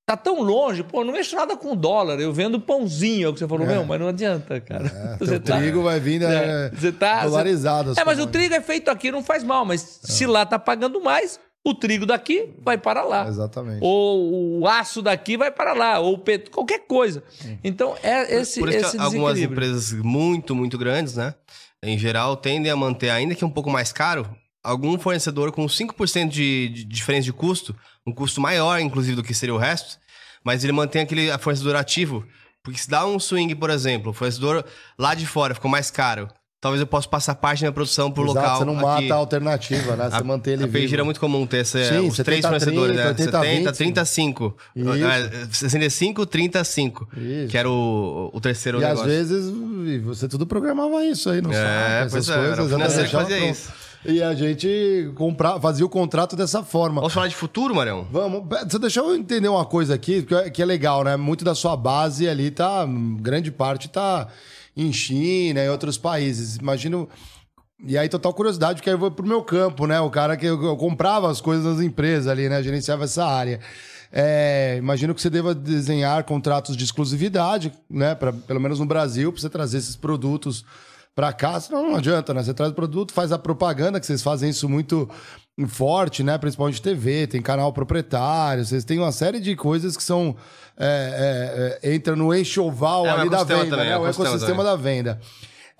tá tão longe, pô, não mexo nada com dólar, eu vendo pãozinho, é o que você falou,
É.
meu, mas não adianta, cara.
É,
Você
teu trigo vai vindo
é,
é,
você tá,
dolarizado. as
é, mas o trigo é feito aqui, não faz mal, mas se lá tá pagando mais, o trigo daqui vai para lá.
Exatamente.
Ou o aço daqui vai para lá, ou o pet... qualquer coisa. Então, é esse,
Por isso
esse
que algumas empresas muito, muito grandes, né? Em geral, tendem a manter, ainda que um pouco mais caro, algum fornecedor com 5% de, de diferença de custo, um custo maior, inclusive, do que seria o resto, mas ele mantém aquele fornecedor ativo. Porque se dá um swing, por exemplo, o fornecedor lá de fora ficou mais caro, talvez eu possa passar parte da minha produção pro
Exato,
local.
você não
aqui.
mata a alternativa, né? Você
A,
mantém ele
a
vivo.
É muito comum ter essa,
Sim,
os
70,
três fornecedores,
30,
né?
80,
70,
20.
35.
Isso.
É, 65, 35.
Isso.
Que era o, o terceiro
E
negócio.
às vezes e você tudo programava isso aí, não
É,
sabe?
pois
Essas
é, era
coisas.
o financeiro que fazia
pronto.
isso.
E a gente compra, fazia o contrato dessa forma.
Vamos falar de futuro, Marião?
Vamos. Deixa eu entender uma coisa aqui, que é, que é legal, né? Muito da sua base ali tá. Grande parte tá em China e outros países. Imagino. E aí, total curiosidade, porque aí eu vou pro meu campo, né? O cara que eu, eu comprava as coisas nas empresas ali, né? Gerenciava essa área. É, imagino que você deva desenhar contratos de exclusividade, né? Pra, pelo menos no Brasil, para você trazer esses produtos para cá. Senão não adianta, né? Você traz o produto, faz a propaganda, que vocês fazem isso muito forte, né? Principalmente TV, tem canal proprietário, vocês têm uma série de coisas que são. É, é, é, entra no enxoval
É,
ali da venda,
também,
né?
é o ecossistema
ecossistema da venda.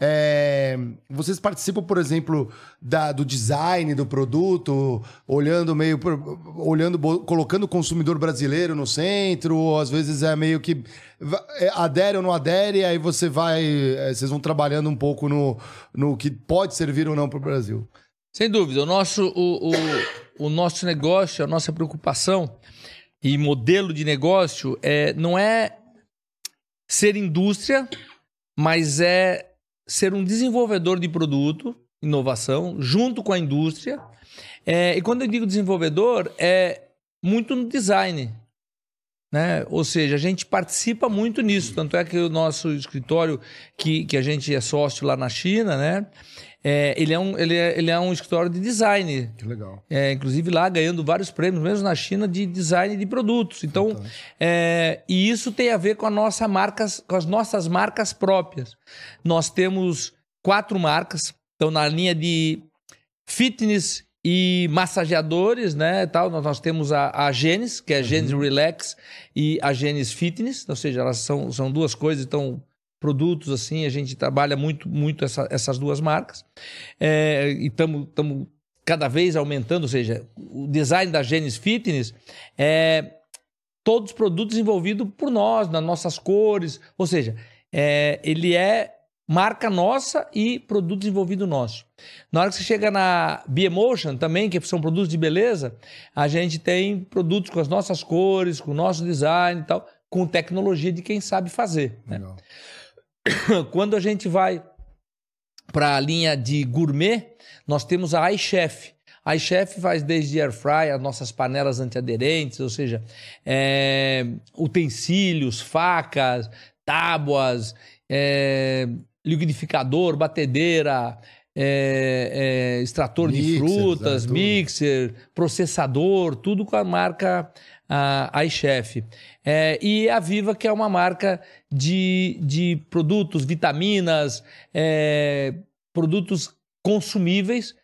É, vocês participam, por exemplo, da- do design do produto, olhando meio, olhando, colocando o consumidor brasileiro no centro, ou às vezes é meio que é, adere ou não adere, aí você vai, é, vocês vão trabalhando um pouco no, no que pode servir ou não para o Brasil.
Sem dúvida, o nosso, o, o, o nosso negócio, a nossa preocupação e modelo de negócio é, não é ser indústria, mas é ser um desenvolvedor de produto, inovação, junto com a indústria. É, e quando eu digo desenvolvedor, é muito no design. Né? Ou seja, a gente participa muito nisso. Tanto é que o nosso escritório, que, que a gente é sócio lá na China, né? É, ele, é um, ele, é, ele é um escritório de design.
Que legal.
É, inclusive lá ganhando vários prêmios, mesmo na China, de design de produtos. Então, é, e isso tem a ver com, a nossa marcas, com as nossas marcas próprias. Nós temos quatro marcas, então na linha de fitness e massageadores, né, tal, nós, nós temos a, a Genes, que é a Genes Relax, e a Genes Fitness, ou seja, elas são, são duas coisas, então produtos assim, a gente trabalha muito, muito essa- essas duas marcas. É, e estamos cada vez aumentando, ou seja, o design da Genes Fitness é todos os produtos desenvolvidos por nós, nas nossas cores, ou seja, é, ele é marca nossa e produto desenvolvido nosso. Na hora que você chega na Biomotion também, que são produtos de beleza, a gente tem produtos com as nossas cores, com o nosso design e tal, com tecnologia de quem sabe fazer. né?
legal.
Quando a gente vai para a linha de gourmet, nós temos a iChef. A iChef faz desde air fry, as nossas panelas antiaderentes, ou seja, é, utensílios, facas, tábuas, é, liquidificador, batedeira, é, é, extrator de
Mixers,
frutas, mixer, processador, tudo com a marca a iChef. É, e a Viva, que é uma marca de, de produtos, vitaminas, é, produtos consumíveis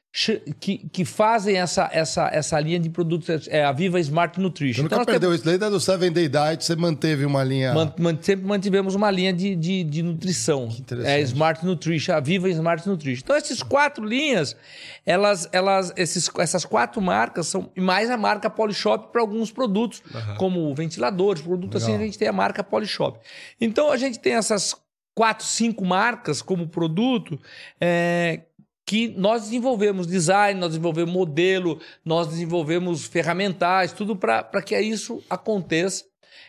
que, que fazem essa, essa, essa linha de produtos, é a Viva Smart
Você
Nutrition.
nunca
nós
perdeu isso. Desde do Seven Day Diet, você manteve uma linha...
Man- man- sempre mantivemos uma linha de, de, de nutrição.
interessante.
É Smart Nutrition, a Viva Smart Nutrition. Então, essas quatro linhas, elas, elas, esses, essas quatro marcas são mais a marca Polishop para alguns produtos, como ventiladores, produtos assim, a gente tem a marca Polishop. Então, a gente tem essas quatro, cinco marcas como produto. é, que nós desenvolvemos design, nós desenvolvemos modelo, nós desenvolvemos ferramentais, tudo para que isso aconteça.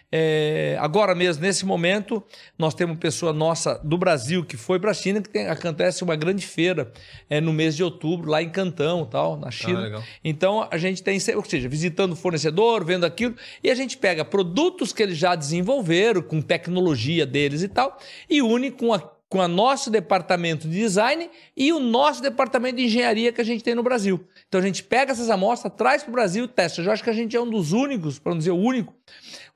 É, agora mesmo, nesse momento, nós temos pessoa nossa do Brasil que foi para a China, que tem- acontece uma grande feira é, no mês de outubro, lá em Cantão, tal, na China.
legal.
Então a gente tem, ou seja, visitando o fornecedor, vendo aquilo, e a gente pega produtos que eles já desenvolveram, com tecnologia deles e tal, e une com a com o nosso departamento de design e o nosso departamento de engenharia que a gente tem no Brasil. Então a gente pega essas amostras, traz para o Brasil e testa. Eu acho que a gente é um dos únicos, para não dizer o único,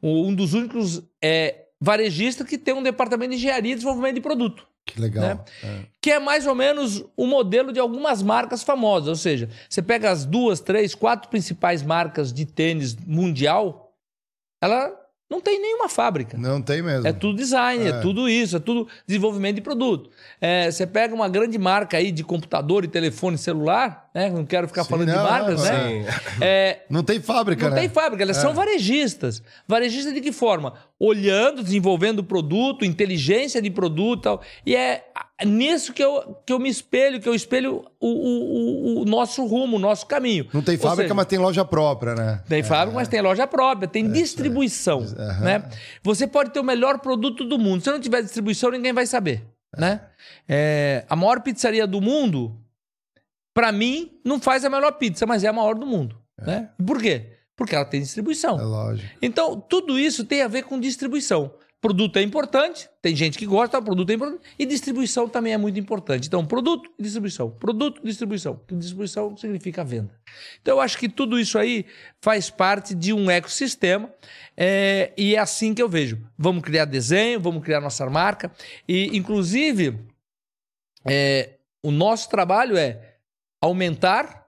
um dos únicos é, varejistas que tem um departamento de engenharia e desenvolvimento de produto
Que legal.
né?
É.
que é mais ou menos o modelo de algumas marcas famosas. Ou seja, você pega as duas, três, quatro principais marcas de tênis mundial, ela não tem nenhuma fábrica.
Não tem mesmo.
É tudo design, é.
É.
tudo isso, é tudo desenvolvimento de produto. É, você pega uma grande marca aí de computador e telefone celular, né? Não quero ficar
Sim,
falando
não,
de marcas,
não,
né? É,
Não tem fábrica,
não
né?
tem fábrica, elas são varejistas. Varejistas de que forma? Olhando, desenvolvendo o produto, inteligência de produto e tal. E é nisso que eu, que eu me espelho, que eu espelho o, o, o- nosso rumo, o nosso caminho.
Não tem fábrica,
seja,
mas tem loja própria, né?
tem fábrica, mas tem loja própria, tem distribuição,
Aham.
né? Você pode ter o melhor produto do mundo. Se não tiver distribuição, ninguém vai saber, né? É, a maior pizzaria do mundo para mim, não faz a melhor pizza, mas é a maior do mundo. Né? Por quê? Porque ela tem distribuição.
É lógico.
Então, tudo isso tem a ver com distribuição. Produto é importante, tem gente que gosta, produto é importante, e distribuição também é muito importante. Então, produto e distribuição. Produto e distribuição. Distribuição significa venda. Então, eu acho que tudo isso aí faz parte de um ecossistema é, e é assim que eu vejo. Vamos criar desenho, vamos criar nossa marca, e, inclusive, é, o nosso trabalho é aumentar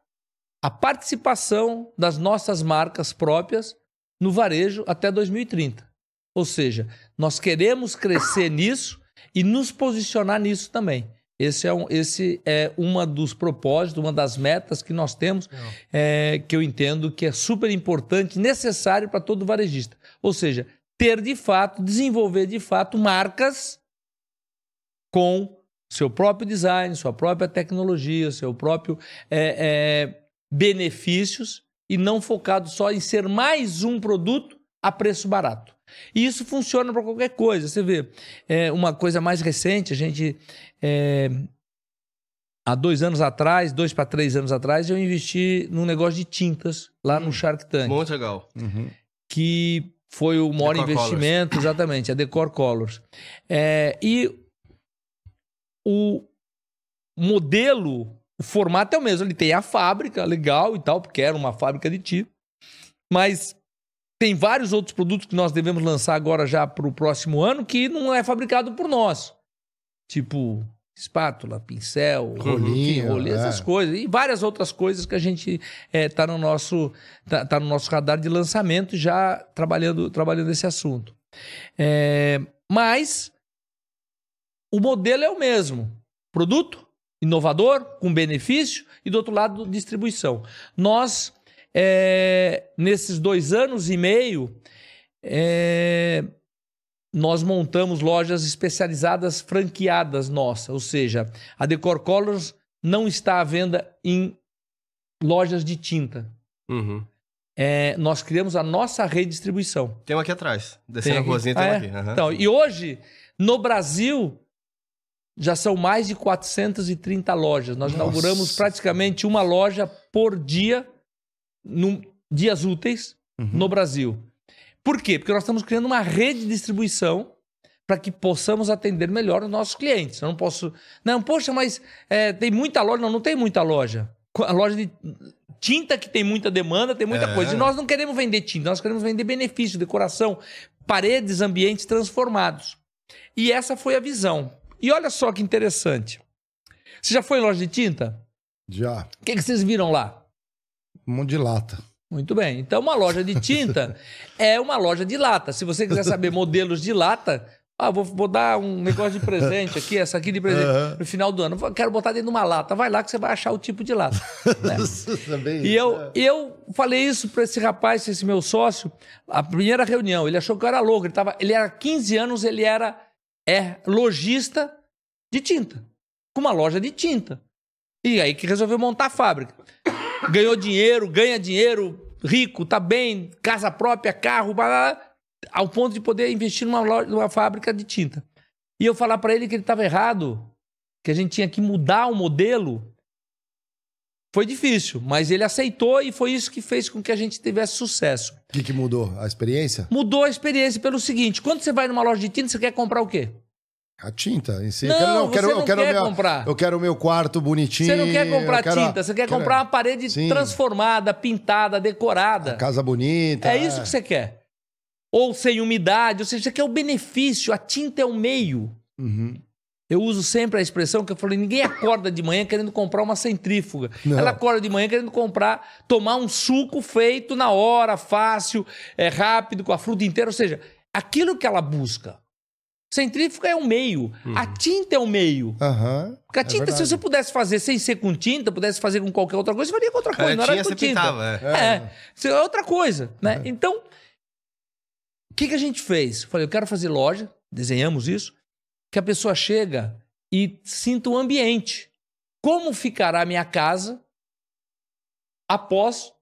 a participação das nossas marcas próprias no varejo até 2030. Ou seja, nós queremos crescer nisso e nos posicionar nisso também. Esse é, um, esse é uma dos propósitos, uma das metas que nós temos, é, que eu entendo que é super importante, necessário para todo varejista. Ou seja, ter de fato, desenvolver de fato marcas com seu próprio design, sua própria tecnologia, seu próprio é, é, benefícios e não focado só em ser mais um produto a preço barato. E isso funciona para qualquer coisa. Você vê, é, uma coisa mais recente, a gente. É, há dois anos atrás, dois para três anos atrás, eu investi num negócio de tintas lá no Shark Tank.
Muito legal.
Que foi o maior
Decor
investimento, exatamente, a Decor Colors. É, e o modelo, o formato é o mesmo. Ele tem a fábrica, legal e tal, porque era uma fábrica de tiro. Mas tem vários outros produtos que nós devemos lançar agora já para o próximo ano que não é fabricado por nós. Tipo espátula, pincel,
Rolinho,
rolê,
é.
essas coisas. E várias outras coisas que a gente está no, nosso, tá, tá no nosso radar de lançamento já trabalhando, trabalhando esse assunto. É, mas o modelo é o mesmo. Produto inovador, com benefício, e do outro lado, distribuição. Nós é, nesses dois anos e meio, é, nós montamos lojas especializadas franqueadas nossa, ou seja, a Decor Colors não está à venda em lojas de tinta.
Uhum.
É, nós criamos a nossa rede de distribuição.
Tem uma aqui atrás.
Tem
Descendo a
aqui?
ruazinha, tem
Ah,
uma
é?
aqui. aham.
Então, e hoje, no Brasil, já são mais de 430 lojas. Nós
Nossa.
inauguramos praticamente uma loja por dia, num, dias úteis,
Uhum.
no Brasil. Por quê? Porque nós estamos criando uma rede de distribuição para que possamos atender melhor os nossos clientes. Eu não posso. Não, poxa, mas é, tem muita loja. Não, não tem muita loja. A loja de tinta que tem muita demanda, tem muita
É.
coisa. E nós não queremos vender tinta, nós queremos vender benefício, decoração, paredes, ambientes transformados. E essa foi a visão. E olha só que interessante. Você já foi em loja de tinta?
Já.
O que, que vocês viram lá?
Um monte de lata.
Muito bem. Então, uma loja de tinta é uma loja de lata. Se você quiser saber modelos de lata, ah, vou, vou dar um negócio de presente aqui, essa aqui de presente,
Aham.
no final do ano. Quero botar dentro de uma lata. Vai lá que você vai achar o tipo de lata. né?
Também.
E eu, eu falei isso para esse rapaz, esse meu sócio, a primeira reunião. Ele achou que eu era louco. Ele, tava, ele era 15 anos, ele era é, lojista de tinta, com uma loja de tinta. E aí que resolveu montar a fábrica. Ganhou dinheiro, ganha dinheiro, rico, tá bem, casa própria, carro, blá, blá, ao ponto de poder investir numa, loja, numa fábrica de tinta. E eu falar para ele que ele estava errado, que a gente tinha que mudar o modelo foi difícil, mas ele aceitou e foi isso que fez com que a gente tivesse sucesso.
O que, que mudou? A experiência?
Mudou a experiência pelo seguinte: quando você vai numa loja de tinta, você quer comprar o quê?
A tinta em si.
Não,
eu quero,
você
quero,
não
eu quero
quer
meu,
comprar.
Eu quero o meu quarto bonitinho.
Você não quer comprar
quero-
tinta, você quer
quero
comprar uma parede
Sim.
transformada, pintada, decorada.
a casa bonita.
É isso que você quer. Ou sem umidade, ou seja, você quer o benefício. A tinta é o meio.
Uhum.
Eu uso sempre a expressão que eu falei: ninguém acorda de manhã querendo comprar uma centrífuga.
Não.
Ela acorda de manhã querendo comprar, tomar um suco feito na hora, fácil, é rápido, com a fruta inteira. Ou seja, aquilo que ela busca. Centrífuga é o meio. A tinta é o meio.
Aham.
Porque a
É
tinta, se
verdade.
você pudesse fazer sem ser com tinta, pudesse fazer com qualquer outra coisa, você faria com outra coisa. não era com
você
tinta.
pintava, é.
É, isso é outra coisa, né?
Uhum.
Então, o que, que a gente fez? Falei, eu quero fazer loja, desenhamos isso, que a pessoa chega e sinta o ambiente. Como ficará a minha casa após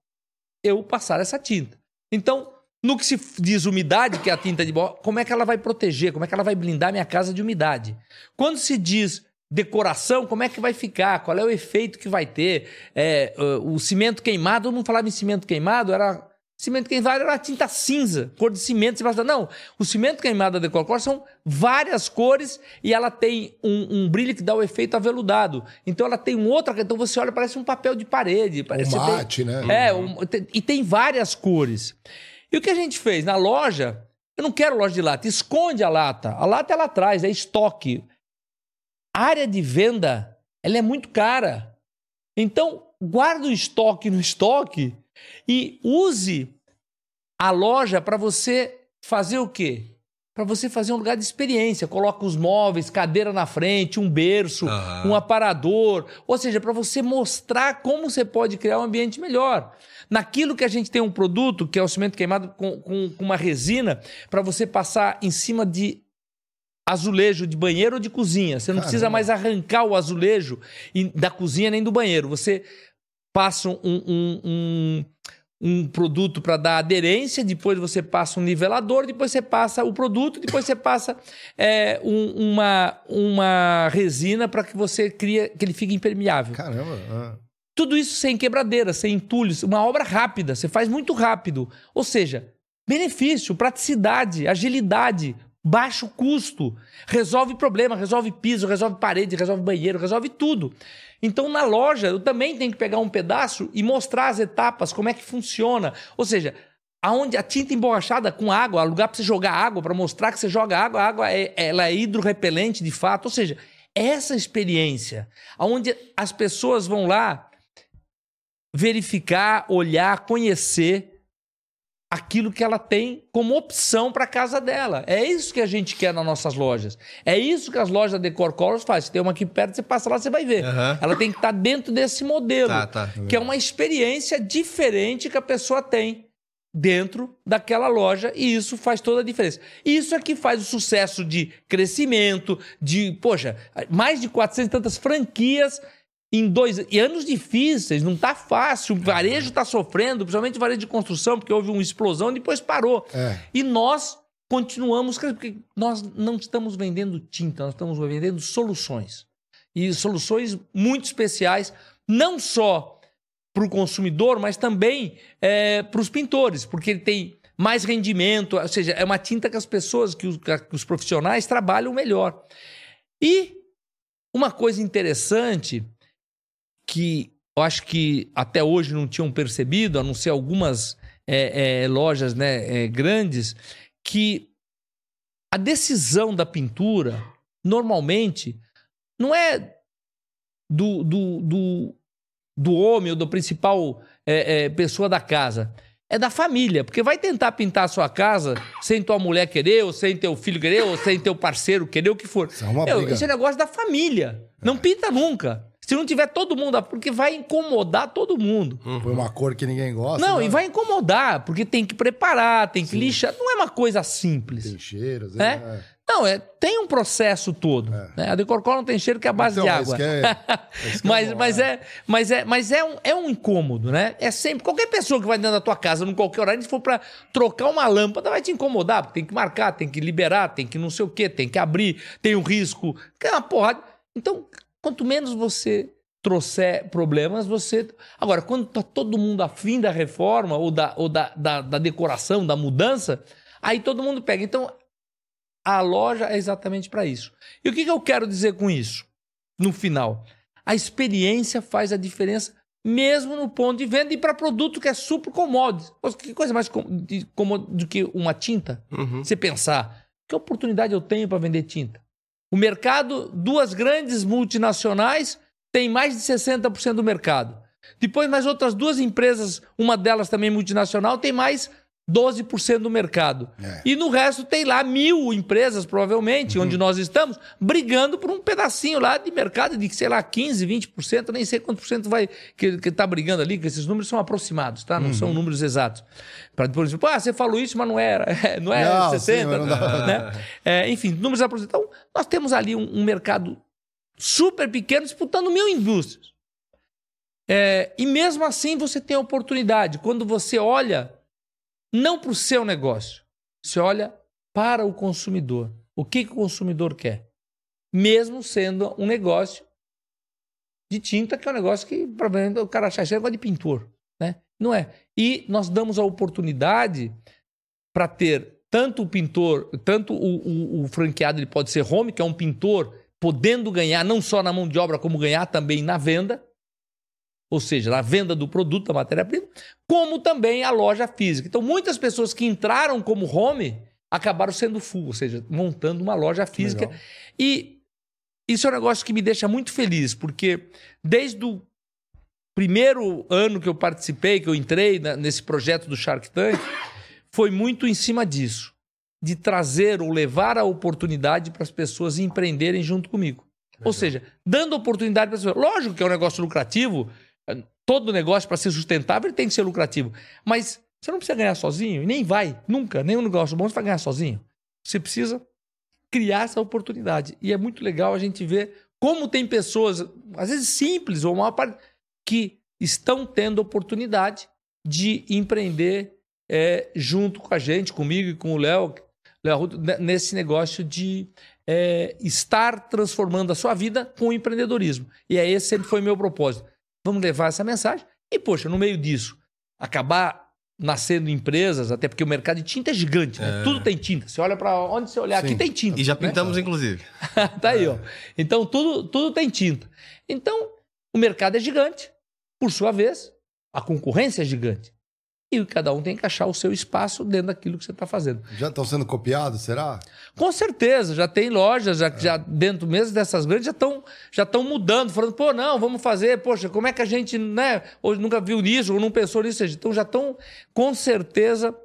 eu passar essa tinta? Então, no que se diz umidade, que é a tinta de borracha, como é que ela vai proteger? Como é que ela vai blindar minha casa de umidade? Quando se diz decoração, como é que vai ficar, qual é o efeito que vai ter. É, o cimento queimado, eu não falava em cimento queimado, era Cimento queimado era tinta cinza, cor de cimento. Você fala, não, o cimento queimado da Decorcor são várias cores e ela tem um, um, brilho que dá o efeito aveludado. Então ela tem um outro, então você olha, parece um papel de parede. Parece
um mate,
tem,
né?
É, um, tem, e tem várias cores. E o que a gente fez? Na loja, eu não quero loja de lata, esconde a lata. A lata é lá atrás, é estoque. A área de venda, ela é muito cara. Então, guarda o estoque no estoque e use a loja para você fazer o quê? Para você fazer um lugar de experiência. Coloca os móveis, cadeira na frente, um berço, uhum. um aparador. Ou seja, para você mostrar como você pode criar um ambiente melhor. Naquilo que a gente tem um produto, que é o cimento queimado com, com, com uma resina, para você passar em cima de azulejo de banheiro ou de cozinha. Você não Caramba. precisa mais arrancar o azulejo da cozinha nem do banheiro. Você passa um, um, um, um produto para dar aderência, depois você passa um nivelador, depois você passa o produto, depois você passa é, um, uma, uma resina para que você cria que ele fique impermeável.
Caramba! Ah.
Tudo isso sem quebradeira, sem entulhos, uma obra rápida, você faz muito rápido. Ou seja, benefício, praticidade, agilidade, baixo custo, resolve problema, resolve piso, resolve parede, resolve banheiro, resolve tudo. Então, na loja, eu também tenho que pegar um pedaço e mostrar as etapas, como é que funciona. Ou seja, aonde a tinta emborrachada com água, lugar para você jogar água, para mostrar que você joga água, a água é, ela é hidrorrepelente de fato. Ou seja, essa experiência, aonde as pessoas vão lá verificar, olhar, conhecer aquilo que ela tem como opção para a casa dela. É isso que a gente quer nas nossas lojas. É isso que as lojas da Decor Colors fazem. Se tem uma aqui perto, você passa lá, você vai ver. Uhum. Ela tem que estar tá dentro desse modelo, tá, tá. que é uma experiência diferente que a pessoa tem dentro daquela loja e isso faz toda a diferença. Isso é que faz o sucesso de crescimento, de, poxa, mais de 400 e tantas franquias em dois e anos difíceis, não está fácil. O varejo está sofrendo, principalmente o varejo de construção, porque houve uma explosão e depois parou. É. E nós continuamos, porque nós não estamos vendendo tinta, nós estamos vendendo soluções. E soluções muito especiais, não só para o consumidor, mas também é, para os pintores, porque ele tem mais rendimento, ou seja, é uma tinta que as pessoas, que os, que os profissionais trabalham melhor. E uma coisa interessante que eu acho que até hoje não tinham percebido, a não ser algumas é, é, lojas né, é, grandes, que a decisão da pintura, normalmente, não é do, do, do, do homem ou do principal é, é, pessoa da casa. É da família, porque vai tentar pintar a sua casa sem tua mulher querer, ou sem teu filho querer, ou sem teu parceiro querer, o que for. Isso é uma Meu, Esse é negócio da família. Não pinta nunca. Se não tiver todo mundo, porque vai incomodar todo mundo.
Uhum. Foi uma cor que ninguém gosta.
Não, né? e vai incomodar, porque tem que preparar, tem que Sim. lixar. Não é uma coisa simples.
Tem cheiros,
é. é. Não, é, tem um processo todo. É. Né? A decorcol não tem cheiro que é a base então, de água. É, mas, é mas, é, mas, é, mas é, um, é um incômodo, né? É sempre. Qualquer pessoa que vai dentro da tua casa, num qualquer horário, se for para trocar uma lâmpada, vai te incomodar, porque tem que marcar, tem que liberar, tem que não sei o quê, tem que abrir, tem um risco. É uma porrada. Então, Quanto menos você trouxer problemas, você. Agora, quando está todo mundo afim da reforma ou, da, ou da, da, da, decoração, da mudança, aí todo mundo pega. Então, a loja é exatamente para isso. E o que, que eu quero dizer com isso? No final, a experiência faz a diferença mesmo no ponto de venda e para produto que é super commodity. Que coisa mais comum do que uma tinta? Uhum. Você pensar, que oportunidade eu tenho para vender tinta? O mercado, duas grandes multinacionais têm mais de 60% do mercado. Depois, mais outras duas empresas, uma delas também multinacional, tem mais 12% do mercado. É. E no resto tem lá mil empresas, provavelmente, uhum. onde nós estamos, brigando por um pedacinho lá de mercado de, sei lá, 15%, 20%, nem sei quanto por cento vai que está brigando ali, que esses números são aproximados, tá? Não uhum. são números exatos. Para depois dizer, ah, você falou isso, mas não era, não é não, 60%. Sim, não né? é, enfim, números aproximados. Então, nós temos ali um, um mercado super pequeno disputando mil indústrias. É, e mesmo assim você tem a oportunidade. Quando você olha não para o seu negócio. Você olha para o consumidor. O que, que o consumidor quer? mesmo sendo um negócio de tinta, que é um negócio que provavelmente o cara acha que é de pintor, né? Não é. E nós damos a oportunidade para ter tanto o pintor, tanto o, o, o, franqueado, ele pode ser home, que é um pintor, podendo ganhar não só na mão de obra, como ganhar também na venda, ou seja, na venda do produto, da matéria-prima, como também a loja física. Então, muitas pessoas que entraram como home acabaram sendo full, ou seja, montando uma loja física. Legal. E isso é um negócio que me deixa muito feliz, porque desde o primeiro ano que eu participei, que eu entrei nesse projeto do Shark Tank, foi muito em cima disso, de trazer ou levar a oportunidade para as pessoas empreenderem junto comigo. Ou seja, dando oportunidade para as pessoas. Lógico que é um negócio lucrativo, todo negócio para ser sustentável tem que ser lucrativo, mas você não precisa ganhar sozinho, e nem vai, nunca, nenhum negócio bom você vai ganhar sozinho. Você precisa criar essa oportunidade. E é muito legal a gente ver como tem pessoas, às vezes simples ou maior parte, que estão tendo oportunidade de empreender é, junto com a gente, comigo e com o Léo, nesse negócio de é, estar transformando a sua vida com o empreendedorismo. E é esse sempre foi meu propósito. Vamos levar essa mensagem e, poxa, no meio disso, acabar nascendo empresas, até porque o mercado de tinta é gigante, né? É. Tudo tem tinta. Você olha para onde você olhar, Sim. aqui tem tinta.
E já né? pintamos, né? inclusive.
tá aí, ó. Então, tudo, tudo tem tinta. Então, o mercado é gigante. Por sua vez, a concorrência é gigante. E cada um tem que achar o seu espaço dentro daquilo que você está fazendo.
Já estão sendo copiados, será?
Com certeza, já tem lojas, já, é. já dentro mesmo dessas grandes, já estão já mudando, falando, pô, não, vamos fazer, poxa, como é que a gente né, hoje nunca viu nisso, ou não pensou nisso? Então já estão, com certeza,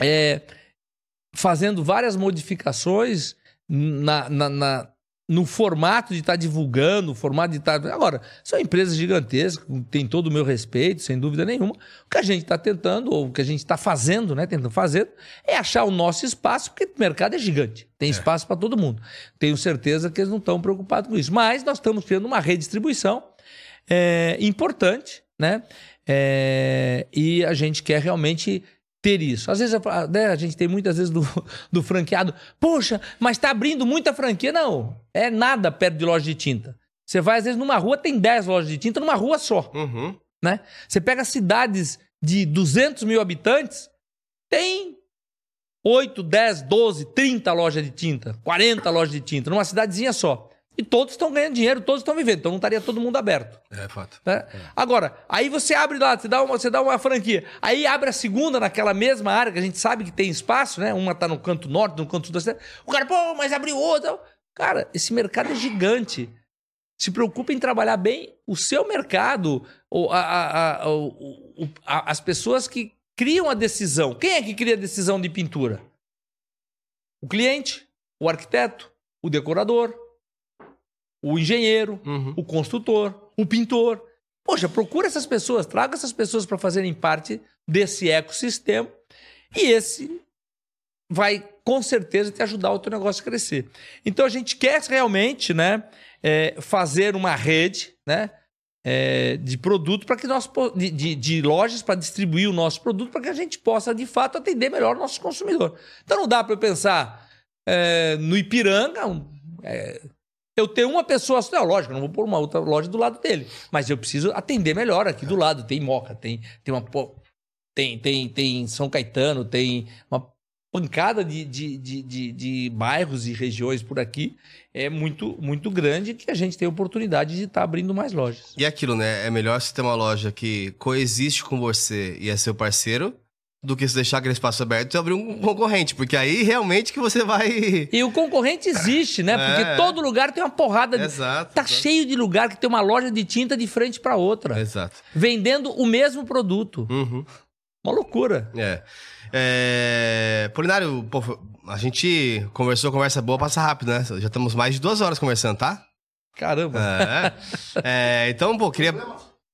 é, fazendo várias modificações na, na, na no formato de estar tá divulgando, no formato de estar. Tá... Agora, são empresas gigantescas, tem todo o meu respeito, sem dúvida nenhuma. O que a gente está tentando, ou o que a gente está fazendo, né? Tentando fazer, é achar o nosso espaço, porque o mercado é gigante. Tem é. espaço para todo mundo. Tenho certeza que eles não estão preocupados com isso. Mas nós estamos criando uma redistribuição é, importante, né? É, e a gente quer realmente ter isso. Às vezes né, a gente tem muitas vezes do, do franqueado, poxa, mas está abrindo muita franquia. Não, é nada perto de loja de tinta. Você vai, às vezes, numa rua, tem 10 lojas de tinta numa rua só. Uhum. Né? Você pega cidades de 200 mil habitantes, tem 8, 10, 12, 30 lojas de tinta, 40 lojas de tinta, numa cidadezinha só. E todos estão ganhando dinheiro, todos estão vivendo, então não estaria todo mundo aberto.
É fato.
Né? É. Agora, aí você abre lá, você dá, uma, você dá uma franquia, aí abre a segunda naquela mesma área, que a gente sabe que tem espaço, né? Uma tá no canto norte, no canto sul da cidade. O cara, pô, mas abriu outra. Cara, esse mercado é gigante. Se preocupe em trabalhar bem o seu mercado, ou a, a, a, as pessoas que criam a decisão. Quem é que cria a decisão de pintura? O cliente, o arquiteto, o decorador, o engenheiro, uhum. o construtor, o pintor. Poxa, procura essas pessoas, traga essas pessoas para fazerem parte desse ecossistema e esse vai com certeza te ajudar o teu negócio a crescer. Então a gente quer realmente, né, é, fazer uma rede, né, é, de produto para que nós de, de, de lojas para distribuir o nosso produto para que a gente possa de fato atender melhor o nosso consumidor. Então não dá para eu pensar é, no Ipiranga, um, é, eu tenho uma pessoa não, lógico, não vou pôr uma outra loja do lado dele, mas eu preciso atender melhor aqui do lado. Tem Moca, tem, tem uma. Tem, tem, tem São Caetano, tem uma pancada de, de, de, de, de bairros e regiões por aqui é muito, muito grande que a gente tem a oportunidade de estar tá abrindo mais lojas.
E aquilo, né? É melhor você ter uma loja que coexiste com você e é seu parceiro do que se deixar aquele espaço aberto e abrir um concorrente, porque aí realmente que você vai.
E o concorrente existe, né? Porque é. todo lugar tem uma porrada. De...
Exato.
Tá
exato.
cheio de lugar que tem uma loja de tinta de frente para outra.
Exato.
Vendendo o mesmo produto.
Uhum.
Uma loucura.
É. é... Polinário, pô, a gente conversou, conversa boa, passa rápido, né? Já estamos mais de duas horas conversando, tá?
Caramba.
É. é então, pô, queria.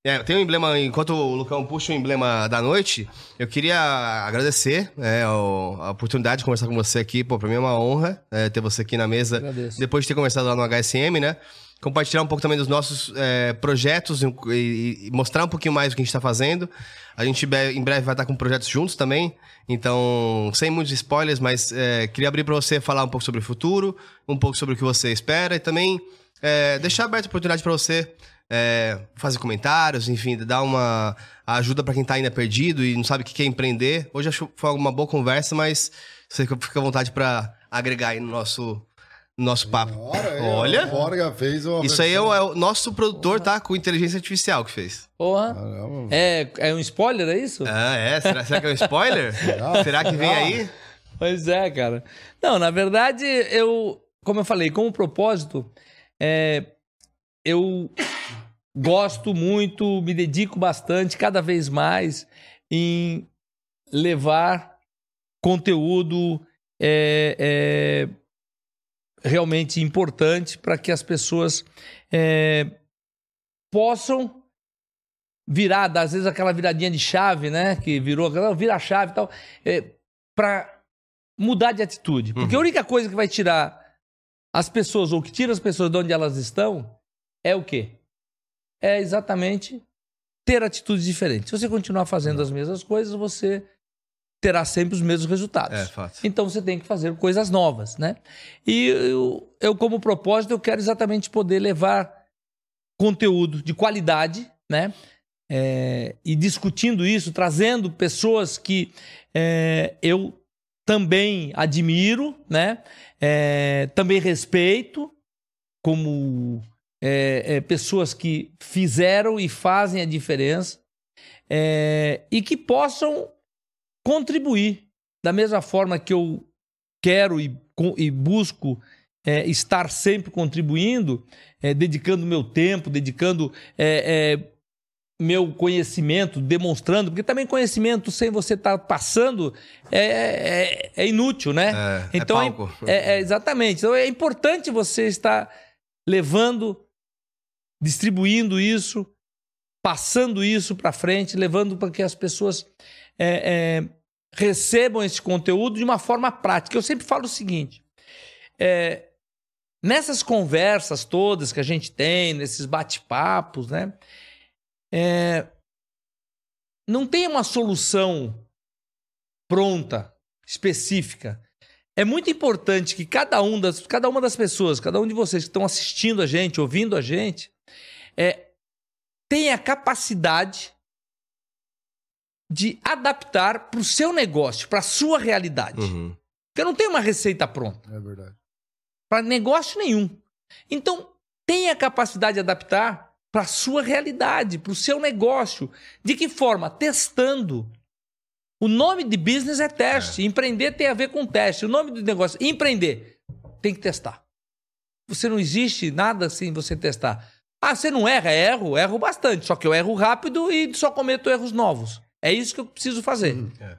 É, tem um emblema, enquanto o Lucão puxa o emblema da noite, eu queria agradecer é, a oportunidade de conversar com você aqui. Pô, pra mim é uma honra é, ter você aqui na mesa.
Agradeço.
Depois de ter conversado lá no HSM, né? compartilhar um pouco também dos nossos é, projetos e, e, mostrar um pouquinho mais o que a gente está fazendo. A gente em breve vai estar com projetos juntos também. Então, sem muitos spoilers, mas é, queria abrir para você falar um pouco sobre o futuro, um pouco sobre o que você espera e também é, deixar aberta a oportunidade para você é, fazer comentários, enfim, dar uma ajuda para quem está ainda perdido e não sabe o que quer empreender. Hoje acho que foi uma boa conversa, mas você fica à vontade para agregar aí no nosso nosso papo.
Olha, Olha. fez uma
Isso aí é o, é o, nosso produtor, tá? Com inteligência artificial que fez.
Porra. É, é um spoiler, é isso?
Ah, é? Será, será que é um spoiler? será que vem aí?
Pois é, cara. Não, na verdade, eu, como eu falei, como propósito, é, eu gosto muito, me dedico bastante, cada vez mais, em levar conteúdo é, é, realmente importante para que as pessoas é, possam virar, às vezes aquela viradinha de chave, né? Que virou, vira a chave e tal, é, para mudar de atitude. Porque uhum. a única coisa que vai tirar as pessoas, ou que tira as pessoas de onde elas estão, é o quê? É exatamente ter atitudes diferentes. Se você continuar fazendo as mesmas coisas, você terá sempre os mesmos resultados.
É, fato.
Então você tem que fazer coisas novas, né? E eu, eu, como propósito, eu quero exatamente poder levar conteúdo de qualidade, né? É, e discutindo isso, trazendo pessoas que é, eu também admiro, né? É, também respeito, como é, é, pessoas que fizeram e fazem a diferença é, e que possam contribuir da mesma forma que eu quero e, e busco é, estar sempre contribuindo, é, dedicando meu tempo, dedicando é, meu conhecimento, demonstrando, porque também conhecimento sem você estar tá passando é, é, inútil, né?
então
é, exatamente. Então é importante você estar levando distribuindo isso, passando isso para frente, levando para que as pessoas é, é, recebam esse conteúdo de uma forma prática. Eu sempre falo o seguinte: é, nessas conversas todas que a gente tem, nesses bate-papos, né? É, não tem uma solução pronta, específica. É muito importante que cada, um das, cada uma das pessoas, cada um de vocês que estão assistindo a gente, ouvindo a gente, é, tem a capacidade de adaptar para o seu negócio, para a sua realidade. Uhum. Porque não tem uma receita pronta.
É verdade.
Para negócio nenhum. Então, tenha a capacidade de adaptar para a sua realidade, para o seu negócio. De que forma? Testando. O nome de business é teste. É. Empreender tem a ver com teste. O nome do negócio, empreender, tem que testar. Você não existe nada sem você testar. Ah, você não erra? Erro, erro bastante. Só que eu erro rápido e só cometo erros novos. É isso que eu preciso fazer. Hum, é.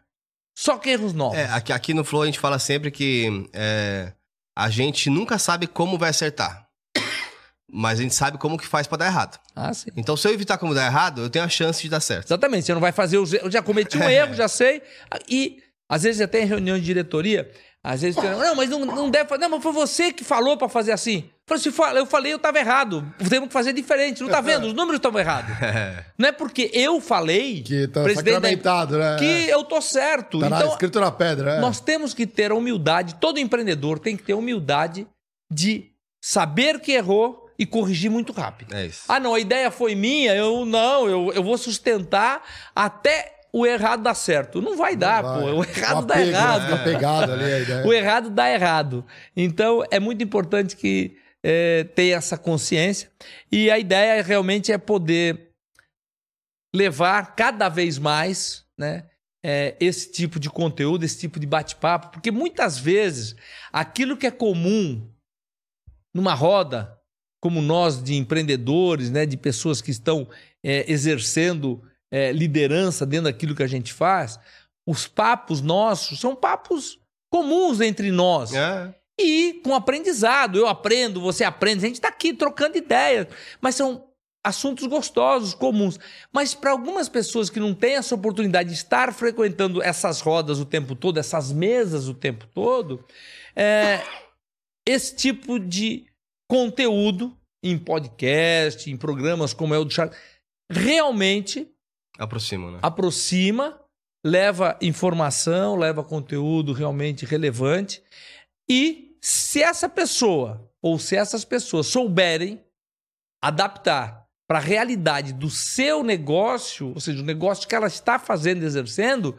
Só que erros novos.
É, aqui, aqui no Flow a gente fala sempre que é, a gente nunca sabe como vai acertar. Mas a gente sabe como que faz para dar errado.
Ah, sim.
Então, se eu evitar como dar errado, eu tenho a chance de dar certo.
Exatamente. Você não vai fazer os Eu já cometi um erro, já sei. E às vezes até em reunião de diretoria, às vezes, não, mas não, não deve fazer. Não, mas foi você que falou para fazer assim. Eu falei, eu estava errado. Temos que fazer diferente. Não está vendo? Os números estavam errados. não é porque eu falei.
Que tá sacramentado,
né? Que eu tô certo.
Tá então, escrito na pedra. É.
Nós temos que ter a humildade. Todo empreendedor tem que ter a humildade de saber que errou e corrigir muito rápido.
É isso.
Ah, não, a ideia foi minha. Eu não, eu, eu vou sustentar até o errado dá certo. Não vai não dar, vai. pô. O errado o apego, dá errado.
Né? Pegado ali a ideia.
O errado dá errado. Então, é muito importante que é, tenha essa consciência. E a ideia realmente é poder levar cada vez mais, né? É, esse tipo de conteúdo, esse tipo de bate-papo, porque muitas vezes aquilo que é comum numa roda, como nós de empreendedores, né, de pessoas que estão é, exercendo é, liderança dentro daquilo que a gente faz, os papos nossos são papos comuns entre nós.
É.
E com aprendizado. Eu aprendo, você aprende. A gente está aqui trocando ideias. Mas são assuntos gostosos, comuns. Mas para algumas pessoas que não têm essa oportunidade de estar frequentando essas rodas o tempo todo, essas mesas o tempo todo, é, esse tipo de conteúdo em podcast, em programas como é o do Charles, realmente
Aproxima, né?
aproxima, leva informação, leva conteúdo realmente relevante. E se essa pessoa ou se essas pessoas souberem adaptar para a realidade do seu negócio, ou seja, o negócio que ela está fazendo, exercendo,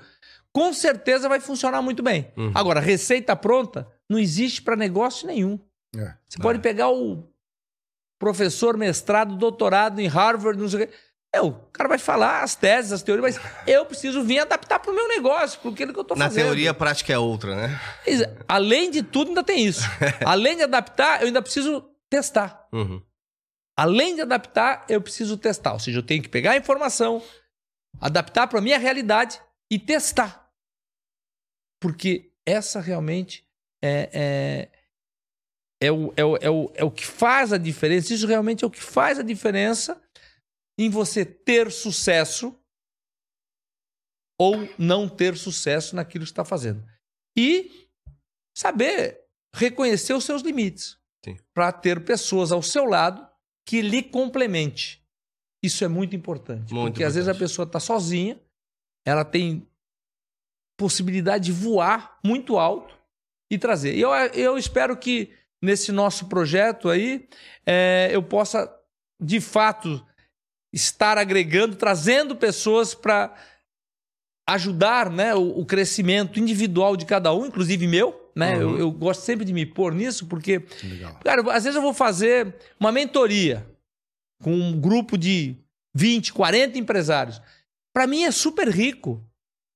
com certeza vai funcionar muito bem.
Uhum.
Agora, receita pronta não existe para negócio nenhum.
É.
Você pode pegar o professor, mestrado, doutorado em Harvard, não sei o quê. É, o cara vai falar as teses, as teorias, mas eu preciso vir adaptar para o meu negócio, para aquilo que eu estou
Na
fazendo.
teoria, a prática é outra, né?
Exa- Além de tudo, ainda tem isso. Além de adaptar, eu ainda preciso testar.
Uhum.
Além de adaptar, eu preciso testar. Ou seja, eu tenho que pegar a informação, adaptar para a minha realidade e testar. Porque essa realmente é, é, é, o, é, o, é, o, é o que faz a diferença. Isso realmente é o que faz a diferença em você ter sucesso ou não ter sucesso naquilo que está fazendo. E saber reconhecer os seus limites para ter pessoas ao seu lado que lhe complemente. Isso é muito importante.
Muito
porque às vezes a
importante.
pessoa está sozinha, ela tem possibilidade de voar muito alto e trazer. E eu, eu espero que nesse nosso projeto aí é, eu possa, de fato, estar agregando, trazendo pessoas para ajudar né, o, o crescimento individual de cada um, inclusive meu. Né?
Uhum.
Eu, eu gosto sempre de me pôr nisso, porque
Legal.
Cara, às vezes eu vou fazer uma mentoria com um grupo de 20, 40 empresários. Para mim é super rico.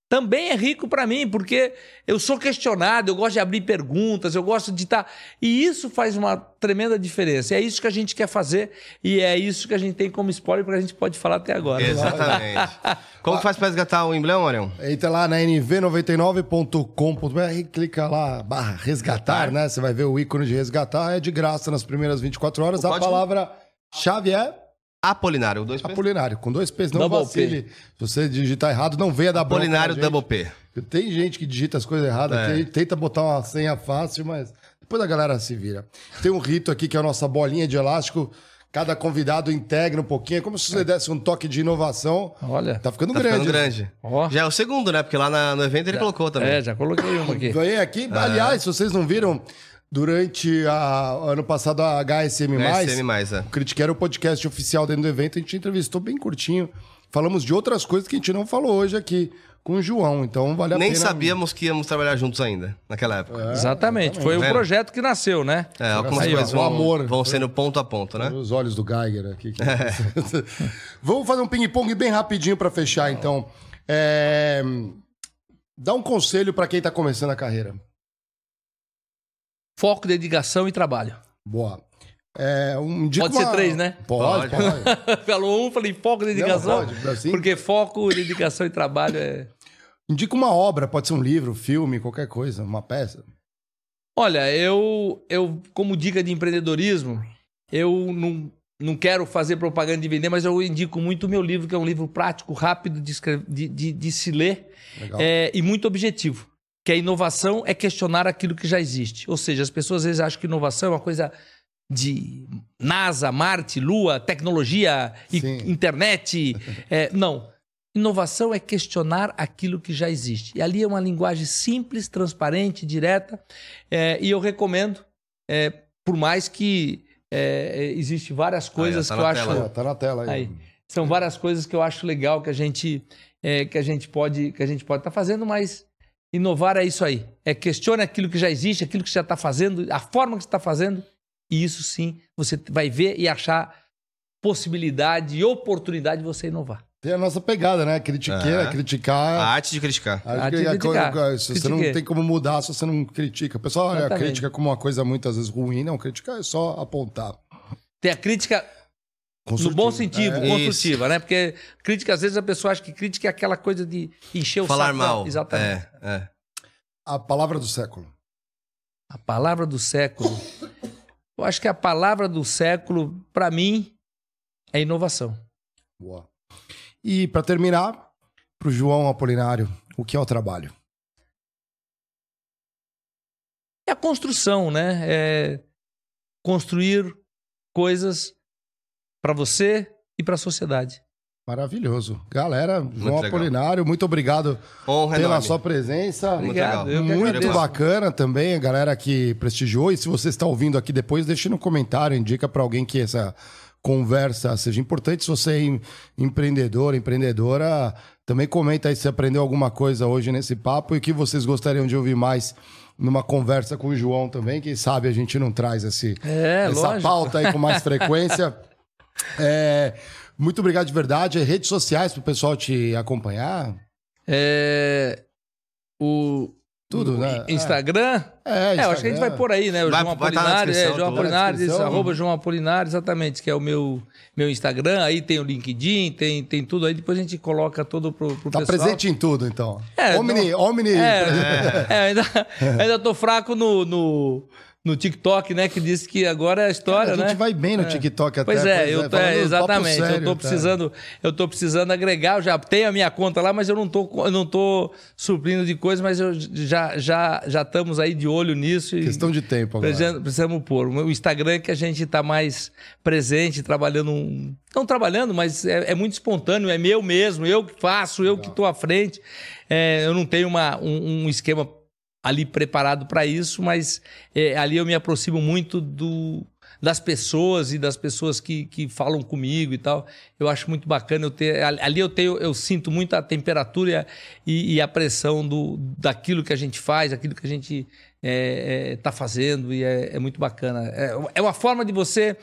Também é rico para mim, porque eu sou questionado, eu gosto de abrir perguntas, eu gosto de estar. E isso faz uma tremenda diferença. É isso que a gente quer fazer e é isso que a gente tem como spoiler, porque a gente pode falar até agora.
Exatamente. Como faz pra resgatar o emblema, Marião?
Entra lá na nv99.com.br, clica lá, barra resgatar, né? Você vai ver o ícone de resgatar, é de graça nas primeiras 24 horas.
O
A
código?
palavra-chave é
Apolinário, dois P.
Apolinário, com dois P's, não
Double
vacile. Se você digitar errado, não venha dar bronca
Apolinário. Double P.
Tem gente que digita as coisas erradas
É.
aqui, a gente tenta botar uma senha fácil, mas depois a galera se vira. Tem um rito aqui que é a nossa bolinha de elástico. Cada convidado integra um pouquinho. É como se você desse um toque de inovação.
Olha.
Tá ficando
Tá
grande.
ficando grande.
Ó.
Já é o segundo, né? Porque lá na- no evento ele colocou também.
É, já coloquei uma aqui.
Ganhei aqui. Aliás, se vocês não viram, durante a ano passado a HSM+,
HSM+, é.
o Critique era o podcast oficial dentro do evento, a gente entrevistou bem curtinho. Falamos de outras coisas que a gente não falou hoje aqui com o João, então vale a
Nem
pena.
sabíamos que íamos trabalhar juntos ainda, naquela época.
Exatamente. Foi o
Vendo?
projeto que nasceu, né?
É, algumas
Aí,
coisas
o
vão,
amor.
vão sendo ponto a ponto, né?
Os olhos do Geiger aqui. que- Vamos fazer um ping-pong bem rapidinho para fechar, então. É, Dá um conselho para quem tá começando a carreira.
Foco, dedicação e trabalho.
Boa. É, um,
Pode ser
uma-
três, né?
Pode,
Pode.
pode.
Falou um, falei foco, dedicação.
Não, pode, assim.
Porque foco, dedicação e trabalho é.
Indica uma obra, pode ser um livro, filme, qualquer coisa, uma peça.
Olha, eu, eu como dica de empreendedorismo, eu não, não quero fazer propaganda de vender, mas eu indico muito o meu livro, que é um livro prático, rápido de, escre- de, de, de se ler é, e muito objetivo. Que a inovação é questionar aquilo que já existe. Ou seja, as pessoas às vezes acham que inovação é uma coisa de NASA, Marte, Lua, tecnologia,
Sim.
internet. É, não. Inovação é questionar aquilo que já existe. E ali é uma linguagem simples, transparente, direta. é, e eu recomendo, é, por mais que é, existe várias coisas
tá
que eu acho.
tela.
Ó, tá na tela aí.
Aí. São várias coisas que eu acho legal que a gente é, que a gente pode que a gente pode estar fazendo, mas inovar é isso aí. É questione aquilo que já existe, aquilo que você já está fazendo, a forma que você está fazendo, e isso sim você vai ver e achar possibilidade e oportunidade de você inovar.
Tem a nossa pegada, né? Critiqueira,
Aham.
criticar.
A arte de criticar.
Acho
Arte de
a
criticar.
você não tem como mudar se você não critica. O pessoal olha a crítica como uma coisa muitas vezes ruim. Não, criticar é só apontar.
Tem a crítica no bom sentido,
É.
construtiva, né? Porque crítica, às vezes a pessoa acha que crítica é aquela coisa de encher o
Falar
saco.
mal.
Exatamente.
É, é.
A palavra do século.
A palavra do século. Eu acho que a palavra do século, para mim, é inovação.
Boa. E para terminar, pro João Apolinário, o que é o trabalho?
É a construção, né? É construir coisas para você e para a sociedade.
Maravilhoso. Galera, João
legal.
Apolinário, muito obrigado
Honra
pela
enorme.
sua presença.
Muito
Obrigado, que
Muito
agradeço.
bacana também, a galera que prestigiou. E se você está ouvindo aqui depois, deixe no comentário, indica para alguém que essa conversa seja importante. Se você é em- empreendedor, empreendedora, também comenta aí se aprendeu alguma coisa hoje nesse papo e que vocês gostariam de ouvir mais numa conversa com o João também. Quem sabe a gente não traz esse,
É,
essa
lógico.
pauta aí com mais frequência. É, muito obrigado de verdade. Redes sociais para o pessoal te acompanhar.
É, o
Tudo,
o
né?
Instagram.
É,
É, eu acho que a gente vai pôr aí, né? O
Vai-
João
tá
Apolinário, é, João
tudo.
Apolinário, arroba João Apolinário, exatamente, que é o meu, meu Instagram. Aí tem o LinkedIn, tem, tem tudo aí. Depois a gente coloca todo pro, pro
Tá
pessoal.
presente em tudo, então.
É,
Omni, Omni.
É, é, ainda, ainda tô fraco no, no, no TikTok, né? Que disse que agora é a história,
a gente
né?
vai bem no TikTok até.
Pois é, eu tô, é, exatamente.
sério,
eu tô
tá?
precisando, eu tô precisando agregar. Eu já tenho a minha conta lá, mas eu não tô, eu não tô suprindo de coisas, mas eu já já já estamos aí de olho nisso.
Questão de tempo agora.
precisamos, precisamos pôr. O Instagram é que a gente está mais presente, trabalhando. um- Não trabalhando, mas é, é muito espontâneo, é meu mesmo, eu que faço, eu que estou à frente. É, eu não tenho uma, um, um esquema ali preparado para isso, mas é, ali eu me aproximo muito do, das pessoas e das pessoas que, que falam comigo e tal. Eu acho muito bacana eu ter. Ali eu tenho, eu sinto muito a temperatura e a, e- a pressão do, daquilo que a gente faz, aquilo que a gente está fazendo, e é, é muito bacana. É, é uma forma de você.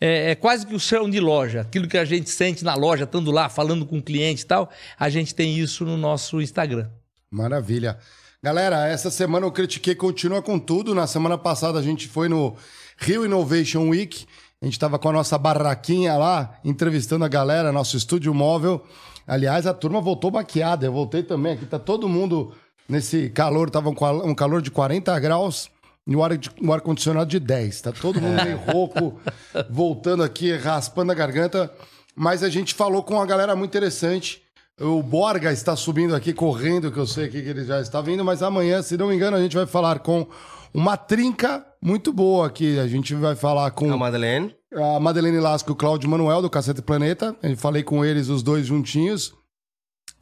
É, é quase que o chão de loja. Aquilo que a gente sente na loja, estando lá, falando com o cliente e tal, a gente tem isso no nosso Instagram.
Maravilha. Galera, essa semana o Critiquei continua com tudo. Na semana passada a gente foi no Rio Innovation Week. A gente estava com a nossa barraquinha lá, entrevistando a galera, nosso estúdio móvel. Aliás, a turma voltou maquiada. Eu voltei também. Aqui tá todo mundo nesse calor. Tava com um calor de 40 graus e o ar ar-condicionado de 10. Tá todo mundo meio rouco, voltando aqui, raspando a garganta. Mas a gente falou com uma galera muito interessante. O Borga está subindo aqui, correndo, que eu sei que ele já está vindo, mas amanhã, se não me engano, a gente vai falar com uma trinca muito boa aqui. A gente vai falar com
A Madeleine.
a Madeleine Lasco e o Cláudio Manuel, do Cacete Planeta. Eu falei com eles, os dois juntinhos.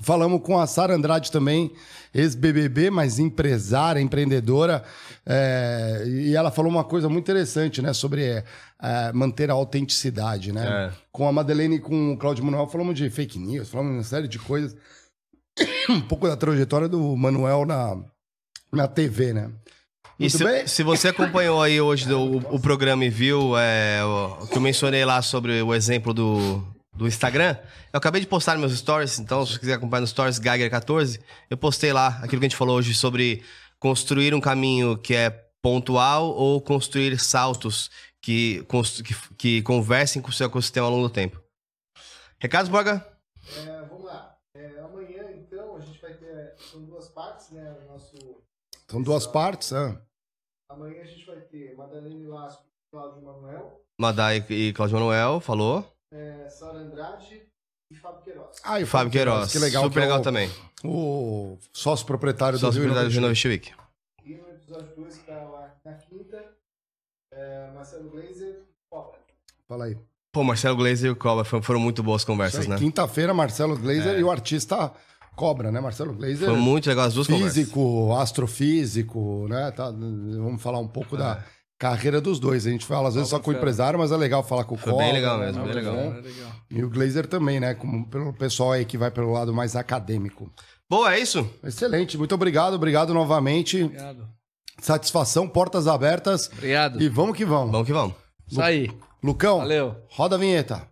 Falamos com a Sara Andrade também, ex-BBB, mas empresária, empreendedora. É, e ela falou uma coisa muito interessante, né? Sobre é, manter a autenticidade, né?
É.
Com a Madeleine e com o Cláudio Manuel, falamos de fake news, falamos de uma série de coisas. um pouco da trajetória do Manuel na, na TV, né?
E
Muito
se,
bem?
se você acompanhou aí hoje o, o programa e viu o que eu mencionei lá sobre o exemplo do, do Instagram, eu acabei de postar nos meus stories, então se você quiser acompanhar nos stories Geiger14, eu postei lá aquilo que a gente falou hoje sobre construir um caminho que é pontual ou construir saltos que, que, que conversem com o seu ecossistema ao longo do tempo. Recados, Borga?
É, vamos lá. É, amanhã, então, a gente vai ter. São duas partes, né? O nosso.
São duas partes, né?
Amanhã a gente vai ter Madalene Lasco e Cláudio Manuel,
Madai e Claudio Manuel falou.
é, Sara Andrade e Fábio Queiroz.
Ah, e
E Fábio Queiroz.
Que legal.
Super
que é
legal
o-
também.
O sócio proprietário
Só
do
se
Rio
do
Innovation.
Innovation Week.
E no episódio 2, que tá lá na quinta, é, Marcelo Glazer e Cobra.
Fala aí.
Pô, Marcelo Glazer e o Cobra foram, foram muito boas conversas,
aí,
né?
Quinta-feira, Marcelo Glazer
É.
e o artista Cobra, né? Marcelo Glazer.
Foi muito legal as duas conversas.
físico, astrofísico, né? Tá, vamos falar um pouco da carreira dos dois. A gente fala às vezes só com o empresário, mas é legal falar com o
Foi
Cobra.
bem legal
né?
mesmo, bem legal.
Bom. E o Glazer também, né? Como pelo pessoal aí que vai pelo lado mais acadêmico.
Boa, é isso?
Excelente, muito obrigado, obrigado novamente.
Obrigado.
Satisfação, portas abertas.
Obrigado.
E vamos que vamos.
Vamos que vamos.
Isso aí.
Lucão,
Valeu.
roda a vinheta.